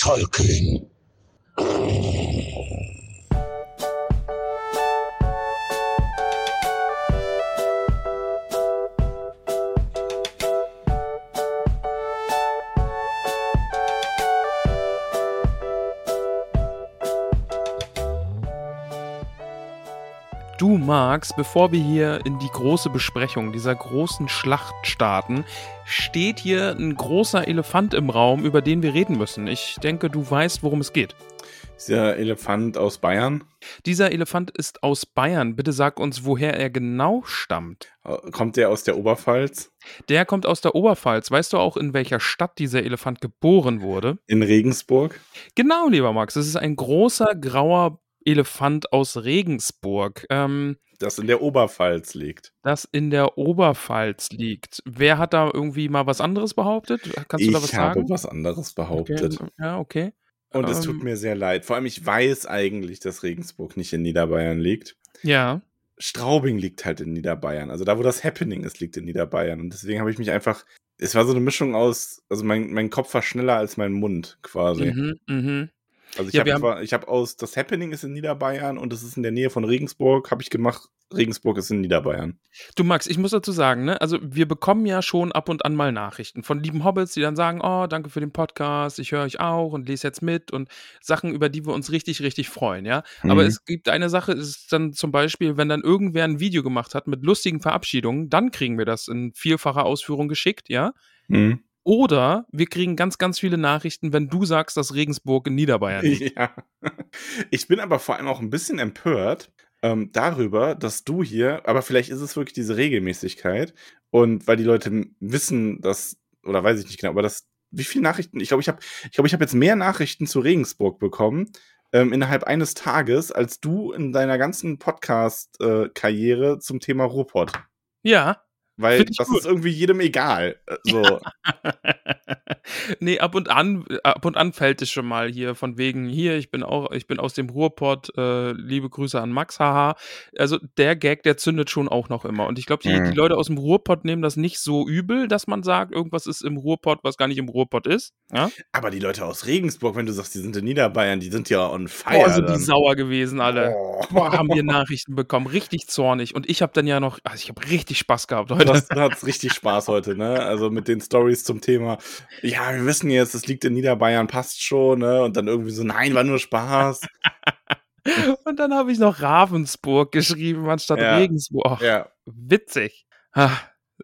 Tolkien. Du Max, bevor wir hier in die große Besprechung dieser großen Schlacht starten, steht hier ein großer Elefant im Raum, über den wir reden müssen. Ich denke, du weißt, worum es geht. Dieser Elefant aus Bayern. Dieser Elefant ist aus Bayern. Bitte sag uns, woher er genau stammt. Äh, Kommt der aus der Oberpfalz? Der kommt aus der Oberpfalz. Weißt du auch, in welcher Stadt dieser Elefant geboren wurde? In Regensburg? Genau, lieber Max. Es ist ein großer grauer Elefant aus Regensburg. Ähm, Das in der Oberpfalz liegt. das in der Oberpfalz liegt. Wer hat da irgendwie mal was anderes behauptet? Kannst du ich da was habe sagen? was anderes behauptet. Okay. Ja, okay. Und es tut Ähm. mir sehr leid. Vor allem, ich weiß eigentlich, dass Regensburg nicht in Niederbayern liegt. Ja. Straubing liegt halt in Niederbayern. Also da, wo das Happening ist, liegt in Niederbayern. Und deswegen habe ich mich einfach. Es war so eine Mischung aus. Also mein, mein Kopf war schneller als mein Mund quasi. Mhm, mhm. Also ich Ja, habe hab aus. Das Happening ist in Niederbayern und es ist in der Nähe von Regensburg. Habe ich gemacht. Regensburg ist in Niederbayern. Du Max, ich muss dazu sagen, ne, also wir bekommen ja schon ab und an mal Nachrichten von lieben Hobbits, die dann sagen, oh, danke für den Podcast, ich höre euch auch und lese jetzt mit und Sachen, über die wir uns richtig, richtig freuen, ja. Aber Mhm. es gibt eine Sache, ist dann zum Beispiel, wenn dann irgendwer ein Video gemacht hat mit lustigen Verabschiedungen, dann kriegen wir das in vielfacher Ausführung geschickt, ja. Mhm. Oder wir kriegen ganz, ganz viele Nachrichten, wenn du sagst, dass Regensburg in Niederbayern liegt. Ja. Ich bin aber vor allem auch ein bisschen empört ähm, darüber, dass du hier, aber vielleicht ist es wirklich diese Regelmäßigkeit und weil die Leute wissen, dass, oder weiß ich nicht genau, aber das, wie viele Nachrichten, ich glaube, ich habe ich glaube, ich habe jetzt mehr Nachrichten zu Regensburg bekommen ähm, innerhalb eines Tages, als du in deiner ganzen Podcast-Karriere zum Thema Ruhrpott. Ja. Weil das gut. ist irgendwie jedem egal. äh, So. nee, ab und an, ab und an fällt es schon mal hier von wegen, hier, ich bin auch, ich bin aus dem Ruhrpott, äh, liebe Grüße an Max, haha. Also der Gag, der zündet schon auch noch immer. Und ich glaube, die, Mhm. die Leute aus dem Ruhrpott nehmen das nicht so übel, dass man sagt, irgendwas ist im Ruhrpott, was gar nicht im Ruhrpott ist. Ja? aber die Leute aus Regensburg, wenn du sagst, die sind in Niederbayern, die sind ja on fire. Boah, sind die sauer gewesen alle. Oh. Boah, haben wir Nachrichten bekommen, richtig zornig. Und ich habe dann ja noch, also ich habe richtig Spaß gehabt heute. Du hattest richtig Spaß heute, ne? Also mit den Stories zum Thema, ja, wir wissen jetzt, es liegt in Niederbayern, passt schon, ne? Und dann irgendwie so, nein, war nur Spaß. Und dann habe ich noch Ravensburg geschrieben anstatt Ja. Regensburg. Ja. Witzig.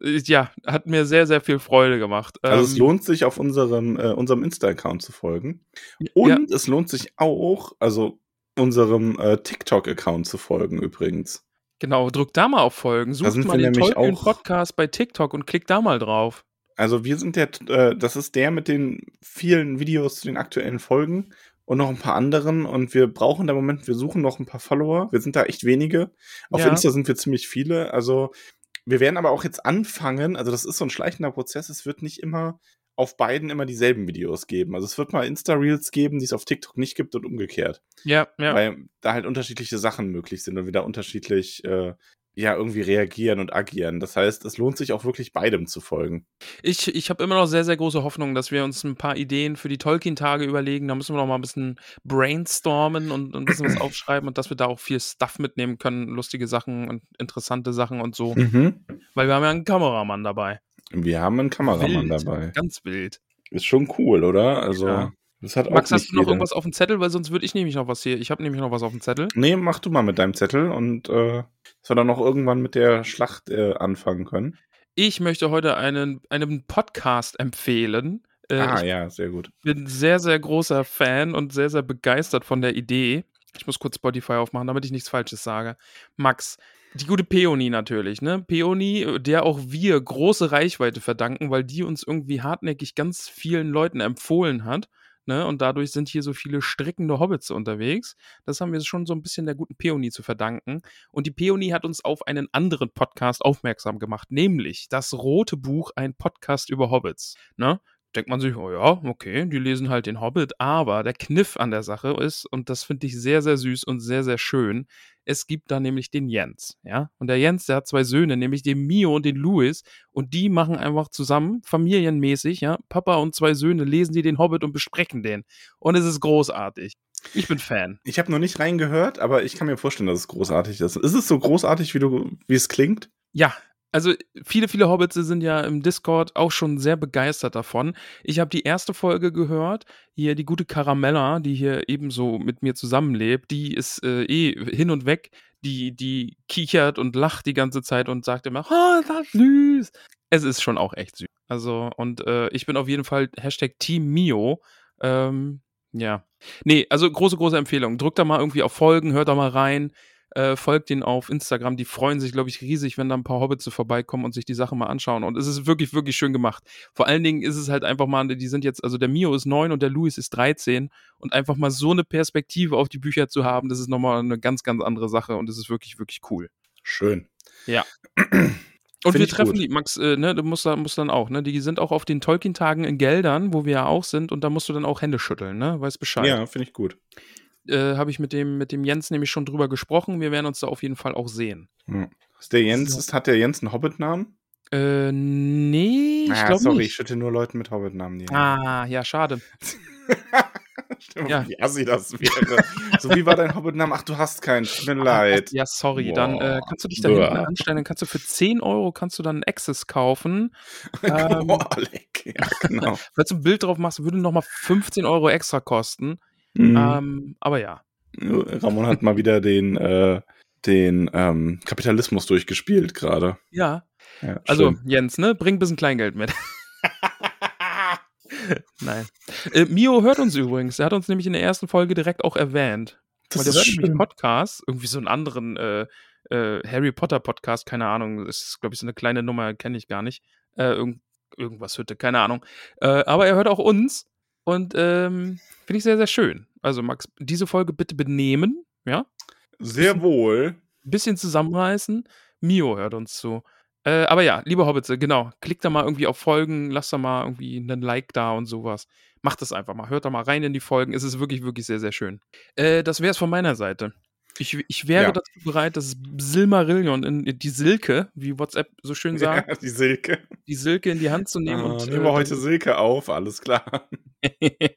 Ja, hat mir sehr, sehr viel Freude gemacht. Also es Ähm, lohnt sich, auf unserem, äh, unserem Insta-Account zu folgen. Und es lohnt sich auch, also unserem äh, TikTok-Account zu folgen übrigens. Genau, drück da mal auf Folgen. Sucht mal den auch- Podcast bei TikTok und klickt da mal drauf. Also wir sind der, äh, das ist der mit den vielen Videos zu den aktuellen Folgen und noch ein paar anderen. Und wir brauchen da im Moment, wir suchen noch ein paar Follower. Wir sind da echt wenige. Auf Ja. Insta sind wir ziemlich viele. Also wir werden aber auch jetzt anfangen, also das ist so ein schleichender Prozess, es wird nicht immer auf beiden immer dieselben Videos geben. Also es wird mal Insta-Reels geben, die es auf TikTok nicht gibt und umgekehrt. Ja, ja. Weil da halt unterschiedliche Sachen möglich sind und wir da unterschiedlich äh, ja irgendwie reagieren und agieren. Das heißt, es lohnt sich auch wirklich beidem zu folgen. Ich, ich habe immer noch sehr, sehr große Hoffnung, dass wir uns ein paar Ideen für die Tolkien-Tage überlegen. Da müssen wir noch mal ein bisschen brainstormen und ein bisschen was aufschreiben und dass wir da auch viel Stuff mitnehmen können, lustige Sachen und interessante Sachen und so. Mhm. Weil wir haben ja einen Kameramann dabei. Wir haben einen Kameramann Wild. dabei. Ganz wild. Ist schon cool, oder? Also, Ja. das hat auch Max, hast du noch jeder. irgendwas auf dem Zettel? Weil sonst würde ich nämlich noch was hier. Ich habe nämlich noch was auf dem Zettel. Nee, mach du mal mit deinem Zettel und äh, dass wir dann noch irgendwann mit der Schlacht äh, anfangen können. Ich möchte heute einen, einen Podcast empfehlen. Äh, ah, ich ja, sehr gut. bin sehr, sehr großer Fan und sehr, sehr begeistert von der Idee. Ich muss kurz Spotify aufmachen, damit ich nichts Falsches sage. Max, die gute Peony natürlich, ne? Peony, der auch wir große Reichweite verdanken, weil die uns irgendwie hartnäckig ganz vielen Leuten empfohlen hat. Ne? Und dadurch sind hier so viele strickende Hobbits unterwegs. Das haben wir schon so ein bisschen der guten Peony zu verdanken. Und die Peony hat uns auf einen anderen Podcast aufmerksam gemacht, nämlich das Rote Buch, ein Podcast über Hobbits. Ne? Denkt man sich, oh ja, okay, die lesen halt den Hobbit, aber der Kniff an der Sache ist, und das finde ich sehr, sehr süß und sehr, sehr schön, es gibt da nämlich den Jens, ja, und der Jens, der hat zwei Söhne, nämlich den Mio und den Louis, und die machen einfach zusammen, familienmäßig, ja, Papa und zwei Söhne lesen die den Hobbit und besprechen den, und es ist großartig. Ich bin Fan. Ich habe noch nicht reingehört, aber ich kann mir vorstellen, dass es großartig ist. Ist es so großartig, wie, du, wie es klingt? Ja, also viele, viele Hobbits sind ja im Discord auch schon sehr begeistert davon. Ich habe die erste Folge gehört. Hier die gute Caramella, die hier ebenso mit mir zusammenlebt, die ist äh, eh hin und weg. Die, die kichert und lacht die ganze Zeit und sagt immer, oh, ist das süß. Es ist schon auch echt süß. Also, und äh, ich bin auf jeden Fall Hashtag Team Mio. Ähm, ja. Nee, also große, große Empfehlung. Drückt da mal irgendwie auf Folgen, hört da mal rein. Äh, folgt ihnen auf Instagram. Die freuen sich, glaube ich, riesig, wenn da ein paar Hobbits vorbeikommen und sich die Sache mal anschauen. Und es ist wirklich, wirklich schön gemacht. Vor allen Dingen ist es halt einfach mal, die sind jetzt, also der Mio ist 9 und der Louis ist 13. Und einfach mal so eine Perspektive auf die Bücher zu haben, das ist nochmal eine ganz, ganz andere Sache. Und das ist wirklich, wirklich cool. Schön. Ja. Und Find wir treffen gut. die, Max, äh, ne, du musst, da, musst dann auch, ne? Die sind auch auf den Tolkien-Tagen in Geldern, wo wir ja auch sind, und da musst du dann auch Hände schütteln, ne? Weißt Bescheid. Ja, finde ich gut. Äh, Habe ich mit dem, mit dem Jens nämlich schon drüber gesprochen. Wir werden uns da auf jeden Fall auch sehen. Ist der Jens, ist, hat der Jens einen Hobbit-Namen? Äh, nee, ich Ah, glaube sorry, ich schütte nur Leuten mit Hobbit-Namen die. Ah, ja, schade. Mal ja. wie assi das wäre. so, wie war dein Hobbit-Name? Ach, du hast keinen. Tut mir leid. Ja, sorry. Dann äh, Boah. kannst du dich da hinten Boah. anstellen. Dann kannst du für 10 Euro kannst du dann einen Access kaufen. Ähm, Boah, leck. Ja, genau. Falls du ein Bild drauf machst, würde nochmal 15 Euro extra kosten. Mhm. Ähm, aber ja. Ramon hat mal wieder den, äh, den ähm, Kapitalismus durchgespielt gerade. Ja. Ja, Also. Jens, ne? Bring ein bisschen Kleingeld mit. Nein. Äh, Mio hört uns übrigens. Er hat uns nämlich in der ersten Folge direkt auch erwähnt. das Weil der ist hört nämlich schön. Podcasts, irgendwie so einen anderen äh, äh, Harry Potter Podcast, keine Ahnung. Das ist, glaube ich, so eine kleine Nummer, kenne ich gar nicht. Äh, irgend, irgendwas Hütte, keine Ahnung. Äh, aber er hört auch uns und ähm, finde ich sehr, sehr schön. Also, Max, diese Folge bitte benehmen, ja? Sehr wohl. Ein bisschen zusammenreißen. Mio hört uns zu. Äh, aber ja, liebe Hobbits, genau. Klickt da mal irgendwie auf Folgen, lasst da mal irgendwie einen Like da und sowas. Macht das einfach mal. Hört da mal rein in die Folgen. Es ist wirklich, wirklich sehr, sehr schön. Äh, das wäre es von meiner Seite. Ich, ich wäre Ja. dazu bereit, das Silmarillion, in, die Silke, wie WhatsApp so schön sagt, Ja, die Silke. die Silke in die Hand zu nehmen Ah, und. nehmen wir heute Silke auf, alles klar.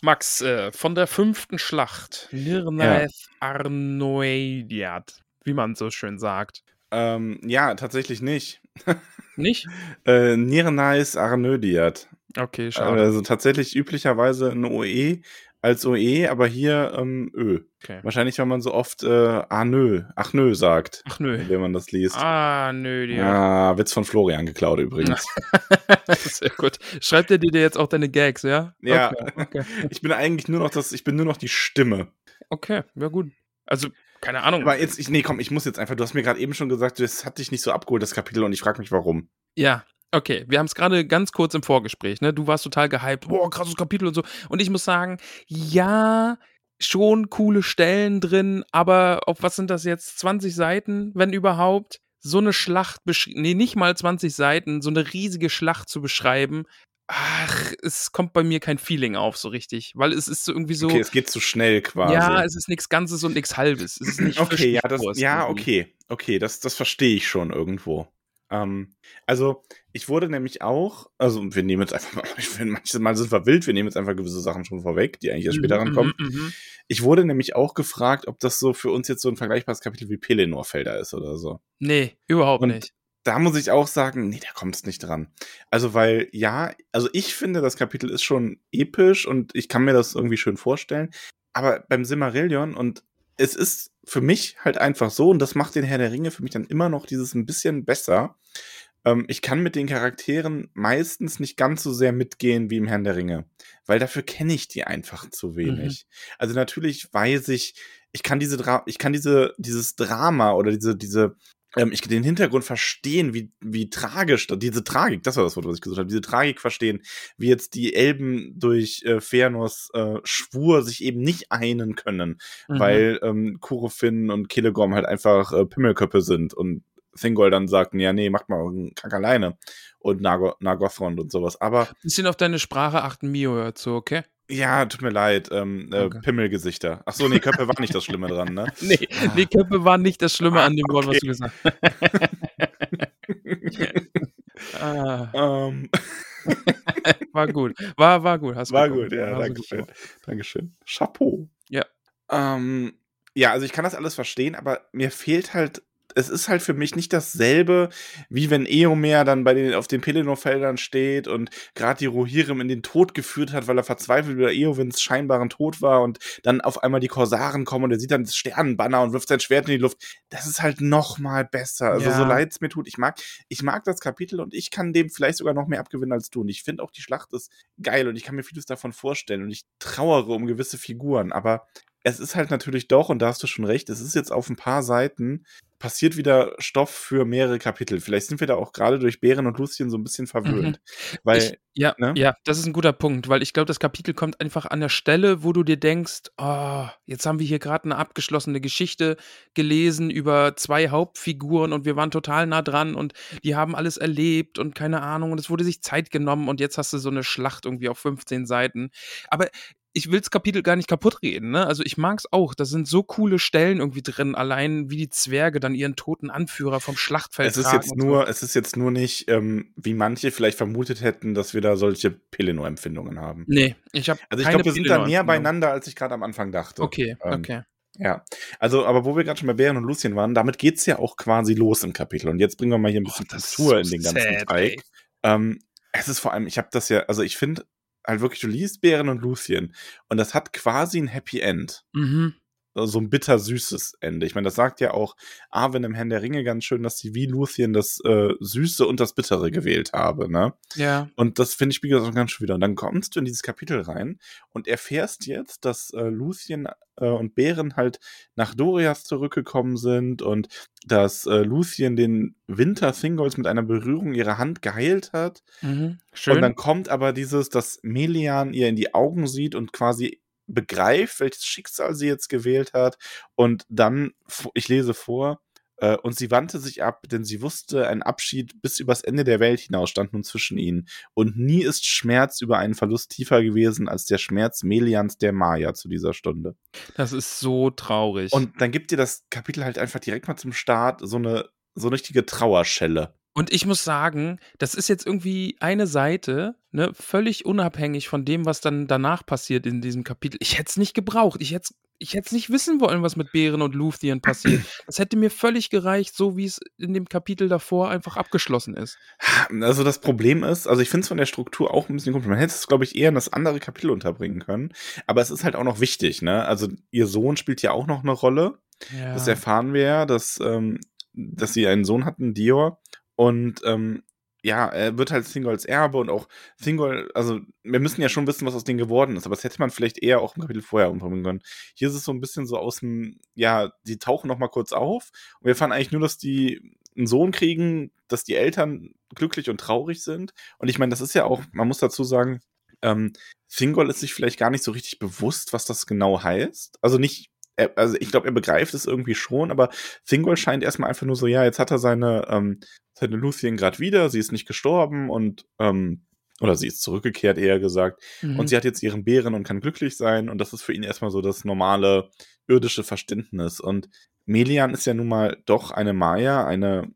Max, äh, von der fünften Schlacht, Nirnaeth Arnoediad, wie man so schön sagt. Ähm, ja, tatsächlich nicht. Nicht? Äh, Nirnais Arnödiat. Okay, schade. Also tatsächlich üblicherweise ein OE als OE, aber hier ähm, Ö. Okay. Wahrscheinlich, weil man so oft äh, Arnö, ach nö sagt, Ach nö. wenn man das liest. Ah, nö, die Ah, Witz von Florian geklaut übrigens. Sehr gut. Schreibt er dir jetzt auch deine Gags, ja? Ja. Okay, okay. Ich bin eigentlich nur noch das, ich bin nur noch die Stimme. okay ja gut. Also, keine Ahnung. Aber jetzt, ich, nee, komm, ich muss jetzt einfach, du hast mir gerade eben schon gesagt, das hat dich nicht so abgeholt, das Kapitel, und ich frage mich, warum. Ja, okay. Wir haben es gerade ganz kurz im Vorgespräch, ne? Du warst total gehypt. Boah, krasses Kapitel und so. Und ich muss sagen, ja, schon coole Stellen drin, aber auf was sind das jetzt? 20 Seiten, wenn überhaupt? So eine Schlacht beschrieben, nee, nicht mal 20 Seiten, so eine riesige Schlacht zu beschreiben. Ach, es kommt bei mir kein Feeling auf so richtig, weil es ist so irgendwie so. Okay, es geht zu schnell quasi. Ja, es ist nichts Ganzes und nichts Halbes. Es ist nicht Okay, ja, das, ja, irgendwie. okay, okay, das, das verstehe ich schon irgendwo. Ähm, also, ich wurde nämlich auch, also wir nehmen jetzt einfach mal, ich manches Mal sind wir wild, wir nehmen jetzt einfach gewisse Sachen schon vorweg, die eigentlich erst später Mhm, rankommen. mhm, mhm. Ich wurde nämlich auch gefragt, ob das so für uns jetzt so ein vergleichbares Kapitel wie Pelennor-Felder ist oder so. Nee, überhaupt Und nicht. Da muss ich auch sagen, nee, da kommt es nicht dran. Also, weil, ja, also ich finde, das Kapitel ist schon episch und ich kann mir das irgendwie schön vorstellen. Aber beim Simmerillion und es ist für mich halt einfach so, und das macht den Herr der Ringe für mich dann immer noch dieses ein bisschen besser. ähm, ich kann mit den Charakteren meistens nicht ganz so sehr mitgehen wie im Herrn der Ringe, weil dafür kenne ich die einfach zu wenig. Mhm. Also natürlich weiß ich, ich kann diese Dra ich kann diese dieses Drama oder diese diese ähm, ich den Hintergrund verstehen, wie, wie tragisch, diese Tragik, das war das Wort, was ich gesucht habe, diese Tragik verstehen, wie jetzt die Elben durch äh, Fëanors äh, Schwur sich eben nicht einen können, mhm. weil ähm, Kurofin und Kelegorm halt einfach äh, Pimmelköppe sind und Thingol dann sagten, ja, nee, macht mal einen Kack alleine und Nagothrond und sowas. Aber. Bisschen auf deine Sprache achten, Mio hört so, okay? Ja, tut mir leid. Ähm, äh, Pimmelgesichter. Ach so, nee, Köppe war nicht das Schlimme dran, ne? nee, nee, Köppe war nicht das Schlimme ah, an dem Wort, okay. was du gesagt hast. ah. um. war gut. War, war gut. Hast war bekommen. gut, ja, danke schön. Dankeschön. Chapeau. Ja. Ähm, ja, also ich kann das alles verstehen, aber mir fehlt halt es ist halt für mich nicht dasselbe, wie wenn Eomer dann bei den, auf den Pelennor-Feldern steht und gerade die Rohirrim in den Tod geführt hat, weil er verzweifelt über Eowins scheinbaren Tod war und dann auf einmal die Korsaren kommen und er sieht dann das Sternenbanner und wirft sein Schwert in die Luft. Das ist halt noch mal besser. Also ja. so leid es mir tut, ich mag, ich mag das Kapitel und ich kann dem vielleicht sogar noch mehr abgewinnen als du. Und ich finde auch die Schlacht ist geil und ich kann mir vieles davon vorstellen und ich trauere um gewisse Figuren, aber es ist halt natürlich doch, und da hast du schon recht, es ist jetzt auf ein paar Seiten passiert wieder Stoff für mehrere Kapitel. Vielleicht sind wir da auch gerade durch Bären und Lucien so ein bisschen verwöhnt. Mhm. Weil, ich, ja, ne? ja, das ist ein guter Punkt, weil ich glaube, das Kapitel kommt einfach an der Stelle, wo du dir denkst, oh, jetzt haben wir hier gerade eine abgeschlossene Geschichte gelesen über zwei Hauptfiguren und wir waren total nah dran und die haben alles erlebt und keine Ahnung und es wurde sich Zeit genommen und jetzt hast du so eine Schlacht irgendwie auf 15 Seiten. Aber ich will das Kapitel gar nicht kaputt reden, ne? Also ich mag es auch. Da sind so coole Stellen irgendwie drin, allein wie die Zwerge dann ihren toten Anführer vom Schlachtfeld es ist jetzt nur, so. Es ist jetzt nur nicht, ähm, wie manche vielleicht vermutet hätten, dass wir da solche Pelennor-Empfindungen haben. Nee, ich habe Also ich glaube, wir sind da näher beieinander, als ich gerade am Anfang dachte. Okay, ähm, okay. Ja, also, aber wo wir gerade schon bei Bären und Lucien waren, damit geht's ja auch quasi los im Kapitel. Und jetzt bringen wir mal hier ein bisschen oh, Struktur so in den ganzen sad, Teig. Ähm, es ist vor allem, ich habe das ja, also ich finde, halt wirklich, du liest Bären und Lucien und das hat quasi ein Happy End. Mhm. So ein bitter-süßes Ende. Ich meine, das sagt ja auch Arwen im Herrn der Ringe ganz schön, dass sie wie Lucien das äh, Süße und das Bittere gewählt habe, ne? Ja. Und das finde ich spiegelt das auch ganz schön wieder. Und dann kommst du in dieses Kapitel rein und erfährst jetzt, dass äh, Lucien äh, und Bären halt nach Dorias zurückgekommen sind und dass äh, Lucien den Winter Thingolls mit einer Berührung ihrer Hand geheilt hat. Mhm, schön. Und dann kommt aber dieses, dass Melian ihr in die Augen sieht und quasi begreift, welches Schicksal sie jetzt gewählt hat. Und dann, ich lese vor, äh, und sie wandte sich ab, denn sie wusste, ein Abschied bis übers Ende der Welt hinaus stand nun zwischen ihnen. Und nie ist Schmerz über einen Verlust tiefer gewesen als der Schmerz Melians der Maya zu dieser Stunde. Das ist so traurig. Und dann gibt dir das Kapitel halt einfach direkt mal zum Start so eine, so eine richtige Trauerschelle. Und ich muss sagen, das ist jetzt irgendwie eine Seite, ne, völlig unabhängig von dem, was dann danach passiert in diesem Kapitel. Ich hätte es nicht gebraucht. Ich hätte ich hätte nicht wissen wollen, was mit Bären und Luthien passiert. Das hätte mir völlig gereicht, so wie es in dem Kapitel davor einfach abgeschlossen ist. Also das Problem ist, also ich finde es von der Struktur auch ein bisschen komisch. Man hätte es, glaube ich, eher in das andere Kapitel unterbringen können. Aber es ist halt auch noch wichtig, ne? Also ihr Sohn spielt ja auch noch eine Rolle. Ja. Das erfahren wir ja, dass, ähm, dass sie einen Sohn hatten, Dior. Und ähm, ja, er wird halt Thingolls Erbe und auch Thingol, also wir müssen ja schon wissen, was aus denen geworden ist, aber das hätte man vielleicht eher auch im Kapitel vorher umbringen können. Hier ist es so ein bisschen so aus dem, ja, die tauchen noch mal kurz auf und wir erfahren eigentlich nur, dass die einen Sohn kriegen, dass die Eltern glücklich und traurig sind. Und ich meine, das ist ja auch, man muss dazu sagen, ähm, Thingol ist sich vielleicht gar nicht so richtig bewusst, was das genau heißt. Also nicht also ich glaube, er begreift es irgendwie schon, aber Thingol scheint erstmal einfach nur so, ja, jetzt hat er seine, ähm, seine Lucien gerade wieder, sie ist nicht gestorben und, ähm, oder sie ist zurückgekehrt, eher gesagt. Mhm. Und sie hat jetzt ihren Bären und kann glücklich sein. Und das ist für ihn erstmal so das normale irdische Verständnis. Und Melian ist ja nun mal doch eine Maya, eine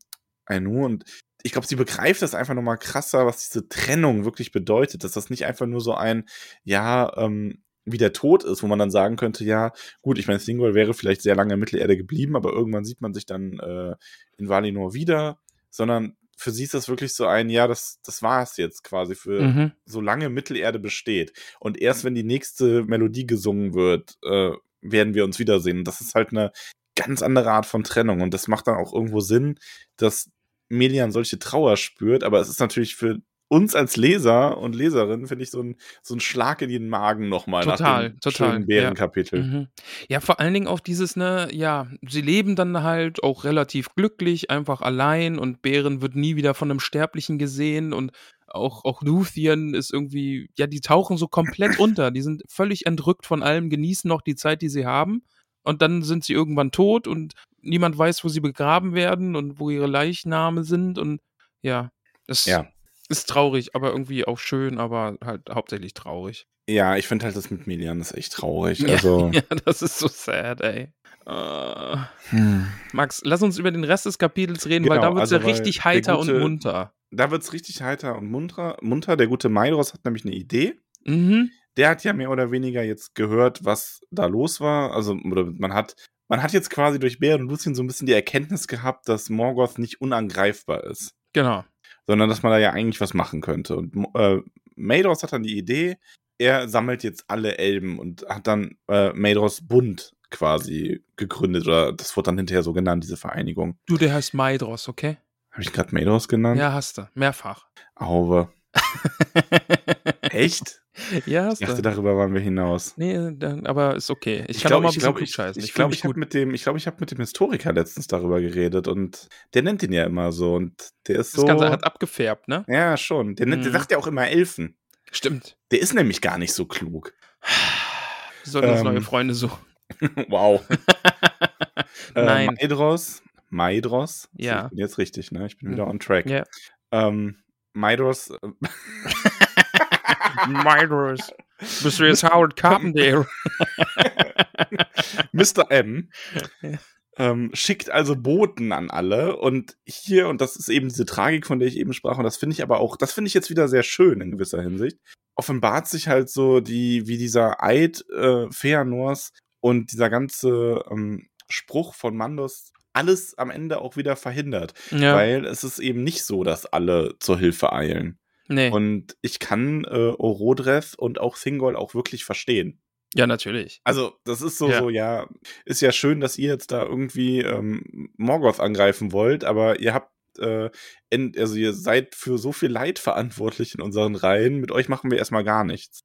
Ainu. Und ich glaube, sie begreift das einfach nochmal krasser, was diese Trennung wirklich bedeutet. Dass das nicht einfach nur so ein, ja, ähm, wie der Tod ist, wo man dann sagen könnte, ja, gut, ich meine, Thingol wäre vielleicht sehr lange in Mittelerde geblieben, aber irgendwann sieht man sich dann äh, in Valinor wieder, sondern für sie ist das wirklich so ein, ja, das, das war es jetzt quasi für mhm. solange Mittelerde besteht. Und erst wenn die nächste Melodie gesungen wird, äh, werden wir uns wiedersehen. Das ist halt eine ganz andere Art von Trennung und das macht dann auch irgendwo Sinn, dass Melian solche Trauer spürt, aber es ist natürlich für uns als Leser und Leserin, finde ich, so ein, so ein Schlag in den Magen nochmal nach Total, dem total, schönen ja. Bärenkapitel. Mhm. Ja, vor allen Dingen auch dieses, ne, ja, sie leben dann halt auch relativ glücklich, einfach allein und Bären wird nie wieder von einem Sterblichen gesehen und auch, auch Luthien ist irgendwie, ja, die tauchen so komplett unter. Die sind völlig entrückt von allem, genießen noch die Zeit, die sie haben. Und dann sind sie irgendwann tot und niemand weiß, wo sie begraben werden und wo ihre Leichname sind. Und ja, es Ja. Ist traurig, aber irgendwie auch schön, aber halt hauptsächlich traurig. Ja, ich finde halt das mit Melian ist echt traurig. Ja, Also, ja, das ist so sad, ey. Äh, Max, lass uns über den Rest des Kapitels reden, weil Genau, da wird es also ja weil richtig heiter gute- und munter. da wird's richtig heiter und munter. munter. Der gute Maidros hat nämlich eine Idee. Mhm. Der hat ja mehr oder weniger jetzt gehört, was da los war. Also, oder man hat, man hat jetzt quasi durch Bären und Lucien so ein bisschen die Erkenntnis gehabt, dass Morgoth nicht unangreifbar ist. Genau. Sondern dass man da ja eigentlich was machen könnte. Und äh, Maedros hat dann die Idee, er sammelt jetzt alle Elben und hat dann äh, Maedros Bund quasi gegründet oder das wurde dann hinterher so genannt, diese Vereinigung. Du, der heißt Maidros, okay? Habe ich gerade Maedros genannt? Ja, hast du. Mehrfach. Aue. Echt? Ja, Ich hast dachte, du. darüber waren wir hinaus. Nee, dann, aber ist okay. Ich, kann glaub, auch mal ein ich bisschen glaub, ich, klugscheißen. ich fühl glaube, ich habe mit dem, ich glaube, ich habe mit dem Historiker letztens darüber geredet und der nennt ihn ja immer so und der ist Das so. Ganze hat abgefärbt, ne? ja, schon. Der, nennt, der Mhm. sagt ja auch immer Elfen. Stimmt. Der ist nämlich gar nicht so klug. Wir sollten uns Ähm, neue Freunde suchen. wow. Äh, Nein. Maidros. Maidros. Ja. Ich bin jetzt richtig, ne? Ich bin wieder Mhm. on track. Ja. Ähm, Maidros. Maidros. Bist du jetzt Howard Carpendale? Mr. M. Ähm, schickt also Boten an alle und hier, und das ist eben diese Tragik, von der ich eben sprach, und das finde ich aber auch, das finde ich jetzt wieder sehr schön in gewisser Hinsicht, offenbart sich halt so die, wie dieser Eid äh, Feanors und dieser ganze ähm, Spruch von Mandos alles am Ende auch wieder verhindert. ja. Weil es ist eben nicht so, dass alle zur Hilfe eilen. Nee. Und ich kann äh, Orodreth und auch Thingol auch wirklich verstehen. ja, natürlich. Also, das ist so, Ja. so, ja, ist ja schön, dass ihr jetzt da irgendwie ähm, Morgoth angreifen wollt, aber ihr habt, äh, in, also ihr seid für so viel Leid verantwortlich in unseren Reihen. Mit euch machen wir erstmal gar nichts.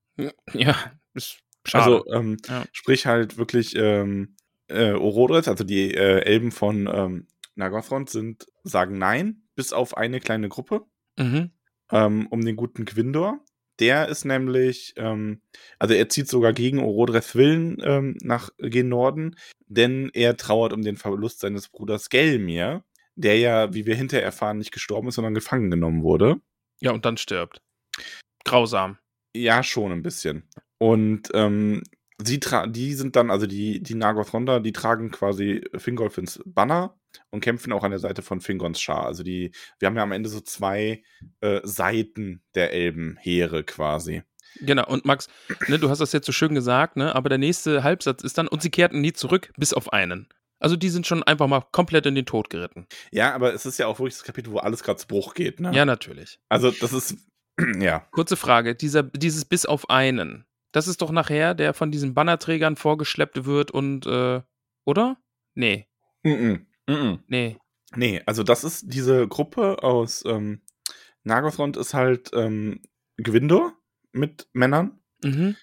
Ja, ist schade. Also, ähm, Ja. sprich halt wirklich, ähm, äh, Orodreth, also die äh, Elben von ähm, Nagothrond sind, sagen nein, bis auf eine kleine Gruppe mhm. Ähm, um den guten Gwindor. Der ist nämlich, ähm, also er zieht sogar gegen Orodreth Willen ähm, nach gen Norden, denn er trauert um den Verlust seines Bruders Gelmir, der ja, wie wir hinterher erfahren, nicht gestorben ist, sondern gefangen genommen wurde. Ja, und dann stirbt. Grausam. Ja, schon ein bisschen. Und ähm, sie tra die sind dann, also die, die Nagothronda, die tragen quasi Fingolfins Banner und kämpfen auch an der Seite von Fingons Schar. Also die, wir haben ja am Ende so zwei äh, Seiten der Elbenheere quasi. Genau, und Max, ne, du hast das jetzt so schön gesagt, ne, aber der nächste Halbsatz ist dann, und sie kehrten nie zurück, bis auf einen. Also die sind schon einfach mal komplett in den Tod geritten. Ja, aber es ist ja auch wirklich das Kapitel, wo alles gerade zu Bruch geht. Ne? Ja, natürlich. Also das ist, ja. Kurze Frage, dieser, dieses bis auf einen, das ist doch nachher, der von diesen Bannerträgern vorgeschleppt wird und, äh, oder? Nee, Mhm. Mhm. nee. Nee, also das ist diese Gruppe aus ähm, Nagothrond ist halt ähm, Gwindor mit Männern Mhm.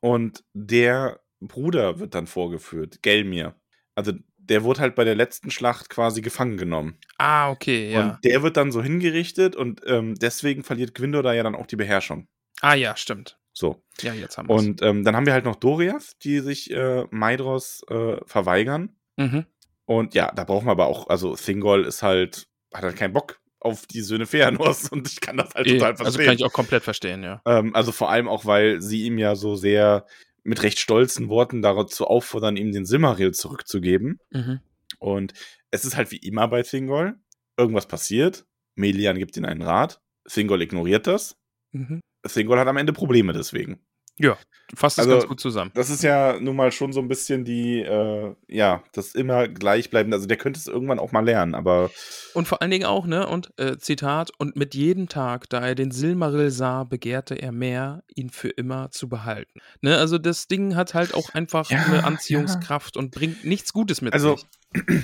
und der Bruder wird dann vorgeführt, Gelmir. Also der wurde halt bei der letzten Schlacht quasi gefangen genommen. Ah, okay, ja. Und der wird dann so hingerichtet und ähm, deswegen verliert Gwindor da ja dann auch die Beherrschung. ah, ja, stimmt. So. Ja, jetzt haben wir Und ähm, dann haben wir halt noch Doriath, die sich äh, Maidros äh, verweigern. Mhm. Und ja, da brauchen wir aber auch, also Thingol ist halt, hat halt keinen Bock auf die Söhne Feanors und ich kann das halt Eh, total Also verstehen. kann ich auch komplett verstehen, ja. ähm, also vor allem auch, weil sie ihm ja so sehr mit recht stolzen Worten dazu auffordern, ihm den Silmaril zurückzugeben. Mhm. Und es ist halt wie immer bei Thingol. Irgendwas passiert, Melian gibt ihm einen Rat, Thingol ignoriert das. Mhm. Thingol hat am Ende Probleme deswegen. Ja, fasst es Also, ganz gut zusammen. Das ist ja nun mal schon so ein bisschen die, äh, ja, das immer gleichbleibende. Also der könnte es irgendwann auch mal lernen, aber Und vor allen Dingen auch, ne, und äh, Zitat, und mit jedem Tag, da er den Silmaril sah, begehrte er mehr, ihn für immer zu behalten. Ne, also das Ding hat halt auch einfach Ja, eine Anziehungskraft und bringt nichts Gutes mit also sich.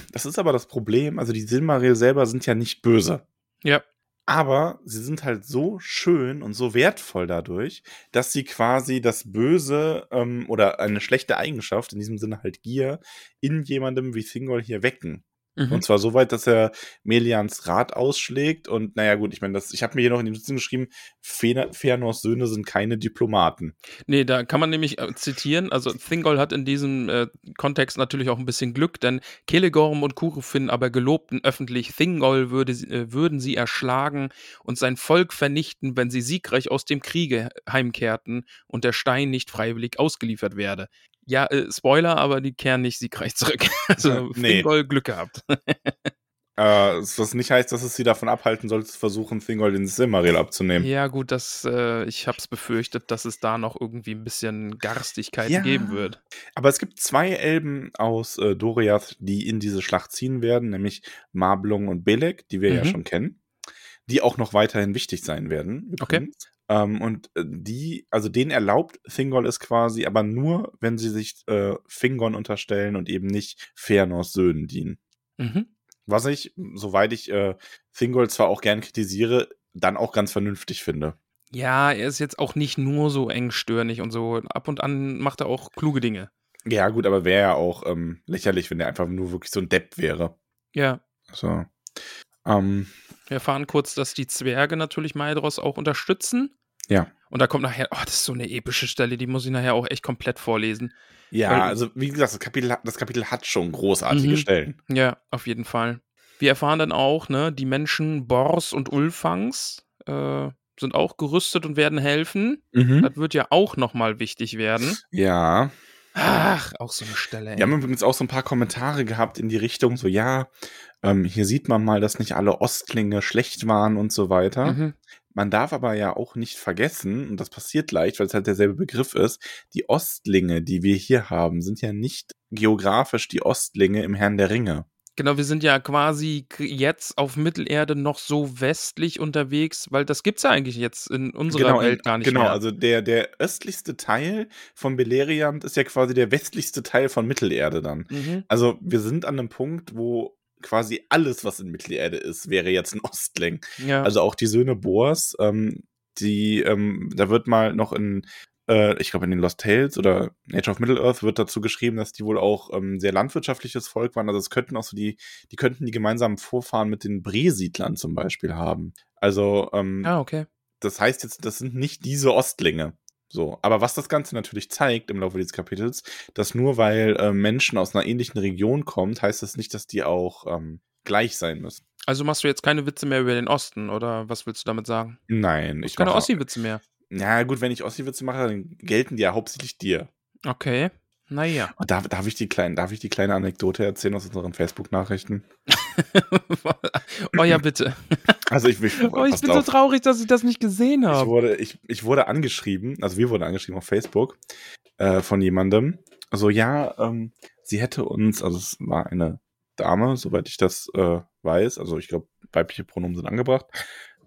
das ist aber das Problem. Also die Silmaril selber sind ja nicht böse. Ja. Aber sie sind halt so schön und so wertvoll dadurch, dass sie quasi das Böse ähm, oder eine schlechte Eigenschaft, in diesem Sinne halt Gier, in jemandem wie Thingol hier wecken. Mhm. Und zwar so weit, dass er Melians Rat ausschlägt. Und naja, gut, ich meine, das, ich habe mir hier noch in die Notizen geschrieben, Fëanors Söhne sind keine Diplomaten. Nee, da kann man nämlich äh, zitieren, also Thingol hat in diesem äh, Kontext natürlich auch ein bisschen Glück, denn Kelegorm und Kurufin aber gelobten öffentlich, Thingol würde, äh, würden sie erschlagen und sein Volk vernichten, wenn sie siegreich aus dem Kriege heimkehrten und der Stein nicht freiwillig ausgeliefert werde. Ja, äh, Spoiler, aber die kehren nicht siegreich zurück. Also Nee. Thingol Glück gehabt. Äh, was nicht heißt, dass es sie davon abhalten soll, zu versuchen, Thingol den Silmaril abzunehmen. ja, gut, das, äh, ich hab's befürchtet, dass es da noch irgendwie ein bisschen Garstigkeit Ja. geben wird. Aber es gibt zwei Elben aus äh, Doriath, die in diese Schlacht ziehen werden, nämlich Marblung und Belek, die wir ja Mhm. schon kennen, die auch noch weiterhin wichtig sein werden. Okay. Ähm, und äh, die, also denen erlaubt Thingol es quasi, aber nur, wenn sie sich äh, Fingon unterstellen und eben nicht Fëanors Söhnen dienen. Mhm. Was ich, soweit ich äh, Thingol zwar auch gern kritisiere, dann auch ganz vernünftig finde. Ja, er ist jetzt auch nicht nur so engstirnig und so. Ab und an macht er auch kluge Dinge. Ja, gut, aber wäre ja auch ähm, lächerlich, wenn der einfach nur wirklich so ein Depp wäre. Ja. So. Ähm, Wir erfahren kurz, dass die Zwerge natürlich Maedros auch unterstützen. Ja. Und da kommt nachher, oh, das ist so eine epische Stelle, die muss ich nachher auch echt komplett vorlesen. ja, Weil- also wie gesagt, das Kapitel, hat- das Kapitel hat schon großartige Mhm. Stellen. Ja, auf jeden Fall. Wir erfahren dann auch, ne, die Menschen Bors und Ulfangs äh, sind auch gerüstet und werden helfen. Mhm. Das wird ja auch nochmal wichtig werden. Ja. Ach, auch so eine Stelle. Ey. Wir haben übrigens auch so ein paar Kommentare gehabt in die Richtung, so ja, ähm, hier sieht man mal, dass nicht alle Ostlinge schlecht waren und so weiter. Mhm. Man darf aber ja auch nicht vergessen, und das passiert leicht, weil es halt derselbe Begriff ist, die Ostlinge, die wir hier haben, sind ja nicht geografisch die Ostlinge im Herrn der Ringe. Genau, wir sind ja quasi jetzt auf Mittelerde noch so westlich unterwegs, weil das gibt's ja eigentlich jetzt in unserer in- Welt gar nicht genau, mehr. also der, der östlichste Teil von Beleriand ist ja quasi der westlichste Teil von Mittelerde dann. mhm. Also wir sind an einem Punkt, wo quasi alles, was in Mittelerde ist, wäre jetzt ein Ostling. Ja. Also auch die Söhne Boas, ähm, die, ähm, da wird mal noch in, äh, ich glaube in den Lost Tales oder Nature of Middle-earth wird dazu geschrieben, dass die wohl auch ähm, sehr landwirtschaftliches Volk waren. Also es könnten auch so die, die könnten die gemeinsamen Vorfahren mit den Bresiedlern zum Beispiel haben. Also ähm, ah, okay. das heißt jetzt, das sind nicht diese Ostlinge. So, aber was das Ganze natürlich zeigt im Laufe dieses Kapitels, dass nur weil äh, Menschen aus einer ähnlichen Region kommen, heißt das nicht, dass die auch ähm, gleich sein müssen. Also machst du jetzt keine Witze mehr über den Osten, oder was willst du damit sagen? Nein, ich Keine Ossi-Witze mehr. Ja, gut, wenn ich Ossi-Witze mache, dann gelten die ja hauptsächlich dir. Okay. Naja. Und darf, darf, ich die kleinen, darf ich die kleine Anekdote erzählen aus unseren Facebook-Nachrichten? oh ja, bitte. Also ich, ich, Oh, ich bin so auf. traurig, dass ich das nicht gesehen ich habe. wurde, ich, ich wurde angeschrieben, also wir wurden angeschrieben auf Facebook äh, von jemandem. Also ja, ähm, sie hätte uns, also es war eine Dame, soweit ich das äh, weiß, also ich glaube, weibliche Pronomen sind angebracht.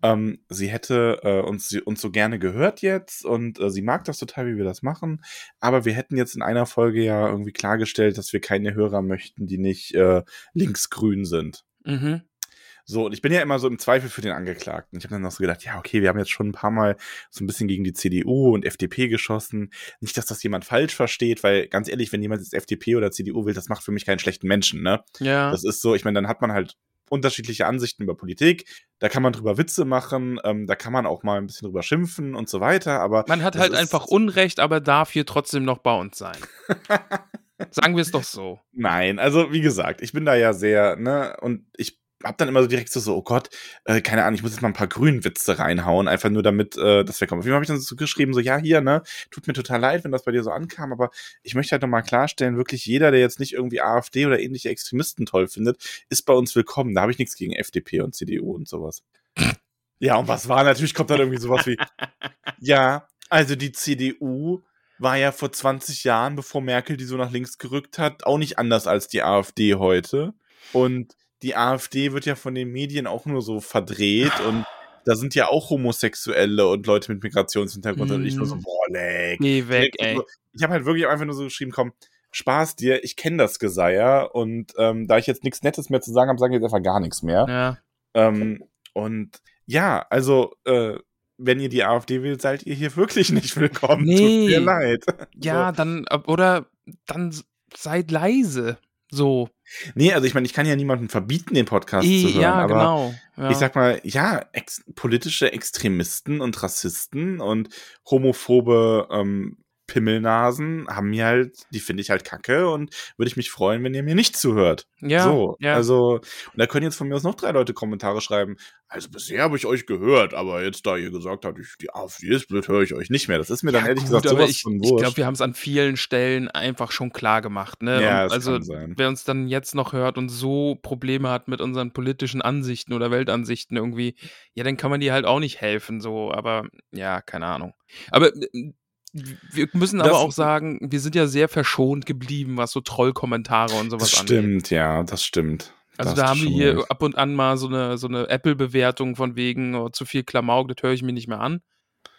Ähm, sie hätte äh, uns, sie, uns so gerne gehört jetzt und äh, sie mag das total, wie wir das machen. Aber wir hätten jetzt in einer Folge ja irgendwie klargestellt, dass wir keine Hörer möchten, die nicht äh, linksgrün sind. Mhm. So, und ich bin ja immer so im Zweifel für den Angeklagten. Ich habe dann noch so gedacht, ja, okay, wir haben jetzt schon ein paar Mal so ein bisschen gegen die CDU und FDP geschossen. Nicht, dass das jemand falsch versteht, weil ganz ehrlich, wenn jemand jetzt FDP oder CDU will, das macht für mich keinen schlechten Menschen, ne? Ja. Das ist so, ich meine, dann hat man halt unterschiedliche Ansichten über Politik. Da kann man drüber Witze machen, ähm, da kann man auch mal ein bisschen drüber schimpfen und so weiter, aber Man hat halt einfach Unrecht, aber darf hier trotzdem noch bei uns sein. Sagen wir es doch so. Nein, also wie gesagt, ich bin da ja sehr, ne, und ich hab dann immer so direkt so, so oh Gott, äh, keine Ahnung, ich muss jetzt mal ein paar Grünwitze reinhauen, einfach nur damit äh, das wegkommt. Auf jeden Fall habe ich dann so geschrieben, so ja, hier, ne, tut mir total leid, wenn das bei dir so ankam, aber ich möchte halt nochmal klarstellen, wirklich jeder, der jetzt nicht irgendwie AfD oder ähnliche Extremisten toll findet, ist bei uns willkommen. Da habe ich nichts gegen FDP und CDU und sowas. Ja, und was war? Natürlich kommt dann irgendwie sowas wie, ja, also die CDU war ja vor 20 Jahren, bevor Merkel die so nach links gerückt hat, auch nicht anders als die AfD heute. Und die AfD wird ja von den Medien auch nur so verdreht und da sind ja auch Homosexuelle und Leute mit Migrationshintergrund und ich nur so, Mm. boah, leck. Geh weg, ey. so- Ich habe halt wirklich einfach nur so geschrieben, komm, Spaß dir, ich kenne das Geseier und ähm, da ich jetzt nichts Nettes mehr zu sagen habe, sage ich jetzt einfach gar nichts mehr. Ja. Ähm, und ja, also, äh, wenn ihr die AfD wählt, seid ihr hier wirklich nicht willkommen. Nee. Tut mir leid. Ja, dann, äh, oder dann seid leise. So. Nee, also ich meine, ich kann ja niemandem verbieten, den Podcast Eh, zu hören, ja, aber genau. Ja. ich sag mal, ja, ex politische Extremisten und Rassisten und homophobe ähm, Pimmelnasen haben mir halt, die finde ich halt kacke und würde ich mich freuen, wenn ihr mir nicht zuhört. ja, so, ja. also, und da können jetzt von mir aus noch drei Leute Kommentare schreiben. Also bisher habe ich euch gehört, aber jetzt, da ihr gesagt habt, ich, die AfD ist blöd, höre ich euch nicht mehr. Das ist mir dann Ja, ehrlich gut, gesagt sowas ich, von ich wurscht. glaube, wir haben es an vielen Stellen einfach schon klar gemacht. Ne? Ja, also, wer uns dann jetzt noch hört und so Probleme hat mit unseren politischen Ansichten oder Weltansichten irgendwie, ja, dann kann man die halt auch nicht helfen. So, aber ja, keine Ahnung. Aber äh, wir müssen aber Das- auch sagen, wir sind ja sehr verschont geblieben, was so Trollkommentare und sowas das angeht. stimmt, ja, das stimmt. Also Da da haben wir hier ab und an mal so eine, so eine Apple-Bewertung von wegen oh, zu viel Klamauk, das höre ich mir nicht mehr an.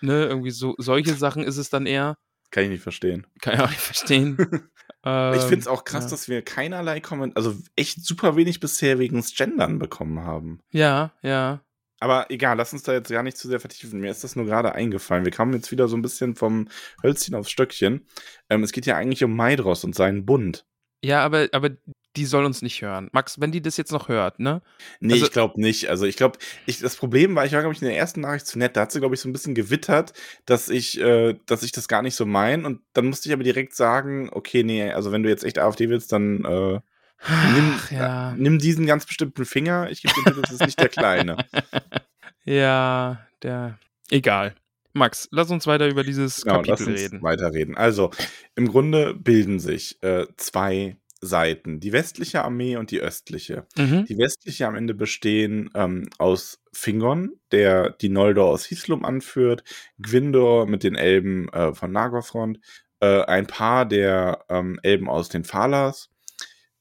Ne, irgendwie so, solche Sachen ist es dann eher. Kann ich nicht verstehen. Kann ich auch nicht verstehen. ich Ähm, finde es auch krass, ja. dass wir keinerlei Komment, also echt super wenig bisher wegen des Gendern bekommen haben. Ja, ja. Aber egal, lass uns da jetzt gar nicht zu sehr vertiefen. Mir ist das nur gerade eingefallen. Wir kamen jetzt wieder so ein bisschen vom Hölzchen aufs Stöckchen. Ähm, es geht ja eigentlich um Maidros und seinen Bund. Ja, aber, aber die soll uns nicht hören. Max, wenn die das jetzt noch hört, ne? Nee, Also- ich glaube nicht. Also ich glaube, ich, das Problem war, ich war, glaube ich, in der ersten Nachricht zu nett. Da hat sie, glaube ich, so ein bisschen gewittert, dass ich, äh, dass ich das gar nicht so mein. Und dann musste ich aber direkt sagen, okay, nee, also wenn du jetzt echt AfD willst, dann äh, nimm, Ach, ja. nimm diesen ganz bestimmten Finger. Ich gebe dir das ist nicht der kleine. Ja, der. Egal. Max, lass uns weiter über dieses Genau, lass Kapitel uns reden. weiterreden. Also, im Grunde bilden sich äh, zwei Seiten, die westliche Armee und die östliche. Mhm. Die westliche am Ende bestehen ähm, aus Fingon, der die Noldor aus Hislum anführt, Gwindor mit den Elben äh, von Nagothrond, äh, ein paar der ähm, Elben aus den Falas,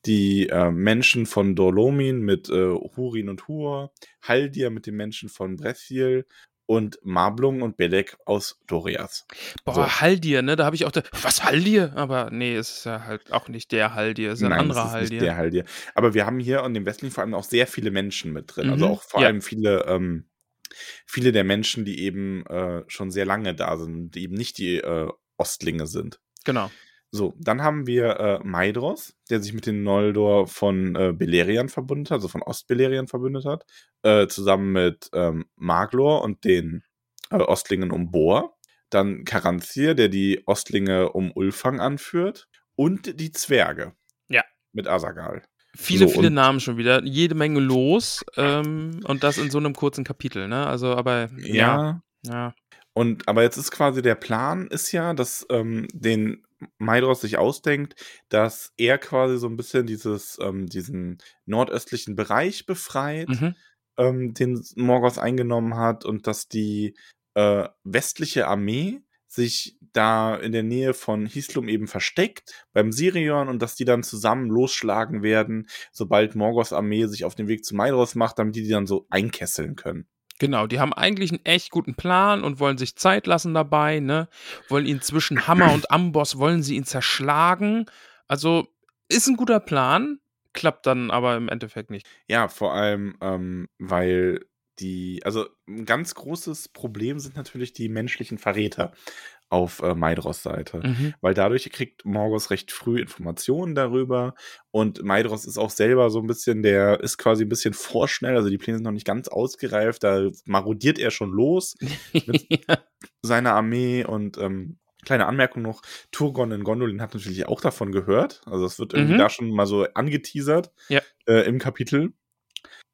die äh, Menschen von Dolomin mit äh, Hurin und Hur, Haldir mit den Menschen von Brethiel und Mablung und Belek aus Doriath. Boah, So. Haldir, ne? Da habe ich auch da, was Haldir? Aber nee, es ist ja halt auch nicht der Haldir, es ist ein Nein, anderer es ist Haldir. nicht der Haldir. Aber wir haben hier an dem westlichen vor allem auch sehr viele Menschen mit drin. Also Mhm, auch vor ja. allem viele, ähm, viele der Menschen, die eben äh, schon sehr lange da sind, die eben nicht die äh, Ostlinge sind. Genau. So, dann haben wir äh, Maidros, der sich mit den Noldor von äh, Beleriand verbündet hat, also von Ostbeleriand verbündet hat, äh, zusammen mit ähm, Maglor und den äh, Ostlingen um Bor. Dann Karanthir, der die Ostlinge um Ulfang anführt. Und die Zwerge. Ja. Mit Asagal. Viele, So, viele Namen schon wieder, jede Menge los ähm, und das in so einem kurzen Kapitel, ne? Also, aber ja, ja. Und aber jetzt ist quasi der Plan ist ja, dass ähm, den Maidros sich ausdenkt, dass er quasi so ein bisschen dieses, ähm, diesen nordöstlichen Bereich befreit, Mhm. ähm, den Morgoth eingenommen hat und dass die äh, westliche Armee sich da in der Nähe von Hislum eben versteckt beim Sirion und dass die dann zusammen losschlagen werden, sobald Morgoths Armee sich auf den Weg zu Maidros macht, damit die die dann so einkesseln können. Genau, die haben eigentlich einen echt guten Plan und wollen sich Zeit lassen dabei, ne? Wollen ihn zwischen Hammer und Amboss, wollen sie ihn zerschlagen. Also ist ein guter Plan, klappt dann aber im Endeffekt nicht. Ja, vor allem, ähm, weil die, also ein ganz großes Problem sind natürlich die menschlichen Verräter auf äh, Maidros Seite. Mhm. Weil dadurch kriegt Morgos recht früh Informationen darüber und Maidros ist auch selber so ein bisschen, der ist quasi ein bisschen vorschnell, also die Pläne sind noch nicht ganz ausgereift, da marodiert er schon los, ja. seine Armee und ähm, kleine Anmerkung noch, Turgon in Gondolin hat natürlich auch davon gehört, also es wird irgendwie Mhm. da schon mal so angeteasert Ja. äh, im Kapitel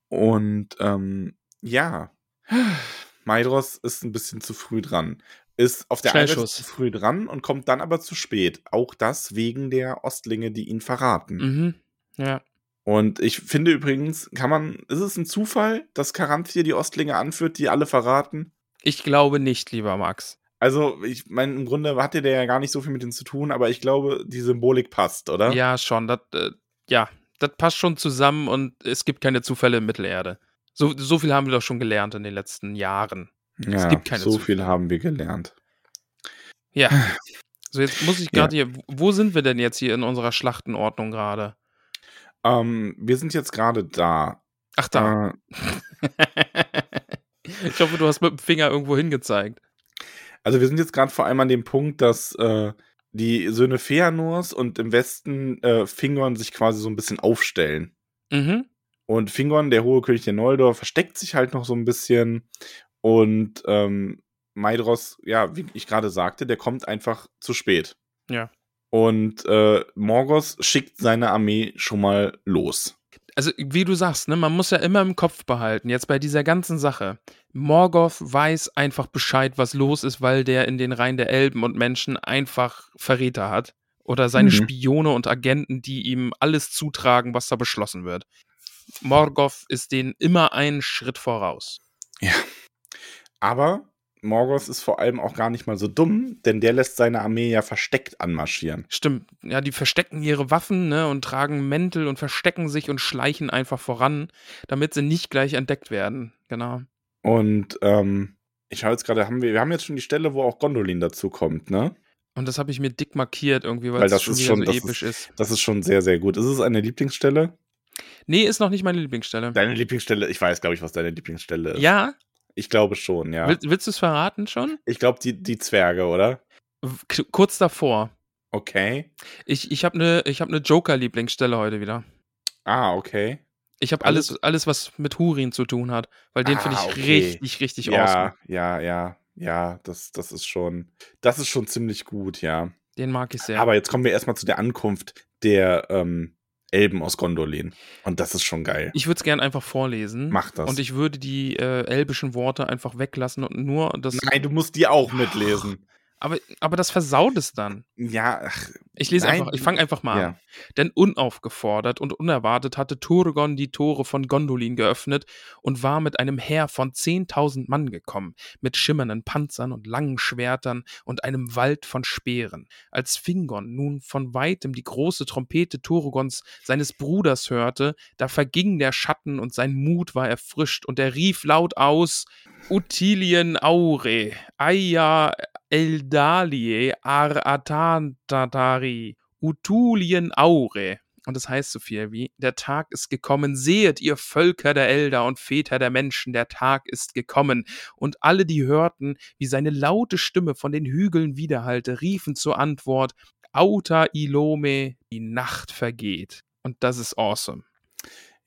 und ähm, ja, Maidros ist ein bisschen zu früh dran. Ist auf der einen Seite zu früh dran und kommt dann aber zu spät. Auch das wegen der Ostlinge, die ihn verraten. Mhm. Ja. Und ich finde übrigens, kann man, ist es ein Zufall, dass Karanthir die Ostlinge anführt, die alle verraten? Ich glaube nicht, lieber Max. Also, ich meine, im Grunde hatte der ja gar nicht so viel mit denen zu tun, aber ich glaube, die Symbolik passt, oder? Ja, schon. Das, äh, ja, das passt schon zusammen und es gibt keine Zufälle in Mittelerde. So, so viel haben wir doch schon gelernt in den letzten Jahren. Ja, gibt keine so Zufälle. viel haben wir gelernt. Ja. So, jetzt muss ich gerade hier. Wo sind wir denn jetzt hier in unserer Schlachtenordnung gerade? Ähm, wir sind jetzt gerade da. Ach, da. Äh, ich hoffe, du hast mit dem Finger irgendwo hingezeigt. also, wir sind jetzt gerade vor allem an dem Punkt, dass äh, die Söhne Feanors und im Westen äh, Fingorn sich quasi so ein bisschen aufstellen. Mhm. Und Fingorn, der hohe König der Noldor, versteckt sich halt noch so ein bisschen. Und ähm, Maedros, ja, wie ich gerade sagte, der kommt einfach zu spät. Ja. Und äh, Morgos schickt seine Armee schon mal los. Also, wie du sagst, ne, man muss ja immer im Kopf behalten, jetzt bei dieser ganzen Sache. Morgoth weiß einfach Bescheid, was los ist, weil der in den Reihen der Elben und Menschen einfach Verräter hat. Oder seine Mhm. Spione und Agenten, die ihm alles zutragen, was da beschlossen wird. Morgoth ist denen immer einen Schritt voraus. Ja. Aber Morgoth ist vor allem auch gar nicht mal so dumm, denn der lässt seine Armee ja versteckt anmarschieren. Stimmt, ja, die verstecken ihre Waffen, ne, und tragen Mäntel und verstecken sich und schleichen einfach voran, damit sie nicht gleich entdeckt werden. Genau. Und ähm, ich schaue jetzt gerade, haben wir, wir haben jetzt schon die Stelle, wo auch Gondolin dazu kommt, ne? Und das habe ich mir dick markiert irgendwie, weil Weil es das schon ist schon- so das episch ist. Das ist schon sehr, sehr gut. Ist es eine Lieblingsstelle? Nee, ist noch nicht meine Lieblingsstelle. Deine Lieblingsstelle, ich weiß, glaube ich, was deine Lieblingsstelle ist. Ja? Ich glaube schon, ja. Will, willst du es verraten schon? Ich glaube, die, die Zwerge, oder? K kurz davor. Okay. Ich, ich habe eine hab ne Joker-Lieblingsstelle heute wieder. Ah, okay. Ich habe Alles- alles, alles, was mit Hurin zu tun hat, weil den Ah, finde ich okay. richtig, richtig ja, awesome. ja, ja, ja, das, das ist schon, das ist schon ziemlich gut, ja. Den mag ich sehr. Aber jetzt kommen wir erstmal zu der Ankunft der ähm, Elben aus Gondolin. Und das ist schon geil. ich würde es gern einfach vorlesen. Mach das. Und ich würde die äh, elbischen Worte einfach weglassen und nur das. Nein, du musst die auch mitlesen. Aber, aber das versaut es dann. Ja, ach, Ich lese Nein, einfach, ich fange einfach mal ja. an. Denn unaufgefordert und unerwartet hatte Turgon die Tore von Gondolin geöffnet und war mit einem Heer von 10.000 Mann gekommen, mit schimmernden Panzern und langen Schwertern und einem Wald von Speeren. Als Fingon nun von weitem die große Trompete Turgons seines Bruders hörte, da verging der Schatten und sein Mut war erfrischt und er rief laut aus, Utilien aure, aia eldalie ar atantatari, utulien aure. Und das heißt so viel wie, der Tag ist gekommen, sehet ihr Völker der Elder und Väter der Menschen, der Tag ist gekommen. Und alle, die hörten, wie seine laute Stimme von den Hügeln widerhallte, riefen zur Antwort, Auta Ilome, die Nacht vergeht. Und das ist awesome.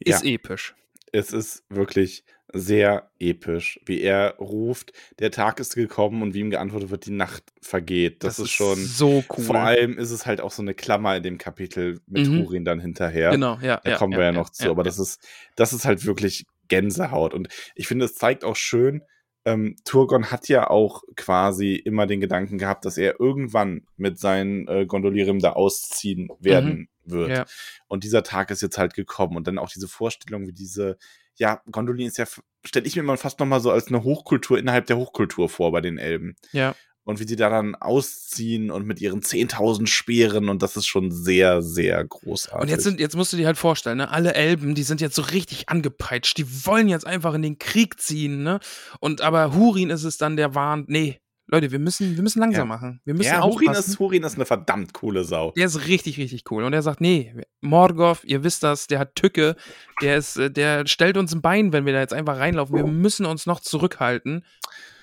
ja. Ist episch. es ist wirklich sehr episch, wie er ruft, der Tag ist gekommen und wie ihm geantwortet wird, die Nacht vergeht. Das, ist schon. so cool. Vor allem ist es halt auch so eine Klammer in dem Kapitel mit Mhm. Hurin dann hinterher. Genau, ja. Da kommen wir ja, noch zu, aber das ist, das ist halt wirklich Gänsehaut. Und ich finde, es zeigt auch schön, ähm, Turgon hat ja auch quasi immer den Gedanken gehabt, dass er irgendwann mit seinen äh, Gondolieren da ausziehen werden wird. Mhm. Ja. Und dieser Tag ist jetzt halt gekommen. Und dann auch diese Vorstellung, wie diese, ja, Gondolin ist ja, stelle ich mir immer fast nochmal so als eine Hochkultur innerhalb der Hochkultur vor bei den Elben. Ja. Und wie sie da dann ausziehen und mit ihren 10.000 Speeren und das ist schon sehr, sehr großartig. Und jetzt, sind, jetzt musst du dir halt vorstellen, ne? alle Elben, die sind jetzt so richtig angepeitscht, die wollen jetzt einfach in den Krieg ziehen, ne? Und aber Hurin ist es dann, der warnt, nee, Leute, wir müssen, wir müssen langsam Ja. machen. Wir müssen ja, Hurin ist, Hurin ist eine verdammt coole Sau. der ist richtig, richtig cool. Und er sagt, nee, Morgoth, ihr wisst das, der hat Tücke, der ist, äh, der stellt uns ein Bein, wenn wir da jetzt einfach reinlaufen. Wir müssen uns noch zurückhalten.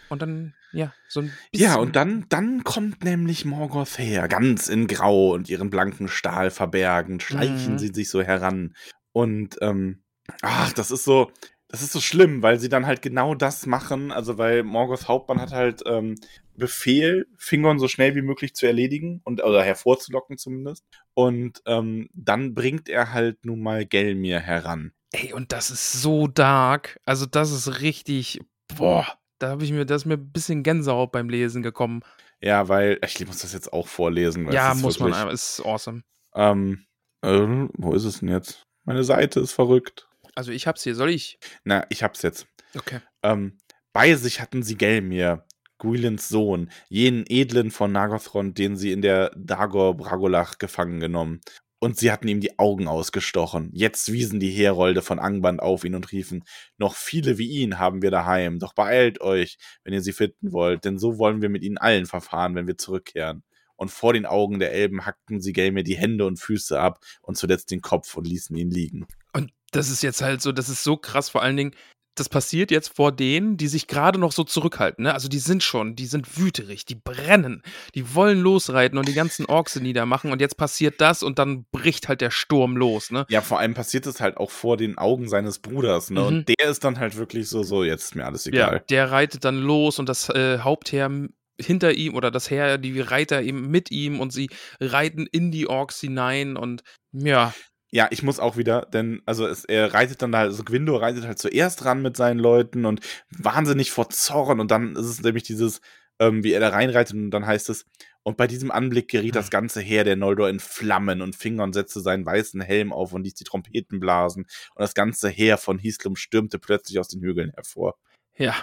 Und dann, ja, so ein bisschen. Ja, und dann, dann kommt nämlich Morgoth her, ganz in Grau und ihren blanken Stahl verbergend, schleichen Mhm. sie sich so heran. Und, ähm, ach, das ist so, das ist so schlimm, weil sie dann halt genau das machen, also weil Morgoths Hauptmann hat halt ähm, Befehl, Fingern so schnell wie möglich zu erledigen und oder hervorzulocken zumindest. Und ähm, dann bringt er halt nun mal Gelmir heran. Ey, und das ist so dark. Also, das ist richtig, boah, da habe ich mir, da ist mir ein bisschen Gänsehaut beim Lesen gekommen. Ja, weil, ich muss das jetzt auch vorlesen. Ja, muss man, wirklich- aber ist awesome. Ähm, äh, wo ist es denn jetzt? Meine Seite ist verrückt. Also, ich hab's hier, soll ich? Na, ich hab's jetzt. Okay. Ähm, bei sich hatten sie Gelmir, Gwylins Sohn, jenen Edlen von Nagothron, den sie in der Dagor Bragolach gefangen genommen. Und sie hatten ihm die Augen ausgestochen. Jetzt wiesen die Herolde von Angband auf ihn und riefen, noch viele wie ihn haben wir daheim, doch beeilt euch, wenn ihr sie finden wollt, denn so wollen wir mit ihnen allen verfahren, wenn wir zurückkehren. Und vor den Augen der Elben hackten sie Gelmir die Hände und Füße ab und zuletzt den Kopf und ließen ihn liegen. Das ist jetzt halt so, das ist so krass, vor allen Dingen, das passiert jetzt vor denen, die sich gerade noch so zurückhalten. Ne? Also die sind schon, die sind wüterig, die brennen, die wollen losreiten und die ganzen Orks niedermachen und jetzt passiert das und dann bricht halt der Sturm los. Ne? Ja, vor allem passiert es halt auch vor den Augen seines Bruders. Ne? Mhm. Und der ist dann halt wirklich so, so, jetzt ist mir alles Ja, egal. der reitet dann los und das äh, Hauptheer hinter ihm oder das Heer, die Reiter eben mit ihm und sie reiten in die Orks hinein und ja, Ja, ich muss auch wieder, denn also es, er reitet dann da, also Gwindo reitet halt zuerst ran mit seinen Leuten und wahnsinnig vor Zorn und dann ist es nämlich dieses, ähm, wie er da reinreitet und dann heißt es, und bei diesem Anblick geriet das ganze Heer der Noldor in Flammen und Fingern setzte seinen weißen Helm auf und ließ die Trompeten blasen und das ganze Heer von Hislum stürmte plötzlich aus den Hügeln hervor. ja.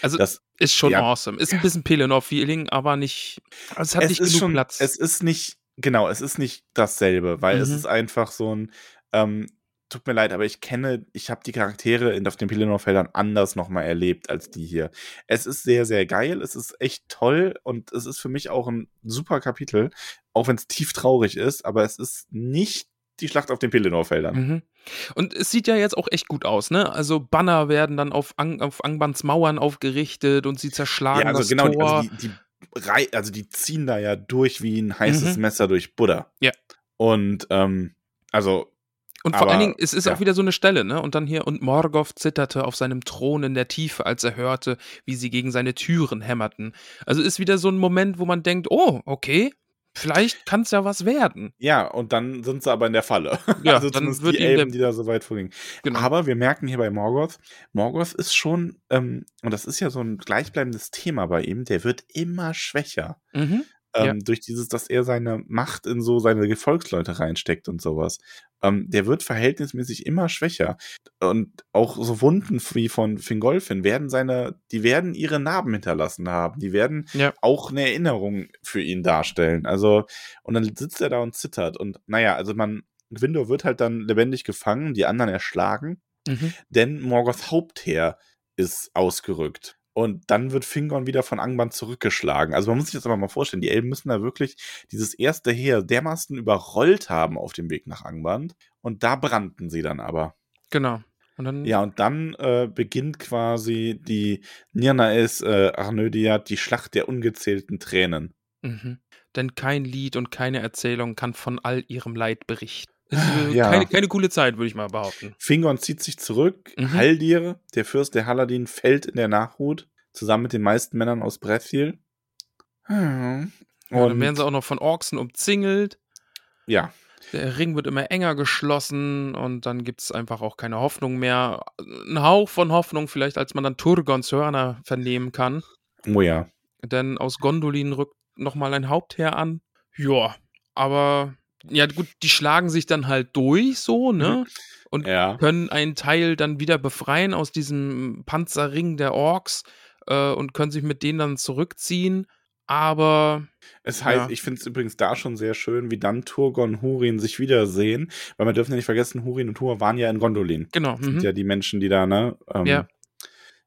Also Das, ist schon ja. awesome. Ist ein bisschen Pelennor-Feeling, aber nicht, also es hat es nicht ist genug schon, Platz. es ist nicht, genau, es ist nicht dasselbe, weil es Mhm. ist einfach so ein, ähm, tut mir leid, aber ich kenne, ich habe die Charaktere in, auf den Pelennor-Feldern anders nochmal erlebt als die hier. Es ist sehr, sehr geil, es ist echt toll und es ist für mich auch ein super Kapitel, auch wenn es tief traurig ist, aber es ist nicht die Schlacht auf den Pelennor-Feldern. Mhm. Und es sieht ja jetzt auch echt gut aus, ne? Also Banner werden dann auf, Ang auf Angbans Mauern aufgerichtet und sie zerschlagen Ja, also das genau, Tor. also die, die, also die ziehen da ja durch wie ein heißes Mhm. Messer durch Buddha. Ja. Und, ähm, also Und vor aber, allen Dingen, es ist ja. auch wieder so eine Stelle, ne? Und dann hier, und Morgoth zitterte auf seinem Thron in der Tiefe, als er hörte, wie sie gegen seine Türen hämmerten. Also ist wieder so ein Moment, wo man denkt, oh, okay, vielleicht kann es ja was werden. Ja, und dann sind sie aber in der Falle. Ja, also dann wird die Elben, die da so weit vorgingen. Genau. Aber wir merken hier bei Morgoth, Morgoth ist schon, ähm, und das ist ja so ein gleichbleibendes Thema bei ihm, der wird immer schwächer. Mhm. Ähm, Ja. Durch dieses, dass er seine Macht in so seine Gefolgsleute reinsteckt und sowas. Ähm, der wird verhältnismäßig immer schwächer. Und auch so Wunden wie von Fingolfin werden seine, die werden ihre Narben hinterlassen haben. Die werden Ja. auch eine Erinnerung für ihn darstellen. Also, und dann sitzt er da und zittert. Und naja, also man, Gwyndor wird halt dann lebendig gefangen, die anderen erschlagen, Mhm. denn Morgoths Hauptheer ist ausgerückt. Und dann wird Fingorn wieder von Angband zurückgeschlagen. Also man muss sich das aber mal vorstellen, die Elben müssen da wirklich dieses erste Heer dermaßen überrollt haben auf dem Weg nach Angband. Und da brannten sie dann aber. Genau. Und dann, Ja, und dann äh, beginnt quasi die Nirnaes äh, Arnödiat, die Schlacht der ungezählten Tränen. Mhm. Denn kein Lied und keine Erzählung kann von all ihrem Leid berichten. Ist, äh, Ja. keine, keine coole Zeit, würde ich mal behaupten. Fingorn zieht sich zurück. Mhm. Haldir, der Fürst der Haladin, fällt in der Nachhut, zusammen mit den meisten Männern aus Brethil. Und Ja, dann werden sie auch noch von Orksen umzingelt. ja, Der Ring wird immer enger geschlossen und dann gibt es einfach auch keine Hoffnung mehr. Ein Hauch von Hoffnung, vielleicht als man dann Turgons Hörner vernehmen kann. oh ja. Denn aus Gondolin rückt nochmal ein Hauptheer an. Ja, aber ja gut, die schlagen sich dann halt durch so, ne? Und Ja. können einen Teil dann wieder befreien aus diesem Panzerring der Orks äh, und können sich mit denen dann zurückziehen. Aber Es heißt, Ja. ich finde es übrigens da schon sehr schön, wie dann Turgon und Hurin sich wiedersehen, weil wir dürfen ja nicht vergessen, Hurin und Hur waren ja in Gondolin. genau. Das sind Mhm. ja die Menschen, die da, ne? Ähm, Ja.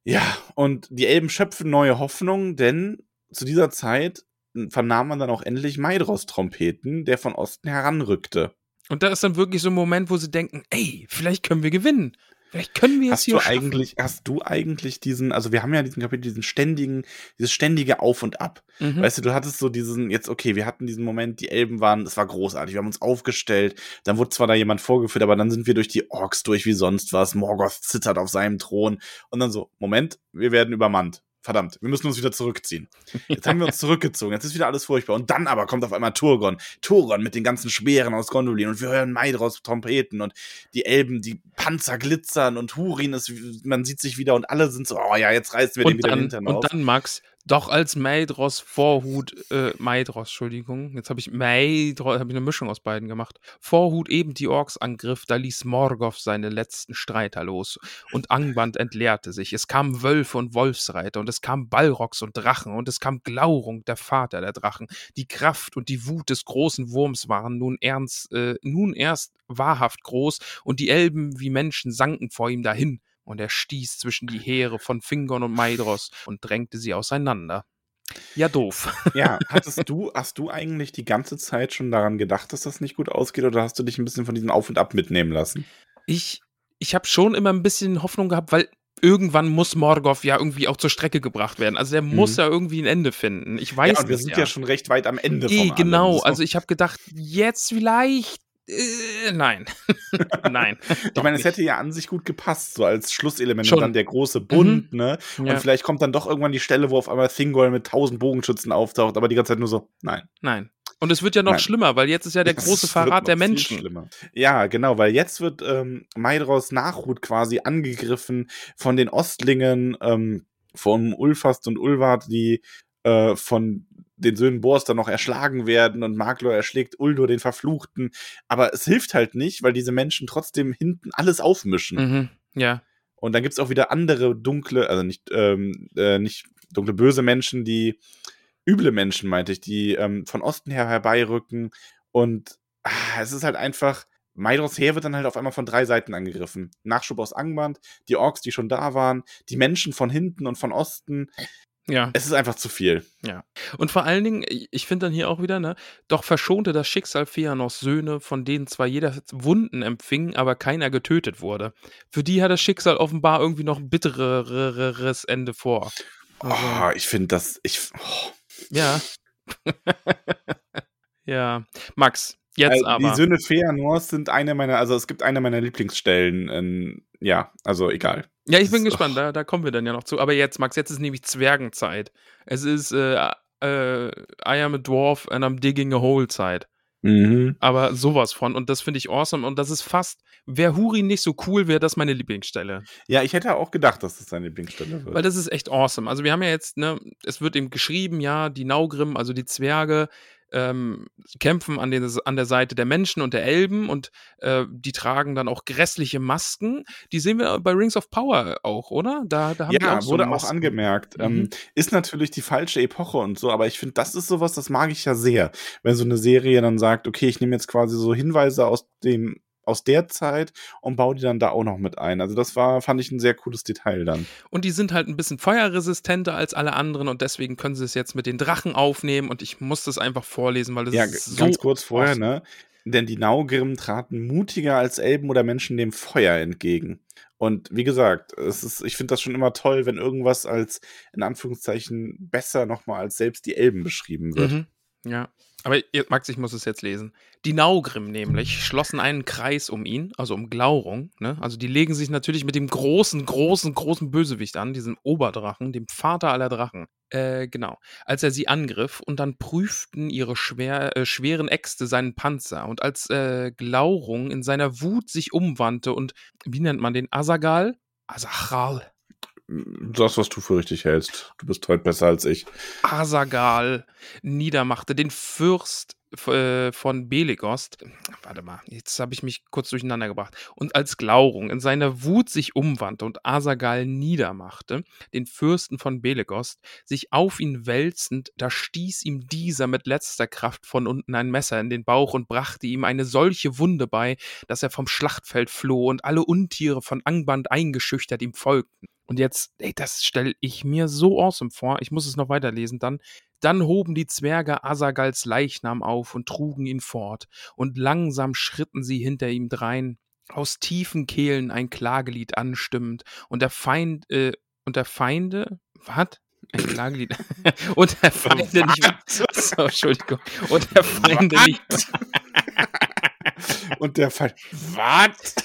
Ja, und die Elben schöpfen neue Hoffnung, denn zu dieser Zeit vernahm man dann auch endlich Maidros-Trompeten, der von Osten heranrückte. Und da ist dann wirklich so ein Moment, wo sie denken, ey, vielleicht können wir gewinnen. Vielleicht können wir es Hast hier du schaffen. eigentlich, hast du eigentlich diesen, also wir haben ja in diesem Kapitel diesen ständigen, dieses ständige Auf und Ab. Mhm. Weißt du, du hattest so diesen, jetzt, okay, wir hatten diesen Moment, die Elben waren, es war großartig, wir haben uns aufgestellt, dann wurde zwar da jemand vorgeführt, aber dann sind wir durch die Orks durch wie sonst was, Morgoth zittert auf seinem Thron und dann so, Moment, wir werden übermannt. Verdammt, wir müssen uns wieder zurückziehen. Jetzt haben wir uns zurückgezogen, jetzt ist wieder alles furchtbar. Und dann aber kommt auf einmal Turgon. Turgon mit den ganzen Speeren aus Gondolin und wir hören Maidros Trompeten und die Elben, die Panzer glitzern und Hurin ist, man sieht sich wieder und alle sind so, oh ja, jetzt reißen wir den und wieder den dann, Hintern und auf. dann, Max, Doch als Maedros Vorhut, äh, Maedros, Entschuldigung, jetzt habe ich Maedros, habe ich eine Mischung aus beiden gemacht. Vorhut eben die Orks angriff, da ließ Morgoth seine letzten Streiter los und Angband entleerte sich. Es kamen Wölfe und Wolfsreiter und es kamen Balrogs und Drachen und es kam Glaurung, der Vater der Drachen. Die Kraft und die Wut des großen Wurms waren nun ernst, äh, nun erst wahrhaft groß und die Elben wie Menschen sanken vor ihm dahin und er stieß zwischen die Heere von Fingon und Maedros und drängte sie auseinander. Ja, doof. Ja, hattest du, hast du eigentlich die ganze Zeit schon daran gedacht, dass das nicht gut ausgeht, oder hast du dich ein bisschen von diesem Auf und Ab mitnehmen lassen? Ich, ich habe schon immer ein bisschen Hoffnung gehabt, weil irgendwann muss Morgoth ja irgendwie auch zur Strecke gebracht werden. Also der muss ja irgendwie ein Ende finden. Ich weiß Mhm. ja, und wir sind ja. schon recht weit am Ende von genau, allem. So. also ich habe gedacht, jetzt vielleicht. Äh, nein. nein. Ich meine, es hätte ja an sich gut gepasst, so als Schlusselement Schon. und dann der große Bund, ne? Ja. Und vielleicht kommt dann doch irgendwann die Stelle, wo auf einmal Thingol mit tausend Bogenschützen auftaucht, aber die ganze Zeit nur so, nein. Nein. Und es wird ja noch Nein. schlimmer, weil jetzt ist ja der Das große Verrat der Menschen. schlimmer. Ja, genau, weil jetzt wird ähm, Maedros Nachhut quasi angegriffen von den Ostlingen, ähm, von Ulfast und Ulvard, die äh, von den Söhnen Bors dann noch erschlagen werden und Maglor erschlägt Uldur, den Verfluchten. Aber es hilft halt nicht, weil diese Menschen trotzdem hinten alles aufmischen. Mhm. Ja. Und dann gibt's auch wieder andere dunkle, also nicht, ähm, äh, nicht dunkle böse Menschen, die üble Menschen, meinte ich, die ähm, von Osten her herbeirücken. Und ah, es ist halt einfach, Maedros Heer wird dann halt auf einmal von drei Seiten angegriffen. Nachschub aus Angband, die Orks, die schon da waren, die Menschen von hinten und von Osten. Ja. Es ist einfach zu viel. Und vor allen Dingen, ich finde dann hier auch wieder, ne, doch verschonte das Schicksal Feanos Söhne, von denen zwar jeder Wunden empfing, aber keiner getötet wurde. Für die hat das Schicksal offenbar irgendwie noch ein bittereres Ende vor. Also, Oh, ich finde das, ich, oh. Ja. ja. Max, jetzt Äh, aber. Die Söhne Feanors sind eine meiner, also es gibt eine meiner Lieblingsstellen. Ähm, ja, also egal. Ja, ich bin Das- gespannt, da, da kommen wir dann ja noch zu. Aber jetzt, Max, jetzt ist nämlich Zwergenzeit. Es ist äh, äh, I am a dwarf and I'm digging a hole Zeit. Mhm. Aber sowas von. Und das finde ich awesome. Und das ist fast, wäre Huri nicht so cool, wäre das meine Lieblingsstelle. Ja, ich hätte auch gedacht, dass das seine Lieblingsstelle wird. Weil das ist echt awesome. Also wir haben ja jetzt, ne, es wird eben geschrieben, ja, die Naugrim, also die Zwerge, ähm, kämpfen an, den, an der Seite der Menschen und der Elben und äh, die tragen dann auch grässliche Masken. Die sehen wir bei Rings of Power auch, oder? Da, da haben ja, auch so wurde auch Masken. angemerkt. Mhm. Ähm, ist natürlich die falsche Epoche und so, aber ich finde, das ist sowas, das mag ich ja sehr. Wenn so eine Serie dann sagt, okay, ich nehme jetzt quasi so Hinweise aus dem aus der Zeit und baue die dann da auch noch mit ein. Also das war, fand ich ein sehr cooles Detail dann. Und die sind halt ein bisschen feuerresistenter als alle anderen und deswegen können sie es jetzt mit den Drachen aufnehmen und ich muss das einfach vorlesen, weil das ja, ist so ganz kurz vorher, awesome. ne? Denn die Naugrim traten mutiger als Elben oder Menschen dem Feuer entgegen. Und wie gesagt, es ist, ich finde das schon immer toll, wenn irgendwas als, in Anführungszeichen, besser nochmal als selbst die Elben beschrieben wird. Mhm. Ja. Aber Max, ich muss es jetzt lesen. Die Naugrim nämlich schlossen einen Kreis um ihn, also um Glaurung. Ne? Also die legen sich natürlich mit dem großen, großen, großen Bösewicht an, diesem Oberdrachen, dem Vater aller Drachen. Äh, genau. Als er sie angriff und dann prüften ihre schwer, äh, schweren Äxte seinen Panzer. Und als äh, Glaurung in seiner Wut sich umwandte und, wie nennt man den, Asagal? Asachal. Das, was du für richtig hältst. Du bist heute besser als ich. Asagal niedermachte, den Fürst äh, von Belegost. Warte mal, jetzt habe ich mich kurz durcheinander gebracht. Und als Glaurung in seiner Wut sich umwandte und Asagal niedermachte, den Fürsten von Belegost, sich auf ihn wälzend, da stieß ihm dieser mit letzter Kraft von unten ein Messer in den Bauch und brachte ihm eine solche Wunde bei, dass er vom Schlachtfeld floh und alle Untiere von Angband eingeschüchtert ihm folgten. Und jetzt, ey, das stelle ich mir so awesome vor. Ich muss es noch weiterlesen dann. Dann hoben die Zwerge Asagals Leichnam auf und trugen ihn fort, und langsam schritten sie hinter ihm drein, aus tiefen Kehlen ein Klagelied anstimmend, und der Feind, äh, und der Feinde, was? Ein Klagelied. und der Feinde nicht. So, Entschuldigung. Und der Feinde nicht. Und der. Was?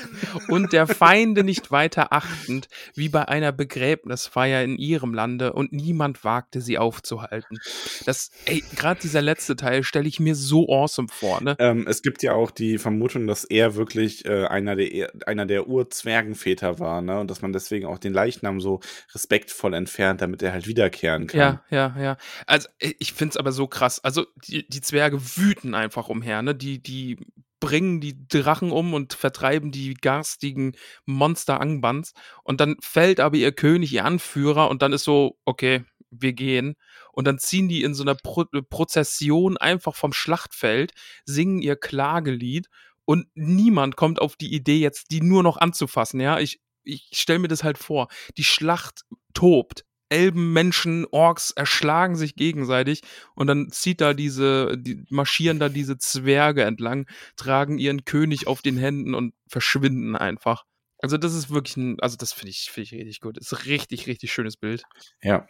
und der Feinde nicht weiter achtend, wie bei einer Begräbnisfeier in ihrem Lande, und niemand wagte sie aufzuhalten. Das, ey, gerade dieser letzte Teil stelle ich mir so awesome vor, ne? Ähm, es gibt ja auch die Vermutung, dass er wirklich äh, einer der, einer der Urzwergenväter war, ne? Und dass man deswegen auch den Leichnam so respektvoll entfernt, damit er halt wiederkehren kann. Ja, ja, ja. Also ich finde es aber so krass. Also die, die Zwerge wüten einfach umher, ne? Die, die bringen die Drachen um und vertreiben die garstigen Monster Angbans. Und dann fällt aber ihr König, ihr Anführer, und dann ist so, okay, wir gehen. Und dann ziehen die in so einer Pro Prozession einfach vom Schlachtfeld, singen ihr Klagelied und niemand kommt auf die Idee, jetzt die nur noch anzufassen. Ja, ich, ich stelle mir das halt vor. Die Schlacht tobt. Elben, Menschen, Orks erschlagen sich gegenseitig und dann zieht da diese, die marschieren da diese Zwerge entlang, tragen ihren König auf den Händen und verschwinden einfach. Also das ist wirklich ein, also das finde ich, finde ich richtig gut. Das ist ein richtig, richtig schönes Bild. Ja,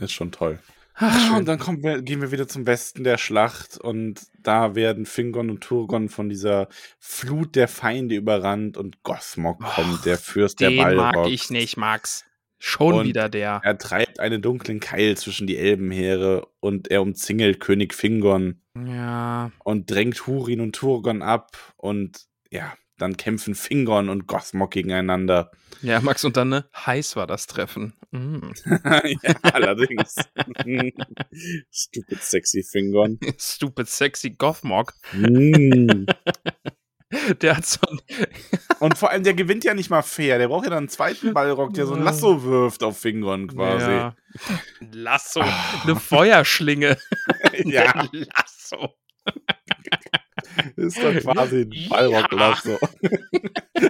ist schon toll. Ach, Ah, und dann kommen wir, gehen wir wieder zum Westen der Schlacht und da werden Fingon und Turgon von dieser Flut der Feinde überrannt und Gothmog kommt, der Fürst der Den Balrogs. mag ich nicht, Max. Schon Und wieder der. Er treibt einen dunklen Keil zwischen die Elbenheere und er umzingelt König Fingon Ja. und drängt Hurin und Turgon ab und ja, dann kämpfen Fingon und Gothmog gegeneinander. Ja, Max, und dann, ne? Heiß war das Treffen. Mm. ja, allerdings. Stupid sexy Fingon. Stupid sexy Gothmog. Mm. Der hat so ein, Und vor allem, der gewinnt ja nicht mal fair. Der braucht ja dann einen zweiten Ballrock, der so ein Lasso wirft auf Fingon quasi. Ja. Lasso. Eine Feuerschlinge. Ja, Lasso. ist doch quasi ein Ballrock-Lasso.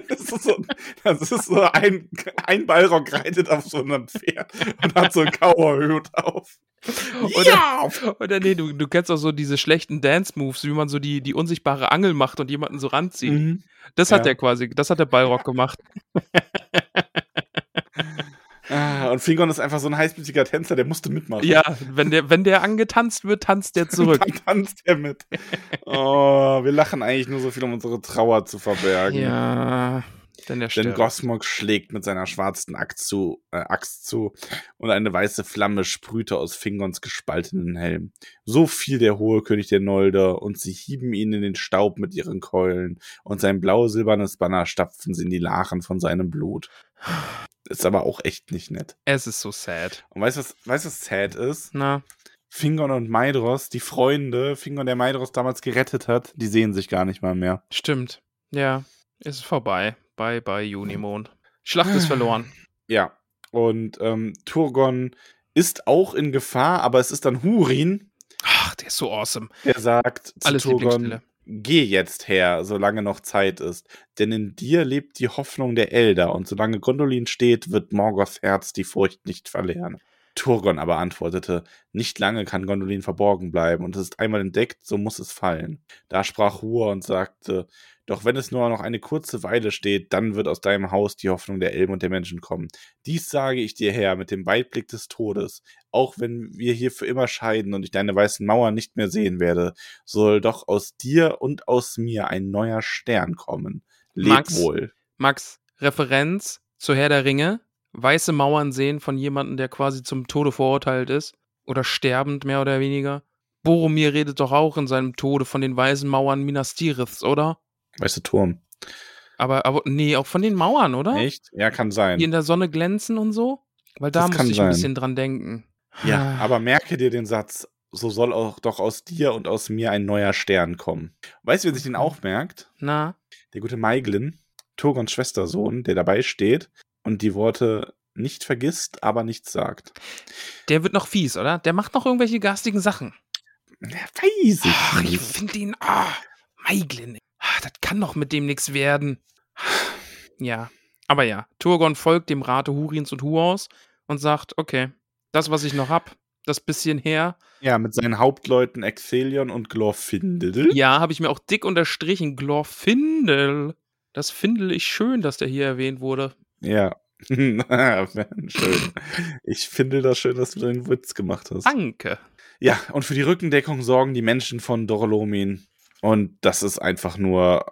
Das ist so, das ist so ein, ein Ballrock reitet auf so einem Pferd und hat so einen Cowboy-Hut auf. Oder, oder nee, du, du kennst auch so diese schlechten Dance-Moves, wie man so die, die unsichtbare Angel macht und jemanden so ranzieht. Mhm. Das hat Ja. der quasi, das hat der Ballrock gemacht. Ah, und Fingon ist einfach so ein heißblütiger Tänzer, der musste mitmachen. Ja, wenn der, wenn der angetanzt wird, tanzt der zurück. Dann tanzt er mit. Oh, wir lachen eigentlich nur so viel, um unsere Trauer zu verbergen. ja, denn der Denn. Gosmog schlägt mit seiner schwarzen Axt zu, äh, Axt zu und eine weiße Flamme sprühte aus Fingons gespaltenen Helm. So fiel der hohe König der Nolder und sie hieben ihn in den Staub mit ihren Keulen und sein blau-silbernes Banner stapften sie in die Lachen von seinem Blut. Ist aber auch echt nicht nett. Es ist so sad. Und weißt du, was, weißt, was sad ist? Na, Fingon und Maidros, die Freunde, Fingon, der Maidros damals gerettet hat, die sehen sich gar nicht mal mehr. stimmt. Ja, ist vorbei. Bye, bye, Junimond. Schlacht ist verloren. Ja. Und ähm, Turgon ist auch in Gefahr, aber es ist dann Hurin, Ach, der ist so awesome. der sagt zu Alles Turgon, Lieblingsstelle. geh jetzt her, solange noch Zeit ist. Denn in dir lebt die Hoffnung der Elder und solange Gondolin steht, wird Morgoths Herz die Furcht nicht verlieren. Turgon aber antwortete, nicht lange kann Gondolin verborgen bleiben und es ist einmal entdeckt, so muss es fallen. Da sprach Hur und sagte, doch wenn es nur noch eine kurze Weile steht, dann wird aus deinem Haus die Hoffnung der Elben und der Menschen kommen. Dies sage ich dir her mit dem Weitblick des Todes. Auch wenn wir hier für immer scheiden und ich deine weißen Mauern nicht mehr sehen werde, soll doch aus dir und aus mir ein neuer Stern kommen. Leb Max? wohl. Max, Referenz zu Herr der Ringe. Weiße Mauern sehen von jemandem, der quasi zum Tode verurteilt ist. Oder sterbend, mehr oder weniger. Boromir redet doch auch in seinem Tode von den weißen Mauern Minas Tiriths, oder? Weißt du, Turm. Aber, aber, nee, auch von den Mauern, oder? Echt? Ja, kann sein. Die in der Sonne glänzen und so? Weil da muss kann ich sein. ein bisschen dran denken. Ja, Ah. aber merke dir den Satz, so soll auch doch aus dir und aus mir ein neuer Stern kommen. Weißt du, wer sich den auch merkt? Na, Der gute Maiglin, Turgons Schwestersohn, der dabei steht und die Worte nicht vergisst, aber nichts sagt. der wird noch fies, oder? Der macht noch irgendwelche garstigen Sachen. Ja, weiß ich Ach, ich finde ihn. Ah, Maiglin. Ah, das kann doch mit dem nichts werden. Ja. Aber ja, Turgon folgt dem Rate Hurins und Huaus und sagt: Okay, das, was ich noch hab, das bisschen her, Ja, mit seinen Hauptleuten Exelion und Glorfindel. ja, habe ich mir auch dick unterstrichen. Glorfindel. Das finde ich schön, dass der hier erwähnt wurde. Ja. schön. Ich finde das schön, dass du den Witz gemacht hast. Danke. Ja, und für die Rückendeckung sorgen die Menschen von Dorolomin. Und das ist einfach nur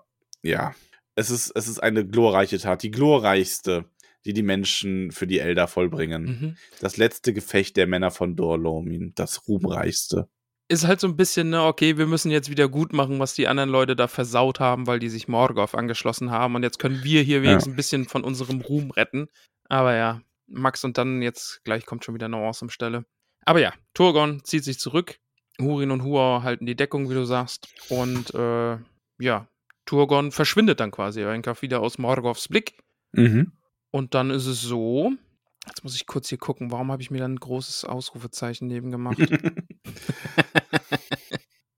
ja, es ist, es ist eine glorreiche Tat, die glorreichste, die die Menschen für die Elder vollbringen. Mhm. Das letzte Gefecht der Männer von Dorlomin, das ruhmreichste. Ist halt so ein bisschen, ne, okay, wir müssen jetzt wieder gut machen, was die anderen Leute da versaut haben, weil die sich Morgoth angeschlossen haben. Und jetzt können wir hier wenigstens ein bisschen von unserem Ruhm retten. Aber ja, Max und dann jetzt gleich kommt schon wieder eine Awesome-Stelle. Aber ja, Turgon zieht sich zurück. Hurin und Huor halten die Deckung, wie du sagst. Und äh, ja, Turgon verschwindet dann quasi einfach wieder aus Morgoths Blick. Mhm. Und dann ist es so. Jetzt muss ich kurz hier gucken, warum habe ich mir dann ein großes Ausrufezeichen neben gemacht?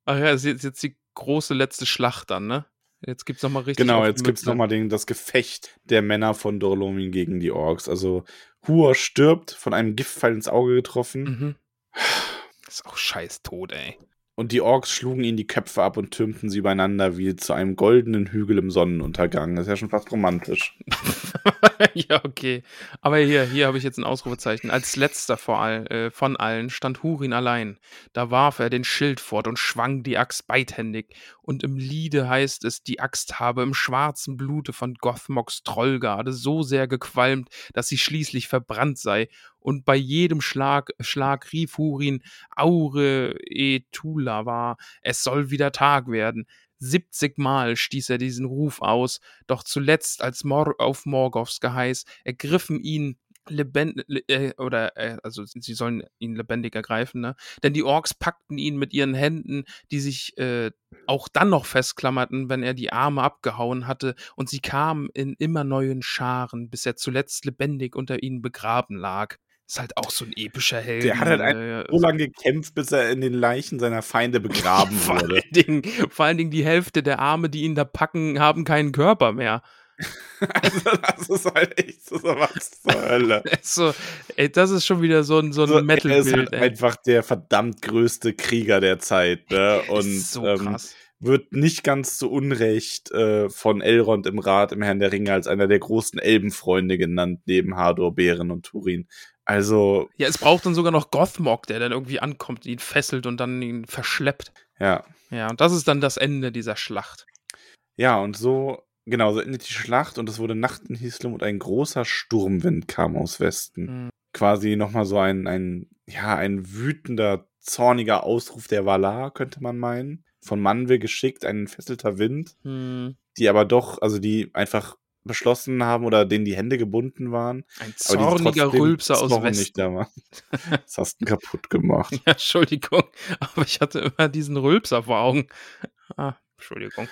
Ach ja, es ist jetzt, jetzt die große letzte Schlacht dann, ne? Jetzt gibt's nochmal richtig. Genau, jetzt gibt es nochmal das Gefecht der Männer von Dorlomin gegen die Orks. Also Huor stirbt, von einem Giftpfeil ins Auge getroffen. Mhm. Ist auch scheiß tot, ey. Und die Orks schlugen ihnen die Köpfe ab und türmten sie übereinander wie zu einem goldenen Hügel im Sonnenuntergang. Das ist ja schon fast romantisch. ja, okay. Aber hier, hier habe ich jetzt ein Ausrufezeichen. Als letzter all, äh, von allen stand Hurin allein. Da warf er den Schild fort und schwang die Axt beidhändig. Und im Liede heißt es, die Axt habe im schwarzen Blute von Gothmoks Trollgarde so sehr gequalmt, dass sie schließlich verbrannt sei. Und bei jedem Schlag, Schlag rief Hurin, Aure e Tula war, es soll wieder Tag werden. 70 Mal stieß er diesen Ruf aus, doch zuletzt, als Mor auf Morgoths Geheiß, ergriffen ihn lebend le- äh, oder äh, also sie sollen ihn lebendig ergreifen, ne? Denn die Orks packten ihn mit ihren Händen, die sich äh, auch dann noch festklammerten, wenn er die Arme abgehauen hatte, und sie kamen in immer neuen Scharen, bis er zuletzt lebendig unter ihnen begraben lag. Ist halt auch so ein epischer Held. Der hat halt ein- So lange gekämpft, bis er in den Leichen seiner Feinde begraben vor, wurde. allen Dingen, vor allen Dingen die Hälfte der Arme, die ihn da packen, haben keinen Körper mehr. Also, das ist halt echt so was zur Hölle. So, ey, das ist schon wieder so ein, so ein So, er ist halt ey. einfach der verdammt größte Krieger der Zeit. Ne? Und ist so ähm, krass. wird nicht ganz zu Unrecht äh, von Elrond im Rat im Herrn der Ringe als einer der großen Elbenfreunde genannt, neben Hador, Beren und Turin. Also, Ja, es braucht dann sogar noch Gothmog, der dann irgendwie ankommt, ihn fesselt und dann ihn verschleppt. ja. Ja, und das ist dann das Ende dieser Schlacht. Ja, und so, genau, so endet die Schlacht und es wurde Nacht in Hislum und ein großer Sturmwind kam aus Westen. Mhm. Quasi nochmal so ein, ein, ja, ein wütender, zorniger Ausruf der Valar, könnte man meinen. Von Manwe geschickt, ein entfesselter Wind, Hm, die aber doch, also die einfach beschlossen haben oder denen die Hände gebunden waren. ein zorniger Rülpser aus Westen. da waren. Das hast du kaputt gemacht. Ja, Entschuldigung, aber ich hatte immer diesen Rülpser vor Augen. Ah, Entschuldigung.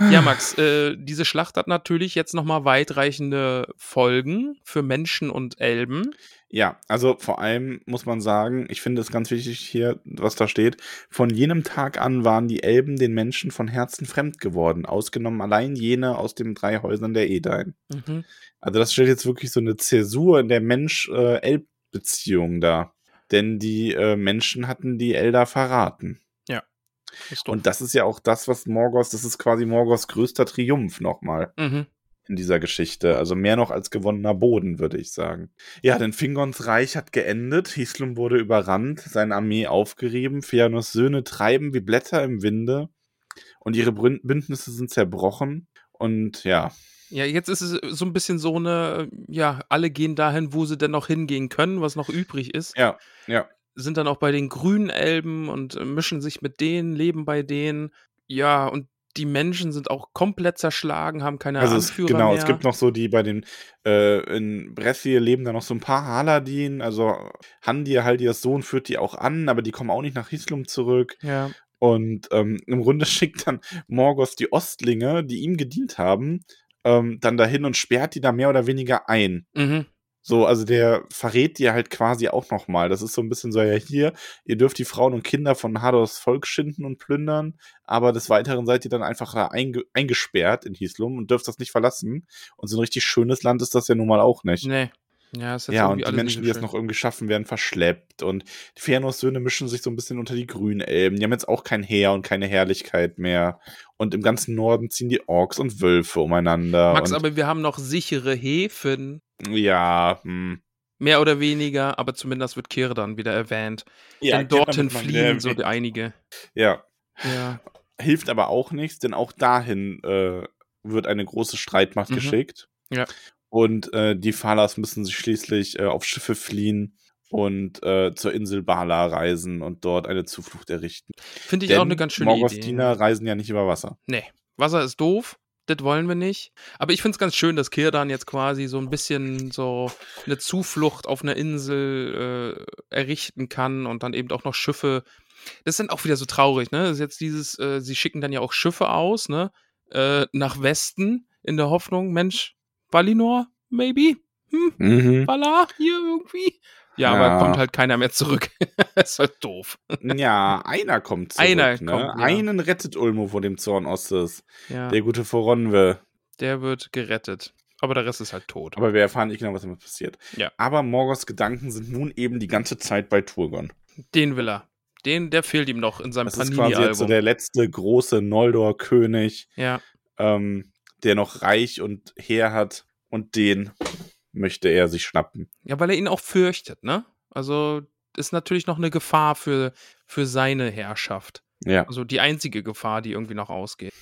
Ja, Max, äh, diese Schlacht hat natürlich jetzt nochmal weitreichende Folgen für Menschen und Elben. Ja, also vor allem muss man sagen, ich finde es ganz wichtig hier, was da steht. Von jenem Tag an waren die Elben den Menschen von Herzen fremd geworden, ausgenommen allein jene aus den drei Häusern der Edain. Mhm. Also das stellt jetzt wirklich so eine Zäsur in der Mensch-Elb-Beziehung dar. Denn die äh, Menschen hatten die Elder verraten. Und das ist ja auch das, was Morgoth, das ist quasi Morgoths größter Triumph nochmal mhm. in dieser Geschichte. Also mehr noch als gewonnener Boden, würde ich sagen. Ja, denn Fingons Reich hat geendet, Hislum wurde überrannt, seine Armee aufgerieben, Fëanors Söhne treiben wie Blätter im Winde und ihre Bündnisse sind zerbrochen. Und ja, Ja, jetzt ist es so ein bisschen so eine, ja, alle gehen dahin, wo sie denn noch hingehen können, was noch übrig ist. ja, ja. Sind dann auch bei den grünen Elben und äh, mischen sich mit denen, leben bei denen. Ja, und die Menschen sind auch komplett zerschlagen, haben keine Also es, Anführer genau, mehr. es gibt noch so die bei den, äh, in Bressie leben da noch so ein paar Haladin, also Handir, Haldirs Sohn führt die auch an, aber die kommen auch nicht nach Hislum zurück. ja. Und ähm, im Grunde schickt dann Morgoth die Ostlinge, die ihm gedient haben, ähm, dann dahin und sperrt die da mehr oder weniger ein. Mhm. So, also der verrät die halt quasi auch nochmal. Das ist so ein bisschen so, ja, hier, ihr dürft die Frauen und Kinder von Hadors Volk schinden und plündern, aber des Weiteren seid ihr dann einfach einge eingesperrt in Hislum und dürft das nicht verlassen. Und so ein richtig schönes Land ist das ja nun mal auch nicht. Nee. Ja, ist jetzt Ja, und die Menschen, die schön. noch irgendwie schaffen, werden verschleppt. Und die Fëanors Söhne mischen sich so ein bisschen unter die Grünelben. Die haben jetzt auch kein Heer und keine Herrlichkeit mehr. Und im ganzen Norden ziehen die Orks und Wölfe umeinander. Max, aber wir haben noch sichere Häfen, ja, hm. mehr oder weniger, aber zumindest wird Kirdan wieder erwähnt. ja Denn dorthin fliehen so einige. Ja, Ja. hilft aber auch nichts, denn auch dahin äh, wird eine große Streitmacht Mhm. geschickt. Ja. Und äh, die Falas müssen sich schließlich äh, auf Schiffe fliehen und äh, zur Insel Bala reisen und dort eine Zuflucht errichten. Finde ich Denn auch eine ganz schöne Morgos Idee. Reisen ja nicht über Wasser. Nee, Wasser ist doof. Das wollen wir nicht. Aber ich finde es ganz schön, dass Kirdan jetzt quasi so ein bisschen so eine Zuflucht auf einer Insel äh, errichten kann und dann eben auch noch Schiffe. Das ist dann auch wieder so traurig, ne? Das ist jetzt dieses, äh, sie schicken dann ja auch Schiffe aus, ne? Äh, nach Westen in der Hoffnung, Mensch, Valinor, maybe? Hm, Mhm. Valar, hier irgendwie? Ja, Ja. aber kommt halt keiner mehr zurück. ist halt doof. ja, einer kommt zurück. Einer ne? kommt, ja. Einen rettet Ulmo vor dem Zorn Ostes. Ja, Der gute Voronwe. der wird gerettet. Aber der Rest ist halt tot. Aber wir erfahren nicht genau, was damit passiert. Ja. Aber Morgos Gedanken sind nun eben die ganze Zeit bei Turgon. Den will er. Den, der fehlt ihm noch in seinem Das ist quasi jetzt so Panini-Album. der letzte große Noldor-König, Ja, ähm, der noch Reich und Heer hat. Und den möchte er sich schnappen. ja, weil er ihn auch fürchtet, ne? Also ist natürlich noch eine Gefahr für, für seine Herrschaft. Ja. Also die einzige Gefahr, die irgendwie noch ausgeht.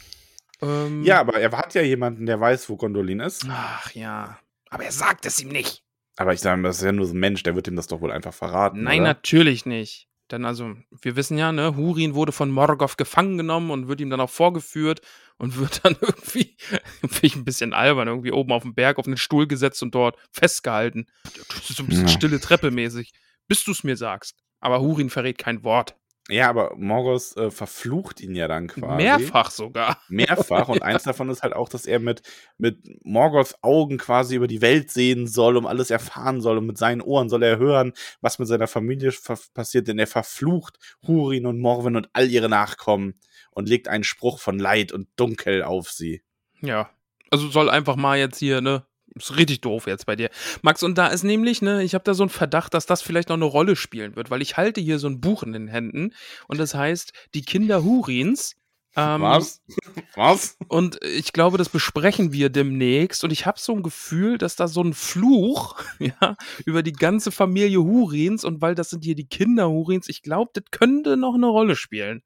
Ähm, Ja, aber er hat ja jemanden, der weiß, wo Gondolin ist. Ach ja. Aber er sagt es ihm nicht. Aber ich sage, das ist ja nur so ein Mensch, der wird ihm das doch wohl einfach verraten. Nein, oder? natürlich nicht. Denn also, wir wissen ja, ne, Hurin wurde von Morgoth gefangen genommen und wird ihm dann auch vorgeführt und wird dann irgendwie, finde ich ein bisschen albern, irgendwie oben auf dem Berg auf einen Stuhl gesetzt und dort festgehalten. Das ist so ein bisschen Ja. stille Treppe mäßig, bis du es mir sagst. Aber Hurin verrät kein Wort. Ja, aber Morgos äh, verflucht ihn ja dann quasi. Mehrfach sogar. Mehrfach. Und eins davon ist halt auch, dass er mit, mit Morgoths Augen quasi über die Welt sehen soll, um alles erfahren soll. Und mit seinen Ohren soll er hören, was mit seiner Familie passiert. Denn er verflucht Hurin und Morwen und all ihre Nachkommen und legt einen Spruch von Leid und Dunkel auf sie. Ja. Also soll einfach mal jetzt hier, ne? Ist richtig doof jetzt bei dir. Max, und da ist nämlich, ne, ich habe da so einen Verdacht, dass das vielleicht noch eine Rolle spielen wird, weil ich halte hier so ein Buch in den Händen und das heißt Die Kinder Hurins. Ähm, was? Was? Und ich glaube, das besprechen wir demnächst. Und ich habe so ein Gefühl, dass da so ein Fluch ja, über die ganze Familie Hurins und weil das sind hier die Kinder Hurins, ich glaube, das könnte noch eine Rolle spielen.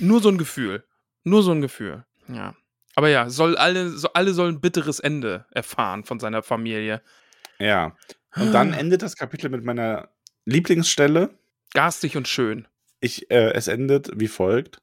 Nur so ein Gefühl. Nur so ein Gefühl. Ja. Aber ja, soll alle, so, alle sollen ein bitteres Ende erfahren von seiner Familie. Ja. Und dann endet das Kapitel mit meiner Lieblingsstelle. Garstig und schön. Ich, äh, es endet wie folgt.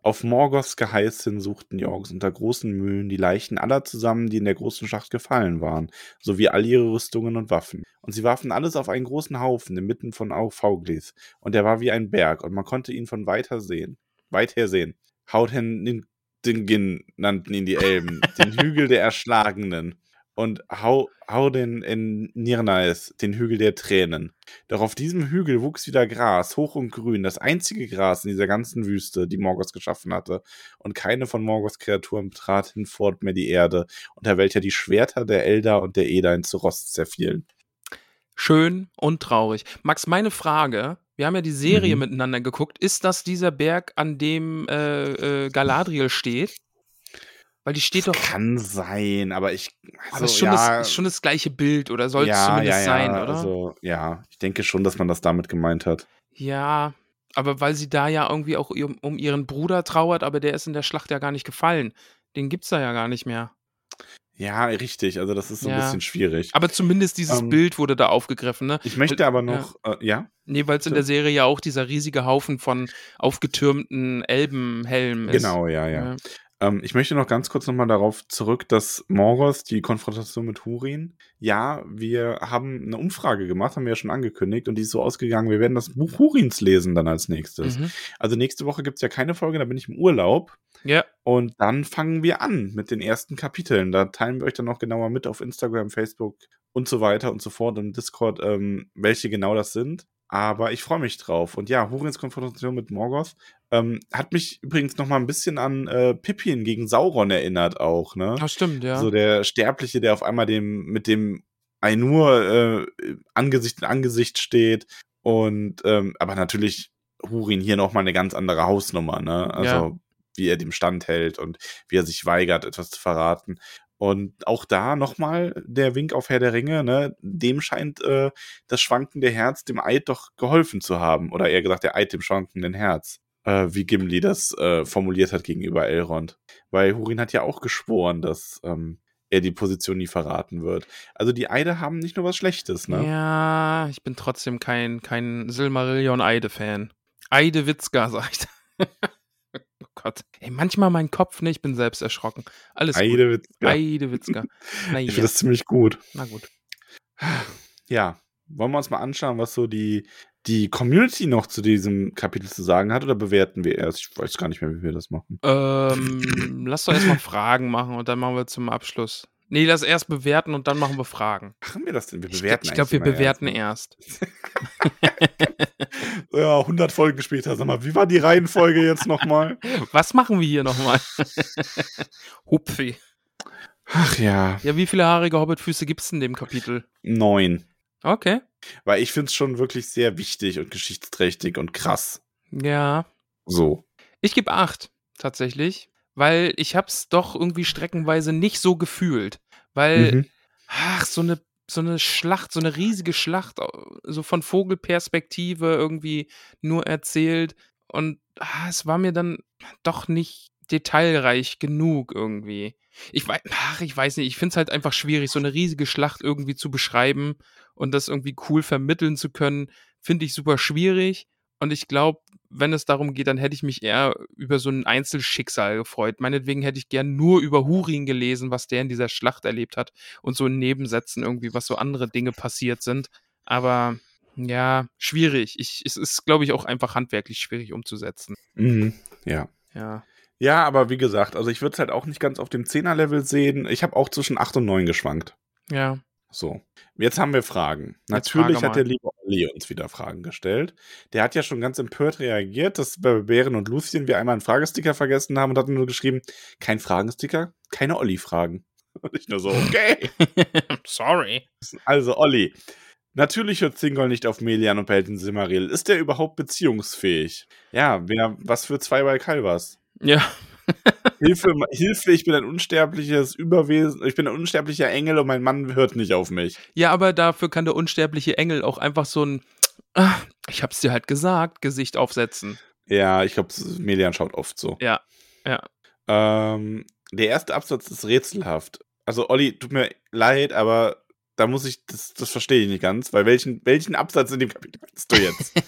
Auf Morgoths Geheiß hin suchten die Orks unter großen Mühen die Leichen aller zusammen, die in der großen Schacht gefallen waren, sowie all ihre Rüstungen und Waffen. Und sie warfen alles auf einen großen Haufen inmitten von Fauglis. Und er war wie ein Berg, und man konnte ihn von weiter sehen, weit her sehen. Den, den Gin nannten ihn die Elben, den Hügel der Erschlagenen. Und hau, hau den in Nirnais, den Hügel der Tränen. Doch auf diesem Hügel wuchs wieder Gras, hoch und grün, das einzige Gras in dieser ganzen Wüste, die Morgoth geschaffen hatte. Und keine von Morgoths Kreaturen betrat hinfort mehr die Erde, unter welcher die Schwerter der Elder und der Edain zu Rost zerfielen. Schön und traurig. Max, meine Frage, wir haben ja die Serie Mhm. miteinander geguckt, ist das dieser Berg, an dem äh, äh, Galadriel steht? Weil die steht doch. Kann sein, aber ich. aber ist schon, das, ist schon das gleiche Bild oder soll es ja, zumindest ja, ja, sein, oder? Also, ja, ich denke schon, dass man das damit gemeint hat. Ja, aber weil sie da ja irgendwie auch um, um ihren Bruder trauert, aber der ist in der Schlacht ja gar nicht gefallen. Den gibt's da ja gar nicht mehr. Ja, richtig. Also, das ist so ein Ja. bisschen schwierig. Aber zumindest dieses Ähm, Bild wurde da aufgegriffen, ne? Ich möchte aber noch, ja, äh, ja? Nee, weil es in der Serie ja auch dieser riesige Haufen von aufgetürmten Elbenhelmen ist. genau, ja, ja. Ähm, ich möchte noch ganz kurz nochmal darauf zurück, dass Morgoth, die Konfrontation mit Hurin, ja, wir haben eine Umfrage gemacht, haben wir ja schon angekündigt, und die ist so ausgegangen, wir werden das Buch Hurins lesen dann als nächstes. Mhm. Also nächste Woche gibt es ja keine Folge, da bin ich im Urlaub. Ja, Und dann fangen wir an mit den ersten Kapiteln. Da teilen wir euch dann noch genauer mit auf Instagram, Facebook und so weiter und so fort im Discord, ähm, welche genau das sind. Aber ich freue mich drauf. Und ja, Hurins Konfrontation mit Morgoth ähm, hat mich übrigens noch mal ein bisschen an äh, Pippin gegen Sauron erinnert auch, ne? das stimmt, ja. So der Sterbliche, der auf einmal dem, mit dem Ainur äh, Angesicht in Angesicht steht. Und ähm, aber natürlich Hurin hier noch mal eine ganz andere Hausnummer, ne? Also Ja. Wie er dem Stand hält und wie er sich weigert, etwas zu verraten. Und auch da nochmal der Wink auf Herr der Ringe, ne? Dem scheint äh, das schwankende Herz dem Eid doch geholfen zu haben. Oder eher gesagt, der Eid dem schwankenden Herz. äh, wie Gimli das äh, formuliert hat gegenüber Elrond. Weil Hurin hat ja auch geschworen, dass ähm, er die Position nie verraten wird. Also die Eide haben nicht nur was Schlechtes, ne? Ja, ich bin trotzdem kein, kein Silmarillion-Eide-Fan. Eide-Witzka, sag ich. Gott. Ey, manchmal mein Kopf, ne, ich bin selbst erschrocken. Alles gut. Eidewitzka. Eide-Witzka. Na Ich ja, finde das ziemlich gut. na gut. Ja, wollen wir uns mal anschauen, was so die, die Community noch zu diesem Kapitel zu sagen hat oder bewerten wir erst? Ich weiß gar nicht mehr, wie wir das machen. Ähm, lass doch erstmal Fragen machen und dann machen wir zum Abschluss. Nee, lass erst bewerten und dann machen wir Fragen. Machen wir das denn? Wir bewerten ich glaube, wir bewerten erst, erst. ne? Ja, 100 Folgen später. Sag mal, wie war die Reihenfolge jetzt nochmal? Was machen wir hier nochmal? Hupfi. Ach ja, Ja, wie viele haarige Hobbitfüße gibt's in dem Kapitel? neun. Okay. Weil ich finde es schon wirklich sehr wichtig und geschichtsträchtig und krass. Ja. So. Ich gebe acht, tatsächlich. Weil ich hab's doch irgendwie streckenweise nicht so gefühlt. Weil, Mhm. ach, so eine, so eine Schlacht, so eine riesige Schlacht, so von Vogelperspektive irgendwie nur erzählt. Und ah, es war mir dann doch nicht detailreich genug irgendwie. Ich weiß, ach, ich weiß nicht, ich finde es halt einfach schwierig, so eine riesige Schlacht irgendwie zu beschreiben und das irgendwie cool vermitteln zu können, finde ich super schwierig. Und ich glaube, wenn es darum geht, dann hätte ich mich eher über so ein Einzelschicksal gefreut. Meinetwegen hätte ich gern nur über Hurin gelesen, was der in dieser Schlacht erlebt hat und so in Nebensätzen irgendwie, was so andere Dinge passiert sind. Aber ja, schwierig. Ich, es ist, glaube ich, auch einfach handwerklich schwierig umzusetzen. Mhm. Ja. Ja. Ja, aber wie gesagt, also ich würde es halt auch nicht ganz auf dem 10er-Level sehen. Ich habe auch zwischen 8 und 9 geschwankt. Ja. So. Jetzt haben wir Fragen. Jetzt Natürlich frage hat der liebe Olli uns wieder Fragen gestellt. Der hat ja schon ganz empört reagiert, dass bei Bären und Lucien wir einmal einen Fragesticker vergessen haben und hat nur geschrieben, kein Fragensticker, keine Olli-Fragen. Und ich nur so, okay. Sorry. Also, Olli. Natürlich hört Zingol nicht auf Melian und behält den Silmaril. Ist der überhaupt beziehungsfähig? Ja, wer, was für zwei bei Kalvas? Ja. Hilfe, Hilfe, ich bin ein unsterbliches Überwesen, ich bin ein unsterblicher Engel und mein Mann hört nicht auf mich. Ja, aber dafür kann der unsterbliche Engel auch einfach so ein, ah, ich hab's dir halt gesagt, Gesicht aufsetzen. Ja, ich glaube, Melian schaut oft so. Ja. Ja. Ähm, der erste Absatz ist rätselhaft. Also, Olli, tut mir leid, aber da muss ich, das, das verstehe ich nicht ganz, weil welchen, welchen Absatz in dem Kapitel meinst du jetzt?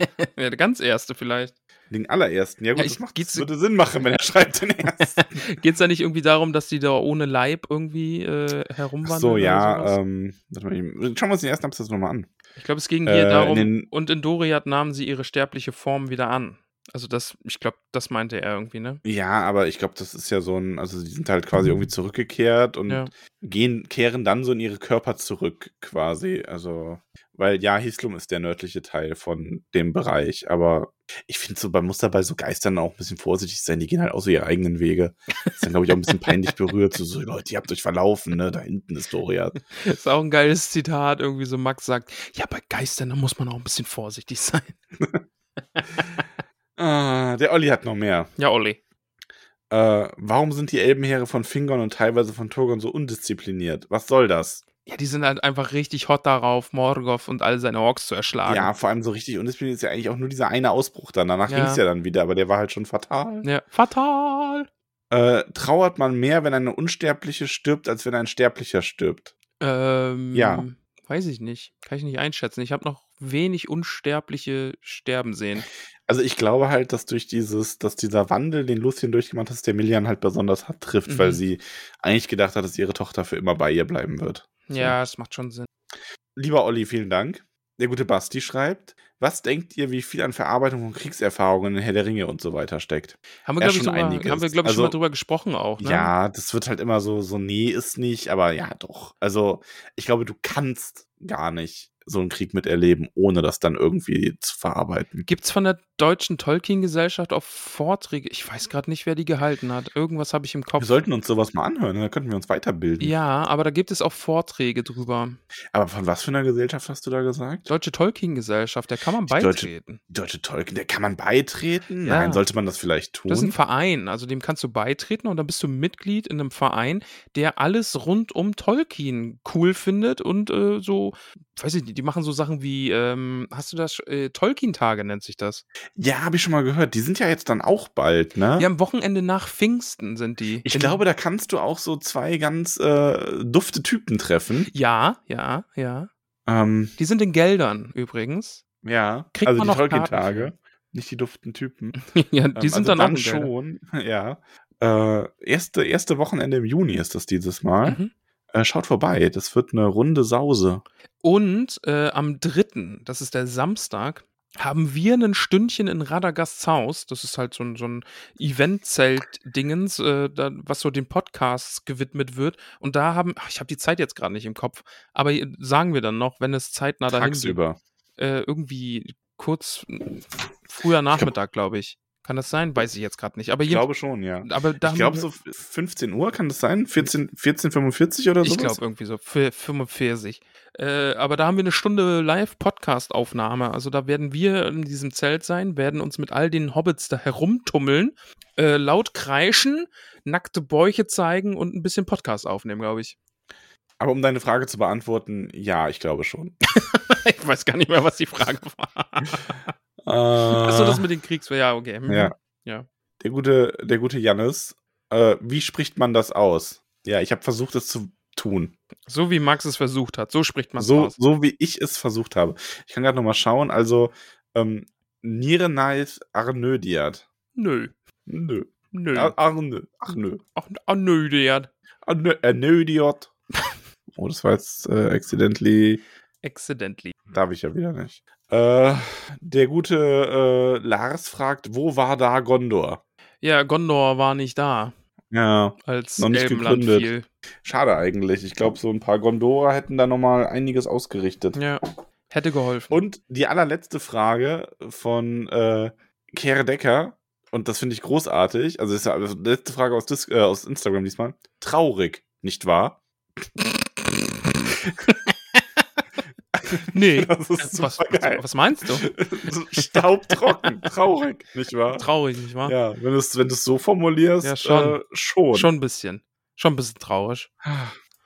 ja, der ganz erste vielleicht. Den allerersten. Ja, gut, Ja, das ich- macht, geht's- das würde Sinn machen, wenn er schreibt den ersten. Geht's da nicht irgendwie darum, dass die da ohne Leib irgendwie äh, Ach herumwandern? so, oder ja, ähm, warte mal, schauen wir uns den ersten Absatz nochmal an. Ich glaube, es ging äh, hier in darum, den- und in Doriath nahmen sie ihre sterbliche Form wieder an. Also das, ich glaube, das meinte er irgendwie, ne? Ja, aber ich glaube, das ist ja so ein, also die sind halt quasi irgendwie zurückgekehrt und Ja. gehen, kehren dann so in ihre Körper zurück, quasi. Also, weil ja, Hislum ist der nördliche Teil von dem Bereich, aber ich finde so, man muss dabei so Geistern auch ein bisschen vorsichtig sein, die gehen halt auch so ihre eigenen Wege. Das ist dann, glaube ich, auch ein bisschen peinlich berührt, so, so, Leute, ihr habt euch verlaufen, ne? Da hinten ist Doria. Ist auch ein geiles Zitat, irgendwie so Max sagt, ja, bei Geistern, da muss man auch ein bisschen vorsichtig sein. Ah, der Olli hat noch mehr. Ja, Olli. Äh, warum sind die Elbenheere von Fingon und teilweise von Turgon so undiszipliniert? Was soll das? Ja, die sind halt einfach richtig hot darauf, Morgoth und all seine Orks zu erschlagen. Ja, vor allem so richtig undiszipliniert ist ja eigentlich auch nur dieser eine Ausbruch dann. Danach Ja. ging es ja dann wieder, aber der war halt schon fatal. Ja, fatal. Äh, trauert man mehr, wenn eine Unsterbliche stirbt, als wenn ein Sterblicher stirbt? Ähm, Ja. Weiß ich nicht. Kann ich nicht einschätzen. Ich habe noch wenig Unsterbliche sterben sehen. Also ich glaube halt, dass durch dieses, dass dieser Wandel, den Lucien durchgemacht hat, der Milian halt besonders hart trifft, Mhm. weil sie eigentlich gedacht hat, dass ihre Tochter für immer bei ihr bleiben wird. Ja, es macht schon Sinn. Lieber Olli, vielen Dank. Der gute Basti schreibt, was denkt ihr, wie viel an Verarbeitung von Kriegserfahrungen in Herr der Ringe und so weiter steckt? Haben wir, glaube ich, schon einiges. haben wir, glaub ich schon Also- mal drüber gesprochen auch, ne? Ja, das wird halt immer so, so, nee, ist nicht, aber ja, doch. Also, ich glaube, du kannst gar nicht so einen Krieg miterleben, ohne das dann irgendwie zu verarbeiten. Gibt's von der deutschen Tolkien-Gesellschaft auch Vorträge? Ich weiß gerade nicht, wer die gehalten hat. Irgendwas habe ich im Kopf. Wir sollten uns sowas mal anhören, ne? da könnten wir uns weiterbilden. ja, aber da gibt es auch Vorträge drüber. Aber von was für einer Gesellschaft hast du da gesagt? Deutsche Tolkien-Gesellschaft, der kann man Die deutsche- beitreten. Die Deutsche Tolkien, der kann man beitreten? Ja. Nein, sollte man das vielleicht tun? Das ist ein Verein, also dem kannst du beitreten und dann bist du Mitglied in einem Verein, der alles rund um Tolkien cool findet und äh, so weiß ich nicht, die machen so Sachen wie, ähm, hast du das, äh, Tolkien-Tage nennt sich das. Ja, habe ich schon mal gehört. Die sind ja jetzt dann auch bald, ne? Ja, am Wochenende nach Pfingsten sind die. ich In- glaube, da kannst du auch so zwei ganz äh, dufte Typen treffen. Ja, ja, ja. Ähm, Die sind in Geldern übrigens. ja, Kriegt also die Tolkien-Tage, nicht die duften Typen. ja, Ähm, die sind also dann, auch dann Geldern. schon, ja. Äh, erste, erste Wochenende im Juni ist das dieses Mal. Mhm. Äh, schaut vorbei, das wird eine runde Sause. Und äh, am 3., das ist der Samstag, haben wir ein Stündchen in Radagasts Haus. Das ist halt so ein, so ein Eventzelt-Dingens, äh, da, was so den Podcasts gewidmet wird. Und da haben, ach, ich habe die Zeit jetzt gerade nicht im Kopf, aber äh, sagen wir dann noch, wenn es zeitnah dahin geht, Tagsüber. äh, irgendwie kurz früher Nachmittag, glaube ich. Kann das sein? Weiß ich jetzt gerade nicht. Aber, Ich glaube schon, ja. aber ich glaube so 15 Uhr kann das sein? 14, 14.45 oder so? Ich glaube irgendwie so, für 45. Äh, aber da haben wir eine Stunde Live-Podcast-Aufnahme. Also da werden wir in diesem Zelt sein, werden uns mit all den Hobbits da herumtummeln, äh, laut kreischen, nackte Bäuche zeigen und ein bisschen Podcast aufnehmen, glaube ich. Aber um deine Frage zu beantworten, ja, ich glaube schon. ich weiß gar nicht mehr, was die Frage war. Äh, Achso, das mit den Kriegs... Ja, okay. Mhm. Ja. Ja. Der gute, der gute Jannis, äh, wie spricht man das aus? Ja, ich habe versucht, es zu tun. So wie Max es versucht hat, so spricht man es So, aus. so wie ich es versucht habe. Ich kann gerade noch mal schauen. Also, ähm, Nirenalf Arnödiat. Nö. Nö. Nö. Ach nö. Ach, nö, der. Arnö Arnödiat. oh, das war jetzt äh, accidentally. Accidentally. Darf ich ja wieder nicht. Äh, der gute äh, Lars fragt, wo war da Gondor? Ja, Gondor war nicht da, Ja, als Noch nicht Elbenland gegründet. fiel. schade eigentlich. Ich glaube, so ein paar Gondorer hätten da noch mal einiges ausgerichtet. Ja. Hätte geholfen. Und die allerletzte Frage von äh, Kere Decker, und das finde ich großartig, also ist ja also die letzte Frage aus, Dis äh, aus Instagram diesmal. Traurig, nicht wahr? nee. Das ist was, super geil. was, was meinst du? So Staubtrocken, traurig, nicht wahr? Traurig, nicht wahr? Ja, wenn du es wenn du's so formulierst, Ja, schon. Äh, schon. Schon ein bisschen. Schon ein bisschen traurig.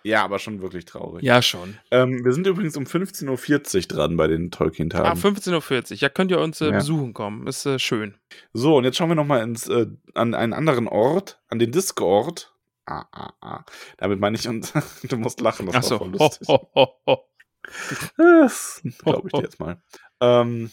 Ja, aber schon wirklich traurig. Ja, schon. Ähm, wir sind übrigens um 15.40 Uhr dran bei den Tolkien-Tagen. Ah, 15.40 Uhr. Ja, könnt ihr uns äh, Ja. besuchen kommen. Ist äh, schön. So, und jetzt schauen wir nochmal äh, an einen anderen Ort, an den Discord. Ah, ah, ah. Damit meine ich, und du musst lachen, das Achso. war voll lustig. ho, ho, ho. Das glaube ich dir jetzt mal. Ähm,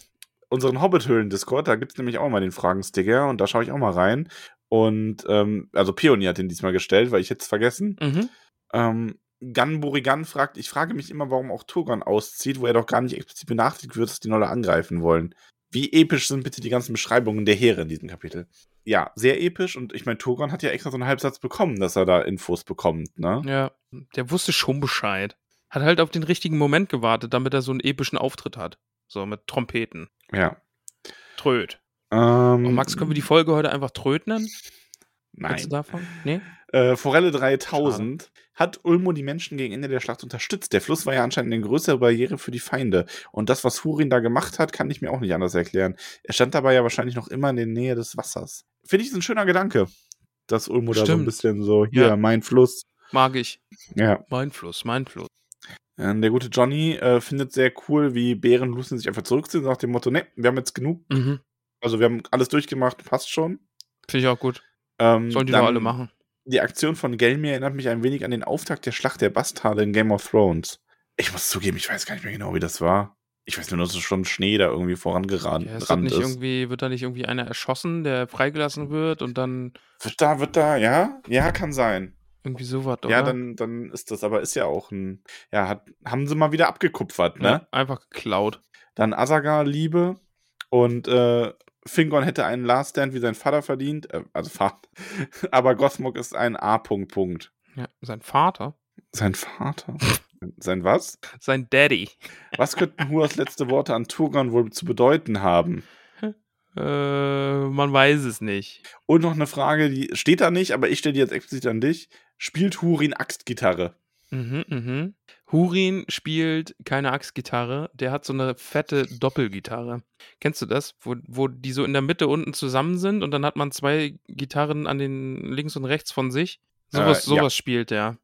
unseren Hobbit-Höhlen-Discord, da gibt es nämlich auch mal den Fragensticker und da schaue ich auch mal rein. Und, ähm, also Peony hat den diesmal gestellt, weil ich jetzt vergessen. Mhm. Ähm, Ganburigan fragt, ich frage mich immer, warum auch Turgon auszieht, wo er doch gar nicht explizit benachrichtigt wird, dass die Nolle angreifen wollen. Wie episch sind bitte die ganzen Beschreibungen der Heere in diesem Kapitel? Ja, sehr episch und ich meine, Turgon hat ja extra so einen Halbsatz bekommen, dass er da Infos bekommt, ne? Ja, der wusste schon Bescheid. Hat halt auf den richtigen Moment gewartet, damit er so einen epischen Auftritt hat. So mit Trompeten. Ja. Tröd. Ähm, Und Max, können wir die Folge heute einfach Tröd nennen? Nein. Kennst du davon? Nee? Äh, Forelle 3000 hat Ulmo die Menschen gegen Ende der Schlacht unterstützt. Der Fluss war ja anscheinend eine größere Barriere für die Feinde. Und das, was Hurin da gemacht hat, kann ich mir auch nicht anders erklären. Er stand dabei ja wahrscheinlich noch immer in der Nähe des Wassers. Finde ich ist ein schöner Gedanke, dass Ulmo da so ein Stimmt. bisschen so, hier, Ja. mein Fluss. Mag ich. Ja. Mein Fluss, mein Fluss. Ähm, der gute Johnny äh, findet sehr cool, wie Bären Lucien sich einfach zurückziehen, nach dem Motto, ne, wir haben jetzt genug. Mhm. Also wir haben alles durchgemacht, passt schon. Finde ich auch gut. Ähm, Sollen die dann- doch alle machen. Die Aktion von Gelmir erinnert mich ein wenig an den Auftakt der Schlacht der Bastarde in Game of Thrones. Ich muss zugeben, ich weiß gar nicht mehr genau, wie das war. Ich weiß nur, dass es schon Schnee da irgendwie vorangerannt Ja, ist nicht ist. irgendwie, wird da nicht irgendwie einer erschossen, der freigelassen wird und dann Wird da, wird da, ja? Ja, kann sein. Irgendwie sowas, oder? Ja, dann, dann ist das, aber ist ja auch ein, ja, hat, haben sie mal wieder abgekupfert, ne? Ja, einfach geklaut. Dann Asagar Liebe und äh, Fingon hätte einen Last Stand wie sein Vater verdient, äh, also Vater. aber Gothmog ist ein A. Punkt, Punkt. Ja, sein Vater. Sein Vater? sein was? Sein Daddy. Was könnten Huas letzte Worte an Turgon wohl zu bedeuten haben? Äh, man weiß es nicht. Und noch eine Frage, die steht da nicht, aber ich stelle die jetzt explizit an dich. Spielt Hurin Axtgitarre? Mhm, mhm. Hurin spielt keine Axtgitarre, der hat so eine fette Doppelgitarre. Kennst du das? Wo, wo die so in der Mitte unten zusammen sind und dann hat man zwei Gitarren an den links und rechts von sich. Sowas, Äh, ja. sowas spielt der.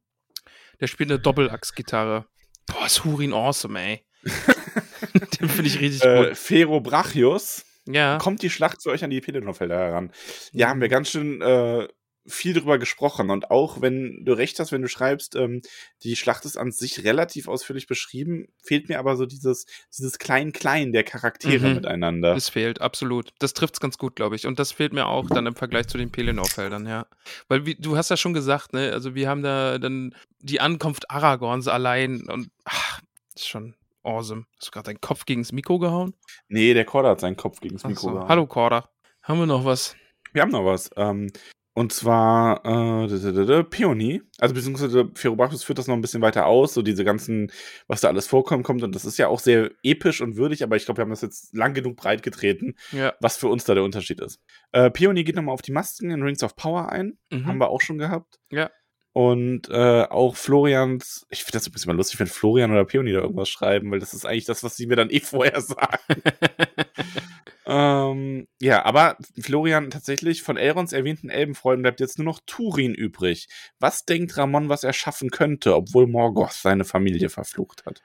Der spielt eine Doppelachsgitarre. Boah, ist Hurin awesome, ey. Den finde ich richtig Äh, gut. Ferobrachius. Ja. Kommt die Schlacht zu euch an die Pelennor-Felder heran? Ja, haben wir ganz schön äh, viel drüber gesprochen. Und auch wenn du recht hast, wenn du schreibst, ähm, die Schlacht ist an sich relativ ausführlich beschrieben, fehlt mir aber so dieses, dieses Klein-Klein der Charaktere Mhm. miteinander. Das fehlt, absolut. Das trifft's ganz gut, glaube ich. Und das fehlt mir auch dann im Vergleich zu den Pelennor-Feldern, ja. Weil wie, du hast ja schon gesagt, ne, also wir haben da dann die Ankunft Aragorns allein und ach, das ist schon awesome. Hast du gerade deinen Kopf gegen das Mikro gehauen? Nee, der Korda hat seinen Kopf gegen das Mikro so. gehauen. Hallo Korda. Haben wir noch was? Wir haben noch was. Ähm, und zwar äh, Peony. Also beziehungsweise Ferobrachius führt das noch ein bisschen weiter aus, so diese ganzen, was da alles vorkommt, kommt. Und das ist ja auch sehr episch und würdig, aber ich glaube, wir haben das jetzt lang genug breit getreten, Ja. was für uns da der Unterschied ist. Äh, Peony geht nochmal auf die Masken in Rings of Power ein. Mhm. Haben wir auch schon gehabt. Ja. Und äh, auch Florians, ich finde das ein bisschen mal lustig, wenn Florian oder Peony da irgendwas schreiben, weil das ist eigentlich das, was sie mir dann eh vorher sagen. Ähm, ja, aber Florian, tatsächlich von Elrons erwähnten Elbenfreunden bleibt jetzt nur noch Turin übrig. Was denkt Ramon, was er schaffen könnte, obwohl Morgoth seine Familie verflucht hat?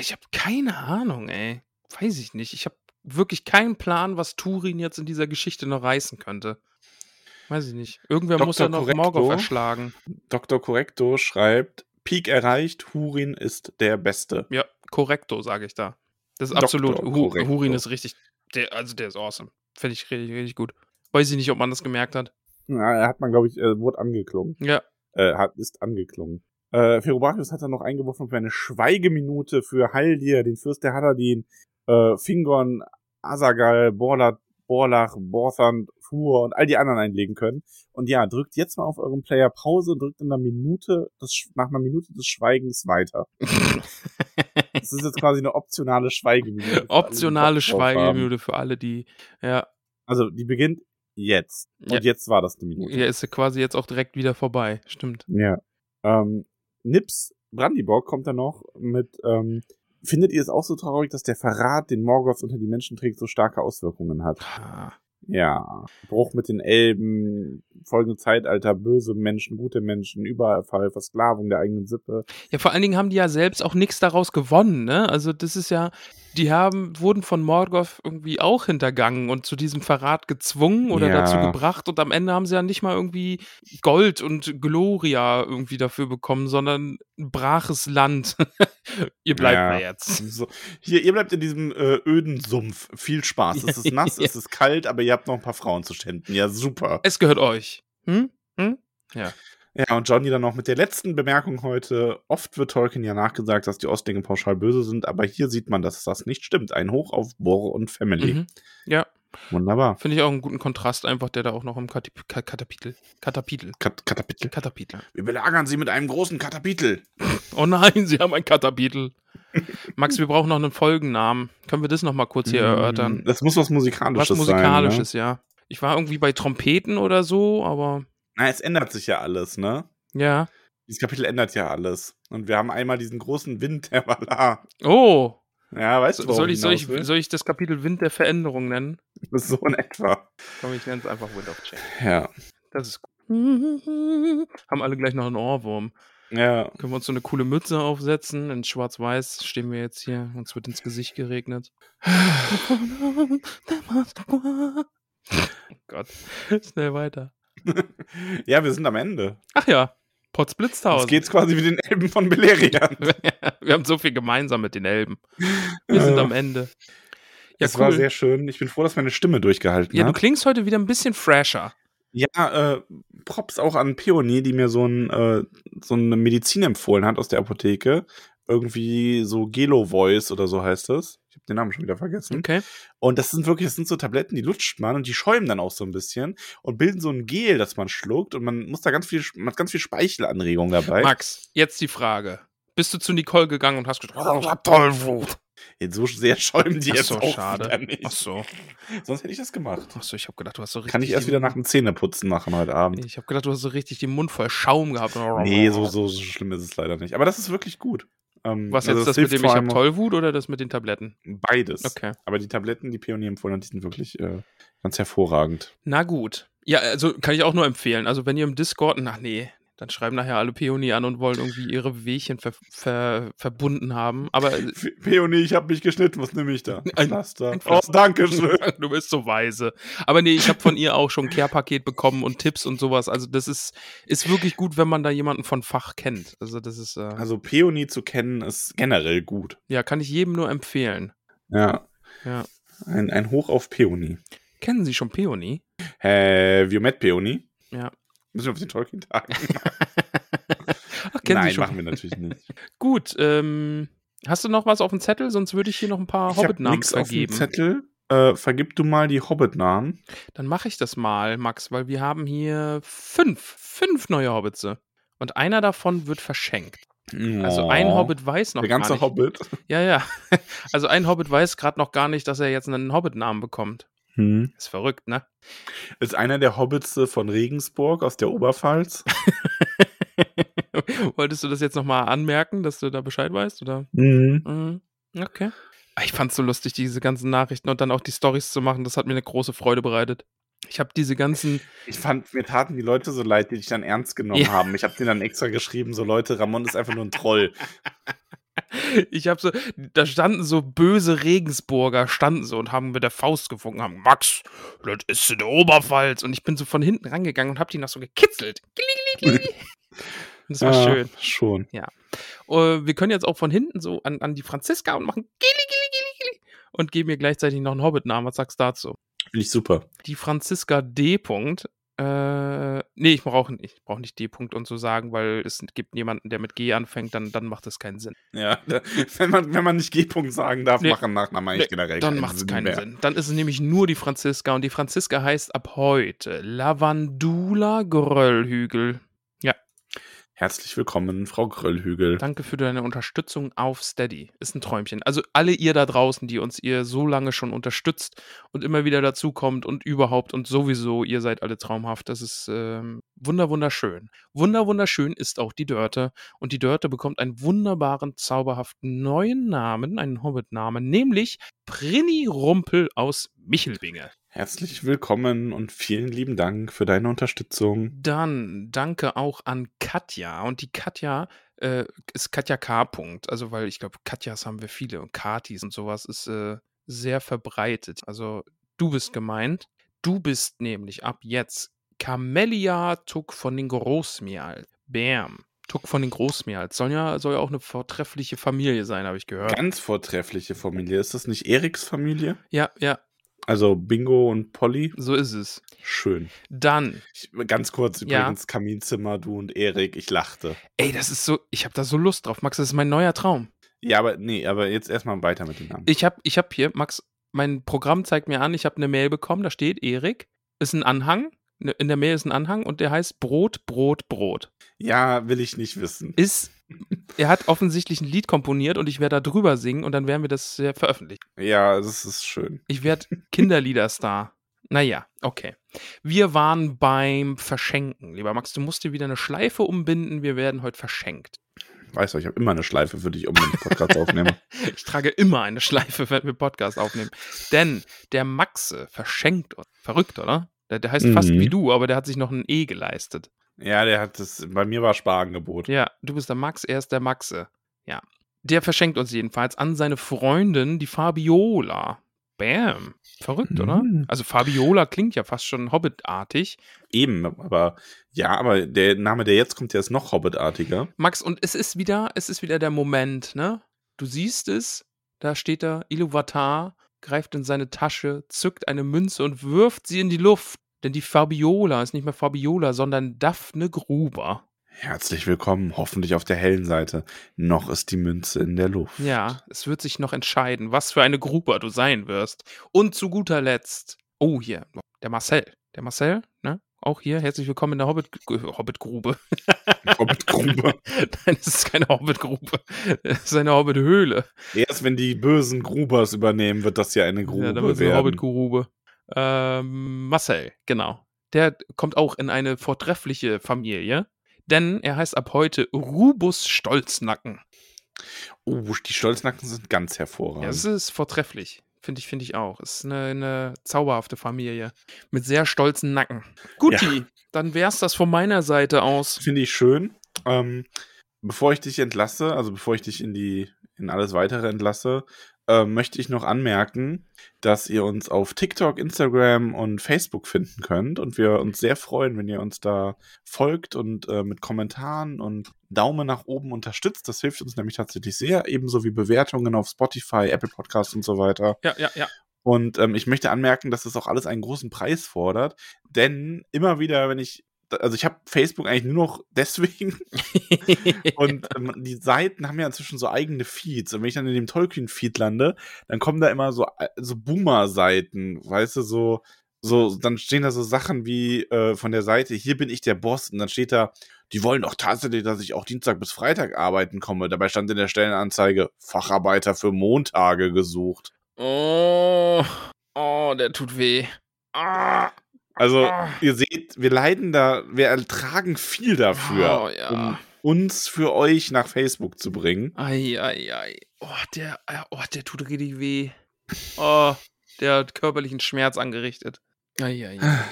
Ich habe keine Ahnung, ey. Weiß ich nicht. Ich habe wirklich keinen Plan, was Turin jetzt in dieser Geschichte noch reißen könnte. Weiß ich nicht. Irgendwer muss ja Dr. noch Correcto. Morgoth erschlagen. Dr. Correcto schreibt, Peak erreicht, Hurin ist der Beste. Ja, korrekto, sage ich da. Das ist Dr. absolut. Correcto. Hurin ist richtig. Der, also der ist awesome. Finde ich richtig, richtig gut. Weiß ich nicht, ob man das gemerkt hat. Ja, er hat man, glaube ich, äh, wurde angeklungen. Ja. Äh, hat, ist angeklungen. Äh, Ferobrachius hat dann noch eingeworfen für eine Schweigeminute für Haldir, den Fürst der Haladin, äh, Fingon, Asagal, Borlat, Borlach, Borthand, Fur und all die anderen einlegen können. Und ja, drückt jetzt mal auf euren Player Pause und drückt in einer Minute, des, nach einer Minute des Schweigens weiter. Das ist jetzt quasi eine optionale Schweigeminute. für alle, die Optionale. Schweigeminute für alle, die. Ja, Also, die beginnt jetzt. Und Ja. jetzt war das eine Minute. ja, ist ja quasi jetzt auch direkt wieder vorbei. Stimmt. Ja. Ähm, Nips Brandyborg kommt dann noch mit, ähm, findet ihr es auch so traurig, dass der Verrat, den Morgoth unter die Menschen trägt, so starke Auswirkungen hat? Ah, Ja. Bruch mit den Elben, folgende Zeitalter, böse Menschen, gute Menschen, Überfall, Versklavung der eigenen Sippe. Ja, vor allen Dingen haben die ja selbst auch nichts daraus gewonnen, ne? Also das ist ja, die haben, wurden von Morgoth irgendwie auch hintergangen und zu diesem Verrat gezwungen oder Ja. dazu gebracht und am Ende haben sie ja nicht mal irgendwie Gold und Gloria irgendwie dafür bekommen, sondern ein braches Land. Ihr bleibt Ja. da jetzt. So, hier, ihr bleibt in diesem äh, öden Sumpf. Viel Spaß. Es ist nass, es ist kalt, aber ihr habt noch ein paar Frauen zu ständen. Ja, super. Es gehört euch. Hm? Hm? Ja, und Johnny dann noch mit der letzten Bemerkung heute. Oft wird Tolkien ja nachgesagt, dass die Ostlinge pauschal böse sind, aber hier sieht man, dass das nicht stimmt. Ein Hoch auf Bor und Family. Mhm. Ja, Wunderbar. finde ich auch einen guten Kontrast, einfach der da auch noch im Katip Katapitel. Katapitel. Kat Katapitel. Katapitel. Wir belagern sie mit einem großen Katapitel. Oh nein, sie haben ein Katapitel. Max, wir brauchen noch einen Folgennamen. Können wir das noch mal kurz hier erörtern? Das muss was Musikalisches Was Musikalisches, sein. Ne? ja. Ich war irgendwie bei Trompeten oder so, aber Na, es ändert sich ja alles, ne? ja. Dieses Kapitel ändert ja alles. Und wir haben einmal diesen großen Wind der Valar. Oh, Ja, weißt du, so, worauf soll ich, soll, ich, soll ich das Kapitel Wind der Veränderung nennen? So in etwa. Komm, ich nenne es einfach Wind of Change. Ja. Das ist gut. Haben alle gleich noch einen Ohrwurm. Ja. Können wir uns so eine coole Mütze aufsetzen? In schwarz-weiß stehen wir jetzt hier. Uns wird ins Gesicht geregnet. oh Gott. Schnell weiter. ja, wir sind am Ende. Ach ja, Jetzt Potzblitztausend. geht's quasi wie den Elben von Beleriand. wir haben so viel gemeinsam mit den Elben. Wir sind Ja. am Ende. Ja, es war sehr schön. Ich bin froh, dass meine Stimme durchgehalten Ja, du hat. klingst heute wieder ein bisschen fresher. Ja, äh, Props auch an Peony, die mir so, ein, äh, so eine Medizin empfohlen hat aus der Apotheke. Irgendwie so Gelo Voice oder so heißt das. Habe den Namen schon wieder vergessen. Okay. Und das sind wirklich, das sind so Tabletten, die lutscht man und die schäumen dann auch so ein bisschen und bilden so ein Gel, das man schluckt und man muss da ganz viel, man hat ganz viel Speichelanregung dabei. Max, jetzt die Frage. Bist du zu Nicole gegangen und hast gesagt, oh, Tollwut. So sehr schäumen die Ach jetzt so, auch schade. nicht. Ach so. Sonst hätte ich das gemacht. Ach so, ich habe gedacht, du hast so richtig. Kann ich erst wieder nach dem Zähneputzen machen heute Abend. Ich habe gedacht, du hast so richtig den Mund voll Schaum gehabt. Nee, so, so, so schlimm ist es leider nicht. Aber das ist wirklich gut. Ähm, Was also jetzt das mit hilft dem ich hab Tollwut oder das mit den Tabletten? Beides. Okay. Aber die Tabletten, die Pionier empfohlen hat, die sind wirklich äh, ganz hervorragend. Na gut. Ja, also kann ich auch nur empfehlen. Also wenn ihr im Discord, ach nee, Dann schreiben nachher alle Peony an und wollen irgendwie ihre Wehchen ver ver verbunden haben. Aber äh, Peony, ich habe mich geschnitten, was nehme ich da? Ein- Pflaster. ein oh, Pflaster. danke schön. du bist so weise. Aber nee, ich habe von ihr auch schon ein Care-Paket bekommen und Tipps und sowas. Also das ist, ist wirklich gut, wenn man da jemanden von Fach kennt. Also das ist, äh, Also Peony zu kennen ist generell gut. ja, kann ich jedem nur empfehlen. Ja. Ja. Ein, ein Hoch auf Peony. Kennen Sie schon Peony? Have you met Peony? Ja. Müssen wir auf den Tolkien-Tag? Ach, kennen Nein, machen wir natürlich nicht. Gut, ähm, hast du noch was auf dem Zettel? Sonst würde ich hier noch ein paar Hobbit-Namen nichts auf dem vergeben. Zettel. Äh, vergib du mal die Hobbit-Namen. Dann mache ich das mal, Max, weil wir haben hier fünf, fünf neue Hobbitse. Und einer davon wird verschenkt. Also ein Oh. Hobbit weiß noch Der ganze gar nicht. Hobbit. Ja, ja. Also ein Hobbit weiß gerade noch gar nicht, dass er jetzt einen Hobbit-Namen bekommt. Hm. Ist verrückt, ne? Ist einer der Hobbits äh, von Regensburg aus der Oberpfalz. Wolltest du das jetzt nochmal anmerken, dass du da Bescheid weißt? Oder? Mhm. Mhm. Okay. Ich fand's so lustig, diese ganzen Nachrichten und dann auch die Stories zu machen. Das hat mir eine große Freude bereitet. Ich habe diese ganzen. Ich fand, mir taten die Leute so leid, die dich dann ernst genommen Ja. haben. Ich habe denen dann extra geschrieben, so Leute, Ramon ist einfach nur ein Troll. Ich habe so, da standen so böse Regensburger, standen so und haben mit der Faust gefunken, haben Max, das ist in der Oberpfalz. Und ich bin so von hinten rangegangen und habe die noch so gekitzelt. Und Das war Ja, schön. Schon. Äh, wir können jetzt auch von hinten so an, an die Franziska und machen. Und geben ihr gleichzeitig noch einen Hobbit-Namen. Was sagst du dazu? Finde ich super. Die Franziska D. -Punkt, äh, nee, ich brauche nicht, ich brauch nicht D. -Punkt und so sagen, weil es gibt jemanden, der mit G anfängt, dann, dann macht das keinen Sinn. Ja, wenn, man, wenn man nicht G-Punkt sagen darf, Nee. machen Nachnamen eigentlich Nee, generell Dann macht es keinen mehr. Sinn. Dann ist es nämlich nur die Franziska und die Franziska heißt ab heute Lavandula Gröllhügel. Herzlich willkommen, Frau Gröllhügel. Danke für deine Unterstützung auf Steady. Ist ein Träumchen. Also alle ihr da draußen, die uns ihr so lange schon unterstützt und immer wieder dazukommt und überhaupt und sowieso, ihr seid alle traumhaft. Das ist ähm, wunder wunderschön. Wunder wunderschön ist auch die Dörte und die Dörte bekommt einen wunderbaren, zauberhaften neuen Namen, einen Hobbit-Namen, nämlich Prinny Rumpel aus Michelbinge. Herzlich willkommen und vielen lieben Dank für deine Unterstützung. Dann danke auch an Katja. Und die Katja äh, ist Katja K. -Punkt. Also, weil ich glaube, Katjas haben wir viele und Katis und sowas ist äh, sehr verbreitet. Also, du bist gemeint. Du bist nämlich ab jetzt Camellia Tuck von den Großmial. Bam. Tuck von den Großmial. Soll ja, soll ja auch eine vortreffliche Familie sein, habe ich gehört. Ganz vortreffliche Familie. Ist das nicht Eriks Familie? Ja, ja, Also Bingo und Polly? so ist es. Schön. Dann, Ich, ganz kurz Ja. übrigens, Kaminzimmer, du und Erik, ich lachte. ey, das ist so, ich habe da so Lust drauf. Max, das ist mein neuer Traum. Ja, aber nee, aber jetzt erstmal weiter mit den Namen. Ich habe ich hab hier, Max, mein Programm zeigt mir an, ich habe eine Mail bekommen, da steht Erik, ist ein Anhang, ne- in der Mail ist ein Anhang und der heißt Brot, Brot, Brot. ja, will ich nicht wissen. Ist, er hat offensichtlich ein Lied komponiert und ich werde da drüber singen und dann werden wir das äh, veröffentlichen. Ja, das ist schön. Ich werde Kinderliederstar. Naja, okay. Wir waren beim Verschenken. Lieber Max, du musst dir wieder eine Schleife umbinden. Wir werden heute verschenkt. Weißt du, ich habe immer eine Schleife für dich um, wenn ich Podcast aufnehme. Ich trage immer eine Schleife, wenn wir Podcast aufnehmen. Denn der Maxe verschenkt uns. Verrückt, oder? Der, der heißt fast Mhm. wie du, aber der hat sich noch ein E geleistet. Ja, der hat das, bei mir war Sparangebot. Ja, du bist der Max, er ist der Maxe. Ja. Der verschenkt uns jedenfalls an seine Freundin die Fabiola. Bam. Verrückt, oder? Mhm. Also Fabiola klingt ja fast schon Hobbitartig. Eben, aber ja, aber der Name, der jetzt kommt, der ist noch Hobbitartiger. Max, und es ist wieder, es ist wieder der Moment, ne? Du siehst es, da steht da, Iluvatar greift in seine Tasche, zückt eine Münze und wirft sie in die Luft. Denn die Fabiola ist nicht mehr Fabiola, sondern Daphne Gruber. Herzlich willkommen, hoffentlich auf der hellen Seite. Noch ist die Münze in der Luft. Ja, es wird sich noch entscheiden, was für eine Gruber du sein wirst. Und zu guter Letzt, oh hier, der Marcel. Der Marcel, ne? Auch hier, herzlich willkommen in der Hobbit, Hobbitgrube. Hobbitgrube. Nein, es ist keine Hobbitgrube. Es ist eine Hobbithöhle. Erst wenn die bösen Grubers übernehmen, wird das ja eine Grube Ja, dann wird es eine. Hobbit-Grube. Ähm, Marcel, genau. Der kommt auch in eine vortreffliche Familie, denn er heißt ab heute Rubus Stolznacken. Oh, die Stolznacken sind ganz hervorragend. Ja, das ist vortrefflich. Finde ich, finde ich auch. Ist eine, eine zauberhafte Familie. Mit sehr stolzen Nacken. Guti, dann wär's das von meiner Seite aus. Finde ich schön. Ähm, bevor ich dich entlasse, also bevor ich dich in die in alles weitere entlasse, äh, möchte ich noch anmerken, dass ihr uns auf TikTok, Instagram und Facebook finden könnt und wir uns sehr freuen, wenn ihr uns da folgt und äh, mit Kommentaren und Daumen nach oben unterstützt. Das hilft uns nämlich tatsächlich sehr, ebenso wie Bewertungen auf Spotify, Apple Podcasts und so weiter. Ja, ja, ja. Und ähm, ich möchte anmerken, dass das auch alles einen großen Preis fordert, denn immer wieder, wenn ich also ich habe Facebook eigentlich nur noch deswegen. und ähm, die Seiten haben ja inzwischen so eigene Feeds. Und wenn ich dann in dem Tolkien-Feed lande, dann kommen da immer so, äh, so Boomer-Seiten, weißt du, so, so, dann stehen da so Sachen wie äh, von der Seite, hier bin ich der Boss. Und dann steht da, die wollen doch tatsächlich, dass ich auch Dienstag bis Freitag arbeiten komme. Dabei stand in der Stellenanzeige, Facharbeiter für Montage gesucht. Oh, oh, der tut weh. Ah. Also, Ah. ihr seht, wir leiden da, wir ertragen viel dafür, Oh, ja. um uns für euch nach Facebook zu bringen. Ei, ei, ei. Oh, der, äh, oh, der tut richtig weh. Oh, der hat körperlichen Schmerz angerichtet. Ei, ei, ei.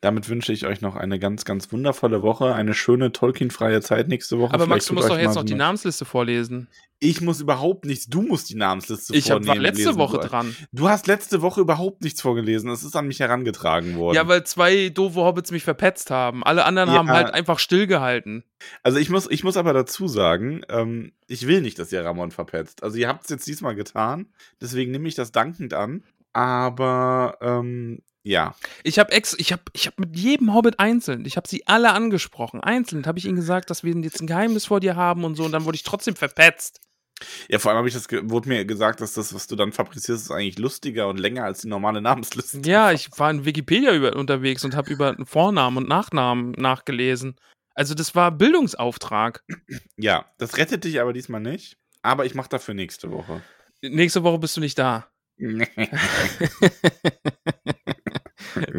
Damit wünsche ich euch noch eine ganz, ganz wundervolle Woche, eine schöne Tolkien-freie Zeit nächste Woche. Aber Vielleicht Max, du musst doch jetzt noch die Namensliste vorlesen. Ich muss überhaupt nichts, du musst die Namensliste Ich hab, war vornehmen. letzte lesen. Woche du, dran. Du hast letzte Woche überhaupt nichts vorgelesen. Es ist an mich herangetragen worden. Ja, weil zwei doofe Hobbits mich verpetzt haben. Alle anderen Ja. haben halt einfach stillgehalten. Also ich muss, ich muss aber dazu sagen, ähm, ich will nicht, dass ihr Ramon verpetzt. Also ihr habt es jetzt diesmal getan, deswegen nehme ich das dankend an. Aber ähm, ja, Ich habe ex, ich habe, ich habe mit jedem Hobbit einzeln, ich habe sie alle angesprochen. Einzeln habe ich ihnen gesagt, dass wir jetzt ein Geheimnis vor dir haben und so. Und dann wurde ich trotzdem verpetzt. ja vor allem habe ich das, wurde mir gesagt, dass das, was du dann fabrizierst, ist eigentlich lustiger und länger als die normale Namensliste. Ja, ich war in Wikipedia über, unterwegs und habe über Vornamen und Nachnamen nachgelesen. Also das war Bildungsauftrag. Ja, das rettet dich aber diesmal nicht. Aber ich mache dafür nächste Woche. Nächste Woche bist du nicht da.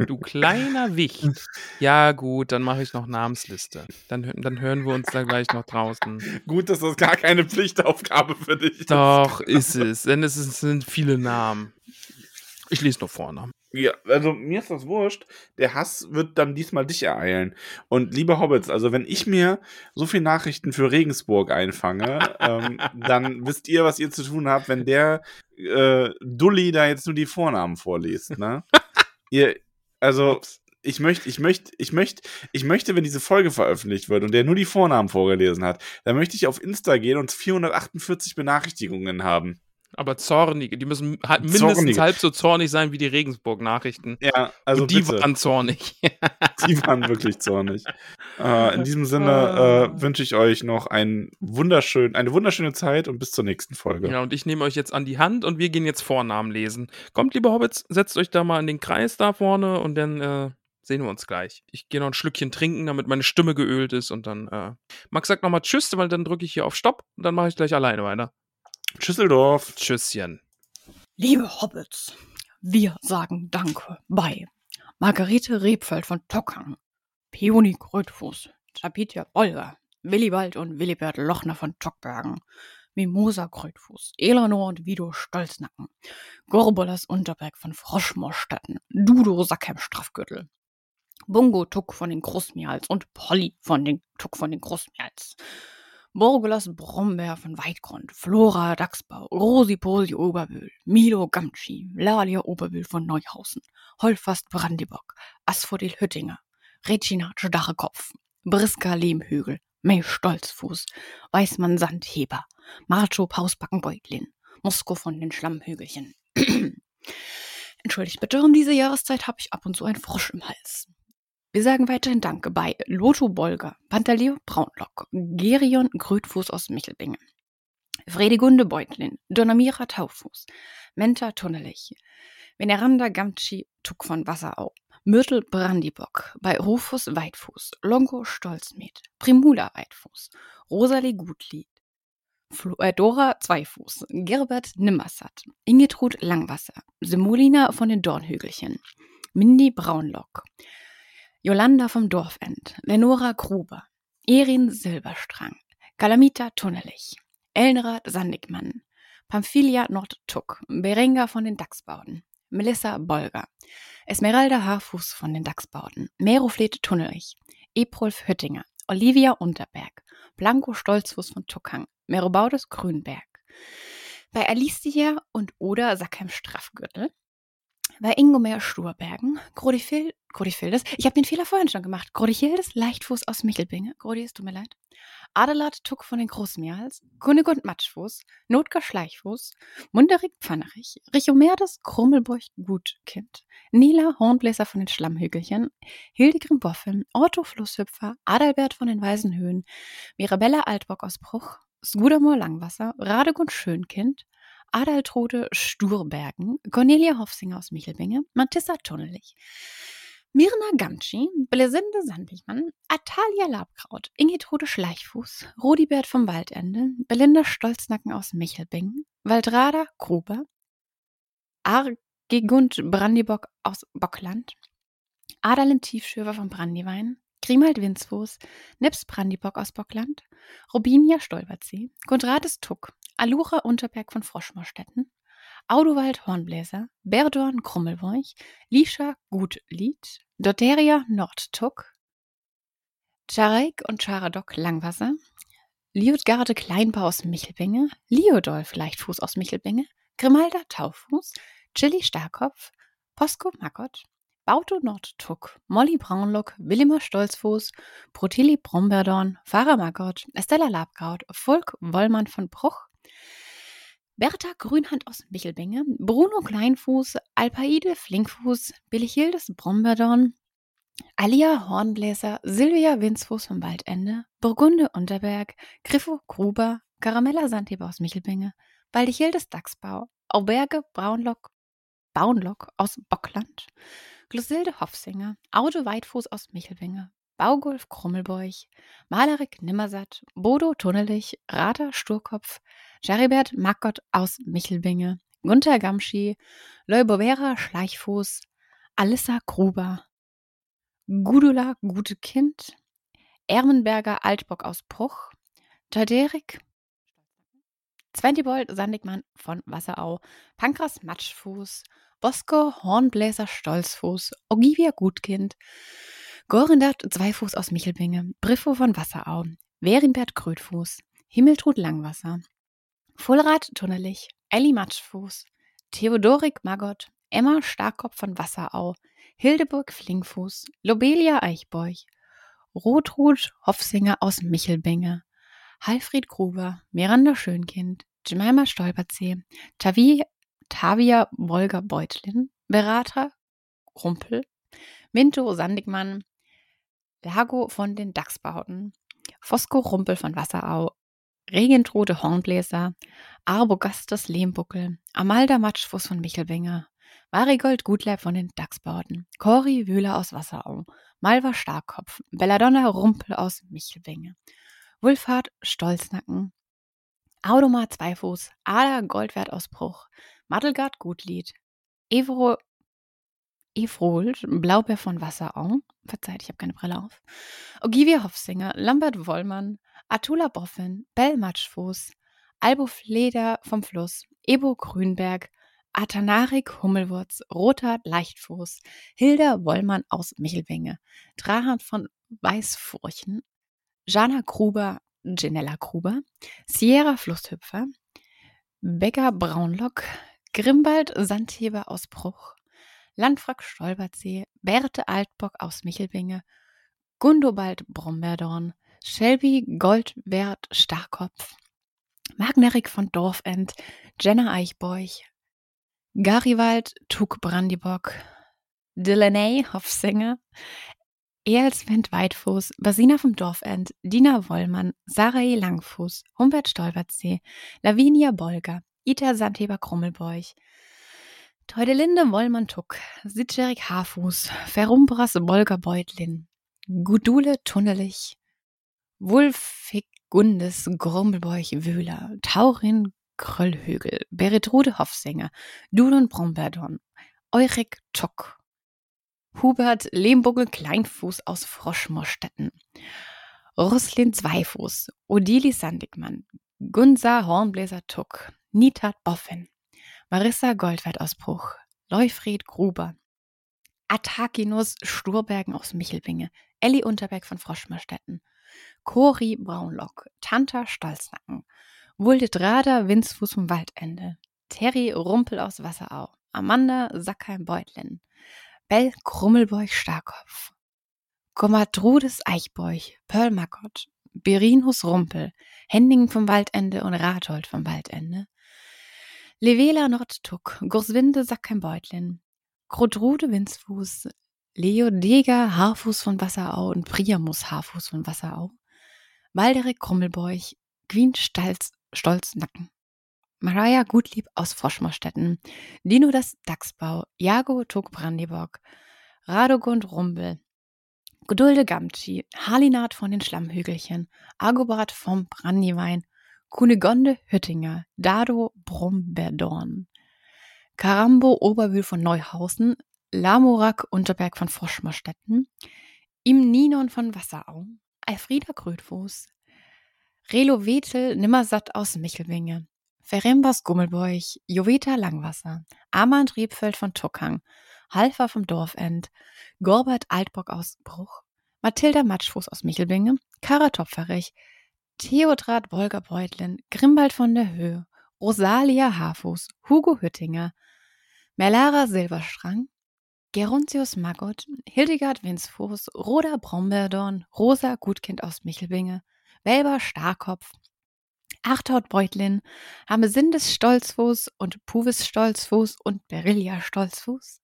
Du kleiner Wicht. Ja, gut, dann mache ich noch Namensliste. Dann, dann hören wir uns da gleich noch draußen. Gut, dass das gar keine Pflichtaufgabe für dich ist. Doch, ist es. Denn es sind viele Namen. Ich lese nur Vornamen. Ja, also mir ist das wurscht. Der Hass wird dann diesmal dich ereilen. Und liebe Hobbits, also wenn ich mir so viele Nachrichten für Regensburg einfange, ähm, dann wisst ihr, was ihr zu tun habt, wenn der äh, Dulli da jetzt nur die Vornamen vorliest, ne? ihr, also ich möchte, ich möchte, ich möchte, ich möchte, wenn diese Folge veröffentlicht wird und der nur die Vornamen vorgelesen hat, dann möchte ich auf Insta gehen und 448 Benachrichtigungen haben. Aber zornige, die müssen halt mindestens Zornige. halb so zornig sein wie die Regensburg-Nachrichten. Ja, also und die bitte. waren zornig. Die waren wirklich zornig. Äh, in diesem Sinne äh, wünsche ich euch noch ein wunderschön, eine wunderschöne Zeit und bis zur nächsten Folge. Ja, und ich nehme euch jetzt an die Hand und wir gehen jetzt Vornamen lesen. Kommt, liebe Hobbits, setzt euch da mal in den Kreis da vorne und dann äh, sehen wir uns gleich. Ich gehe noch ein Schlückchen trinken, damit meine Stimme geölt ist und dann. Äh, Max sagt nochmal Tschüss, weil dann drücke ich hier auf Stopp und dann mache ich gleich alleine weiter. Tschüsseldorf. Tschüsschen. Liebe Hobbits, wir sagen Danke bei Margarete Rebfeld von Tockang, Peony Krötfuß, Tapitia Bolger, Willibald und Willibert Lochner von Tockbergen, Mimosa Krötfuß, Elanor und Vido Stolznacken, Gorbolas Unterberg von Froschmoorstatten, Dudo Sackheim Strafgürtel, Bungo Tuck von den Großmials und Polly von den Tuck von den Großmials. Borgolas Brombeer von Weidgrund, Flora Dachsbau, Rosi Posi Oberbühl, Milo Gamtschi, Lalia Oberbühl von Neuhausen, Holfast Brandibock, Asphodel Hüttinger, Regina Stachekopf, Briska Lehmhügel, May Stolzfuß, Weißmann Sandheber, Marcho Pausbacken Beutlin, Mosko von den Schlammhügelchen. Entschuldigt bitte, um diese Jahreszeit habe ich ab und zu einen Frosch im Hals. Wir sagen weiterhin Danke bei Lotho Bolger, Pantaleo Braunlock, Gerion Grötfuß aus Michelbingen, Fredegunde Beutlin, Donamira Taufuß, Menta Tunnelich, Veneranda Gamtschi Tuck von Wasserau, Myrtle Brandibock, bei Rufus Weitfuß, Longo Stolzmet, Primula Weitfuß, Rosalie Gutlied, Dora Zweifuß, Gerbert Nimmersatt, Ingetrud Langwasser, Semolina von den Dornhügelchen, Mindy Braunlock, Jolanda vom Dorfend, Lenora Gruber, Erin Silberstrang, Kalamita Tunnelich, Elnrad Sandigmann, Pamphilia Nordtuck, Berenga von den Dachsbauten, Melissa Bolger, Esmeralda Haarfuß von den Dachsbauten, Meroflete Tunnelich, Eprolf Hüttinger, Olivia Unterberg, Blanco Stolzfuß von Tuckang, Merobaudes Grünberg. Bei Alicia und Oder Sackheim Straffgürtel, bei Ingomer Sturbergen, Grodifil, Grodifildes, ich habe den Fehler vorhin schon gemacht, Grodifildes Leichtfuß aus Michelbinge, Grodi, es tut mir leid, Adelard Tuck von den Großmials, Kunigund Matschfuß, Notger Schleichfuß, Munderig Pfannerich, Richomerdes Krummelburg Gutkind, Nila Hornbläser von den Schlammhügelchen, Hildegrim Boffin, Otto Flusshüpfer, Adalbert von den Weisenhöhen, Mirabella Altbock aus Bruch, Skudamor Langwasser, Radegund Schönkind, Adaltrude Sturbergen, Cornelia Hofsinger aus Michelbinge, Mantissa Tunnelich, Mirna Gamci, Blesinde Sandwichmann, Atalia Labkraut, Ingetrude Schleichfuß, Rudibert vom Waldende, Belinda Stolznacken aus Michelbingen, Waldrada Gruber, Argegund Brandibock aus Bockland, Adalin Tiefschürfer vom Brandiwein, Grimald Winzfuß, Nips Brandibock aus Bockland, Robinia Stolberzee, Gundrades Tuck, Alura Unterberg von Froschmorstetten, Audowald Hornbläser, Berdorn Krummelwolch, Lisha Gutlied, Doteria Nordtuck, Czarek und Charadok Langwasser, Liotgarde Kleinbau aus Michelbinge, Liodolf Leichtfuß aus Michelbinge, Grimalda Taufuß, Chili Starkopf, Posko Makott, Bauto Nordtuck, Molly Braunlock, Willimer Stolzfuß, Protili Bromberdorn, Farah Magott, Estella Labkraut, Volk Wollmann von Bruch, Bertha Grünhand aus Michelbinge, Bruno Kleinfuß, Alpaide Flinkfuß, Billichildes Bromberdorn, Alia Hornbläser, Silvia Winzfuß vom Waldende, Burgunde Unterberg, Griffo Gruber, Caramella Sandheber aus Michelbinge, Waldichildes Dachsbau, Auberge Braunlock, Baunlock aus Bockland, Glosilde Hofsinger, Aude Weitfuß aus Michelbinge, Baugolf Krummelbeuch, Malerik Nimmersatt, Bodo Tunnelich, Rater Sturkopf, Jaribert Mackott aus Michelbinge, Gunther Gamschi, Leubovera Schleichfuß, Alissa Gruber, Gudula Gutekind, Ermenberger Altbock aus Bruch, Taderic, Zwentibold Sandigmann von Wasserau, Pankras Matschfuß, Bosco Hornbläser Stolzfuß, Ogivia Gutkind, Gorindat Zweifuß aus Michelbinge, Briffo von Wasserau, Werinbert Krötfuß, Himmeltrud Langwasser, Vollrad Tunnelich, Elli Matschfuß, Theodorik Magott, Emma Starkopf von Wasserau, Hildeburg Flingfuß, Lobelia Eichbeuch, Rotrud Hofsinger aus Michelbinge, Halfried Gruber, Miranda Schönkind, Jemima Stolperzee, Tavi, Tavia Wolger Beutlin, Berater Rumpel, Minto Sandigmann, Lago von den Dachsbauten, Fosco Rumpel von Wasserau, Regentrode Hornbläser, Arbogastes Lehmbuckel, Amalda Matschfuß von Michelbinger, Marigold Gutleib von den Dachsbauten, Cori Wühler aus Wasserau, Malva Starkopf, Belladonna Rumpel aus Michelbinge, Wulfhard Stolznacken, Audomar Zweifuß, Ada Goldwert aus Bruch, Madelgard Gutlied, Evro Efrold, Blaubeer von Wasserau, verzeiht, ich habe keine Brille auf, Ogivia Hofsinger, Lambert Wollmann, Atula Boffin, Bell Matschfuß, Albo Fleder vom Fluss, Ebo Grünberg, Atanarik Hummelwurz, Rothard Leichtfuß, Hilda Wollmann aus Michelbinge, Drahan von Weißfurchen, Jana Gruber, Janella Gruber, Sierra Flusshüpfer, Becker Braunlock, Grimbald Sandheber aus Bruch, Landfrack Stolbertsee, Berthe Altbock aus Michelbinge, Gundobald Bromberdorn, Shelby Goldwert Starkopf, Magnerik von Dorfend, Jenna Eichbeuch, Garibald Tug Brandibock, Delaney Hofsinger, Eelswind Weitfuß, Basina vom Dorfend, Dina Wollmann, Sarai Langfuß, Humbert Stolbertsee, Lavinia Bolger, Ita Sandheber Krummelbeuch, Teudelinde Wollmann Tuck, Sitscherik Haarfuß, Ferumbras Bolger Beutlin, Gudule Tunnelich, Wulfigundes Grumbelbeuch Wöhler, Taurin Kröllhügel, Beretrude Hofsänger, Dudon Bromberdon, Eurik Tuck, Hubert Lehmbuggel Kleinfuß aus Froschmorstetten, Ruslin Zweifuß, Odili Sandigmann, Gunsa Hornbläser Tuck, Nitat Boffin, Marissa Goldwert aus Bruch, Leufried Gruber, Atakinus Sturbergen aus Michelbinge, Elli Unterberg von Froschmerstetten, Cori Braunlock, Tanta Stolznacken, Wulde Drader Winzfuß vom Waldende, Terry Rumpel aus Wasserau, Amanda Sackheim-Beutlin, Bell Krummelbeuch Starkopf, Gomadrudes Eichbeuch, Pearl Mackott, Berinus Rumpel, Hendingen vom Waldende und Rathold vom Waldende, Levela Nordtuck, Gurswinde Sackheim-Beutlin, Grotrude Winzfuß, Leo Deger Haarfuß von Wasserau und Priamus Haarfuß von Wasserau, Walderik Krummelbeuch, Queen Stalz, Stolznacken, Mariah Gutlieb aus Froschmerstetten, Dino das Dachsbau, Jago Tuck Brandibock, Radogund Rumpel, Gedulde Gamtschi, Halinat von den Schlammhügelchen, Agobart vom Brandywein, Kunigonde Hüttinger, Dado Bromberdorn, Karambo Oberwühl von Neuhausen, Lamorak Unterberg von Froschmerstetten, Im Ninon von Wasserau, Alfrieda Krötfuß, Relo Wetel Nimmersatt aus Michelwinge, Ferembas Gummelbeuch, Joveta Langwasser, Armand Rebfeld von Tuckang, Halfer vom Dorfend, Gorbert Altbock aus Bruch, Mathilda Matschfuß aus Michelbinge, Kara Topferich, Theodrat Bolger Beutlin, Grimbald von der Höhe, Rosalia Haarfuß, Hugo Hüttinger, Melara Silberstrang, Geruntius Maggot, Hildegard Winsfuß, Roda Brombeerdorn, Rosa Gutkind aus Michelbinge, Welber Starkopf, Achthaut Beutlin, Hamesindes Stolzfuß und Puvis Stolzfuß und Berilla Stolzfuß,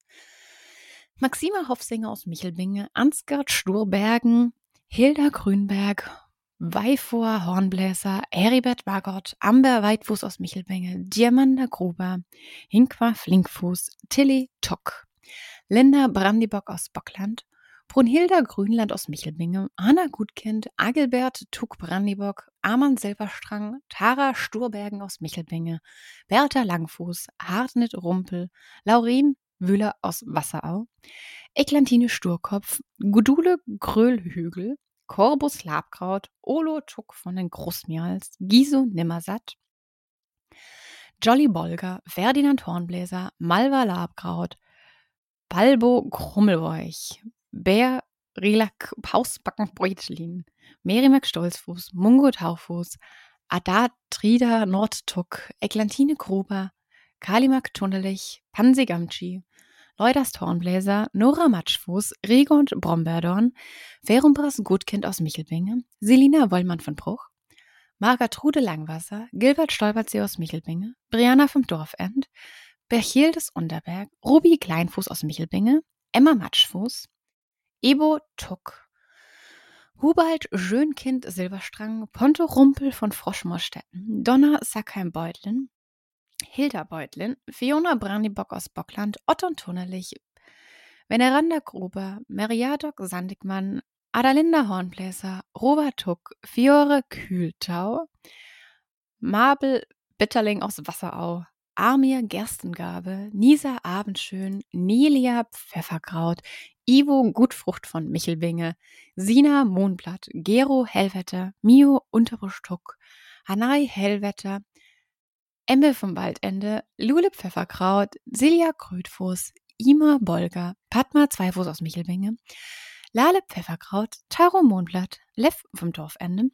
Maxima Hofsinger aus Michelbinge, Ansgard Sturbergen, Hilda Grünberg, Weifor Hornbläser, Heribert Wagott, Amber Weitfuß aus Michelbinge, Diamanda Gruber, Hinkwa Flinkfuß, Tilly Tuck, Linda Brandibock aus Bockland, Brunhilda Grünland aus Michelbinge, Anna Gutkind, Agilbert Tuck Brandibock, Arman Silberstrang, Tara Sturbergen aus Michelbinge, Bertha Langfuß, Hartnit Rumpel, Laurin Wühler aus Wasserau, Eklantine Sturkopf, Gudule Gröhlhügel, Corbus Labkraut, Olo Tuck von den Großmials, Giso Nimmersatt, Jolly Bolger, Ferdinand Hornbläser, Malva Labkraut, Balbo Krummelweuch, Bär Relak Pausbacken Beutlin, Merimak Stolzfuß, Mungo Taufuß, Adat Trida Nordtuck, Eglantine Gruber, Kalimak Tunnelich, Pansi Gamci, Leudas Tornbläser, Nora Matschfuß, Regund Brombeerdorn, Verumbras Gutkind aus Michelbinge, Selina Wollmann von Bruch, Margatrude Langwasser, Gilbert Stolpertsee aus Michelbinge, Brianna vom Dorfend, Berchildes Unterberg, Ruby Kleinfuß aus Michelbinge, Emma Matschfuß, Ebo Tuck, Hubald Schönkind Silberstrang, Ponto Rumpel von Froschmoorstetten, Donna Sackheim-Beutlin, Hilda Beutlin, Fiona Brandybock aus Bockland, Otton Tunnelich, Veneranda Gruber, Meriadok Sandigmann, Adalinda Hornbläser, Robert Tuck, Fiore Kühltau, Mabel Bitterling aus Wasserau, Armir Gerstengabe, Nisa Abendschön, Nelia Pfefferkraut, Ivo Gutfrucht von Michelbinge, Sina Mohnblatt, Gero Hellwetter, Mio Unterbuschtuck, Hanai Hellwetter, Emme vom Waldende, Lule Pfefferkraut, Silja Krötfuß, Ima Bolger, Padma Zweifuß aus Michelbinge, Lale Pfefferkraut, Taro Mohnblatt, Lev vom Dorfende,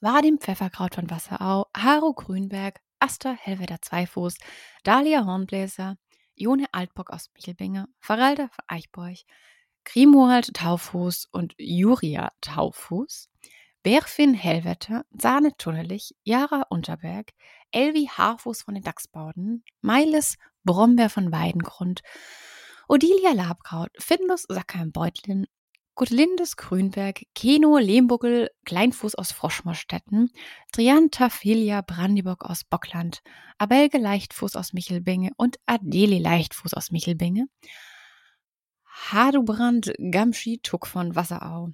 Vadim Pfefferkraut von Wasserau, Haro Grünberg, Asta Hellwetter Zweifuß, Dalia Hornbläser, Jone Altbock aus Michelbinge, Faralda von Eichbeuch, Grimoald Taufuß und Juria Taufuß, Berfin Hellwetter, Sahne Tunnelich, Jara Unterberg, Elvi Haarfuß von den Dachsbauden, Meiles Brombeer von Weidengrund, Odilia Labkraut, Findus Sackheim Beutlin, Gutlindes Grünberg, Keno Lehmbuckel, Kleinfuß aus Froschmorstetten, Trian Tafilia Brandibock aus Bockland, Abelge Leichtfuß aus Michelbinge und Adeli Leichtfuß aus Michelbinge, Hadubrand Gamschi Tuck von Wasserau,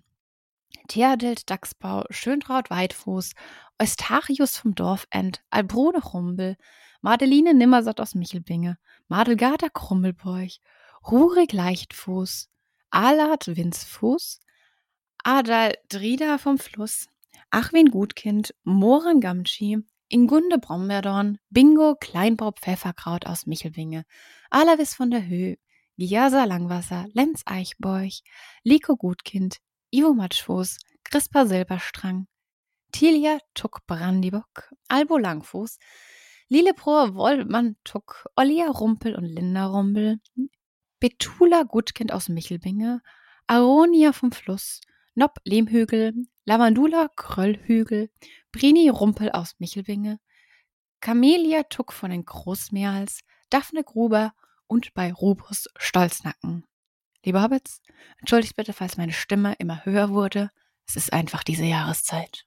Theadelt Dachsbau, Schöntraut Weitfuß, Eustachius vom Dorfend, Albrune Rumbel, Madeline Nimmersatt aus Michelbinge, Madelgata Krummelbeuch, Rurik Leichtfuß, Alat Winzfuß, Adal Drida vom Fluss, Achwin Gutkind, Moren Gamtschi, Ingunde Brombeerdorn, Bingo Kleinbau Pfefferkraut aus Michelwinge, Alavis von der Höhe, Giasa Langwasser, Lenz Eichborch, Liko Gutkind, Ivo Matschfuß, Crispa Silberstrang, Tilia Tuck Brandibock, Albo Langfuß, Lilleprohr Wollmann Tuck, Ollia Rumpel und Linda Rumpel, Betula Gutkind aus Michelbinge, Aronia vom Fluss, Nob Lehmhügel, Lavandula Kröllhügel, Brini Rumpel aus Michelbinge, Camelia Tuck von den Großmeerhals, Daphne Gruber und bei Rubus Stolznacken. Liebe Hobbits, entschuldigt bitte, falls meine Stimme immer höher wurde. Es ist einfach diese Jahreszeit.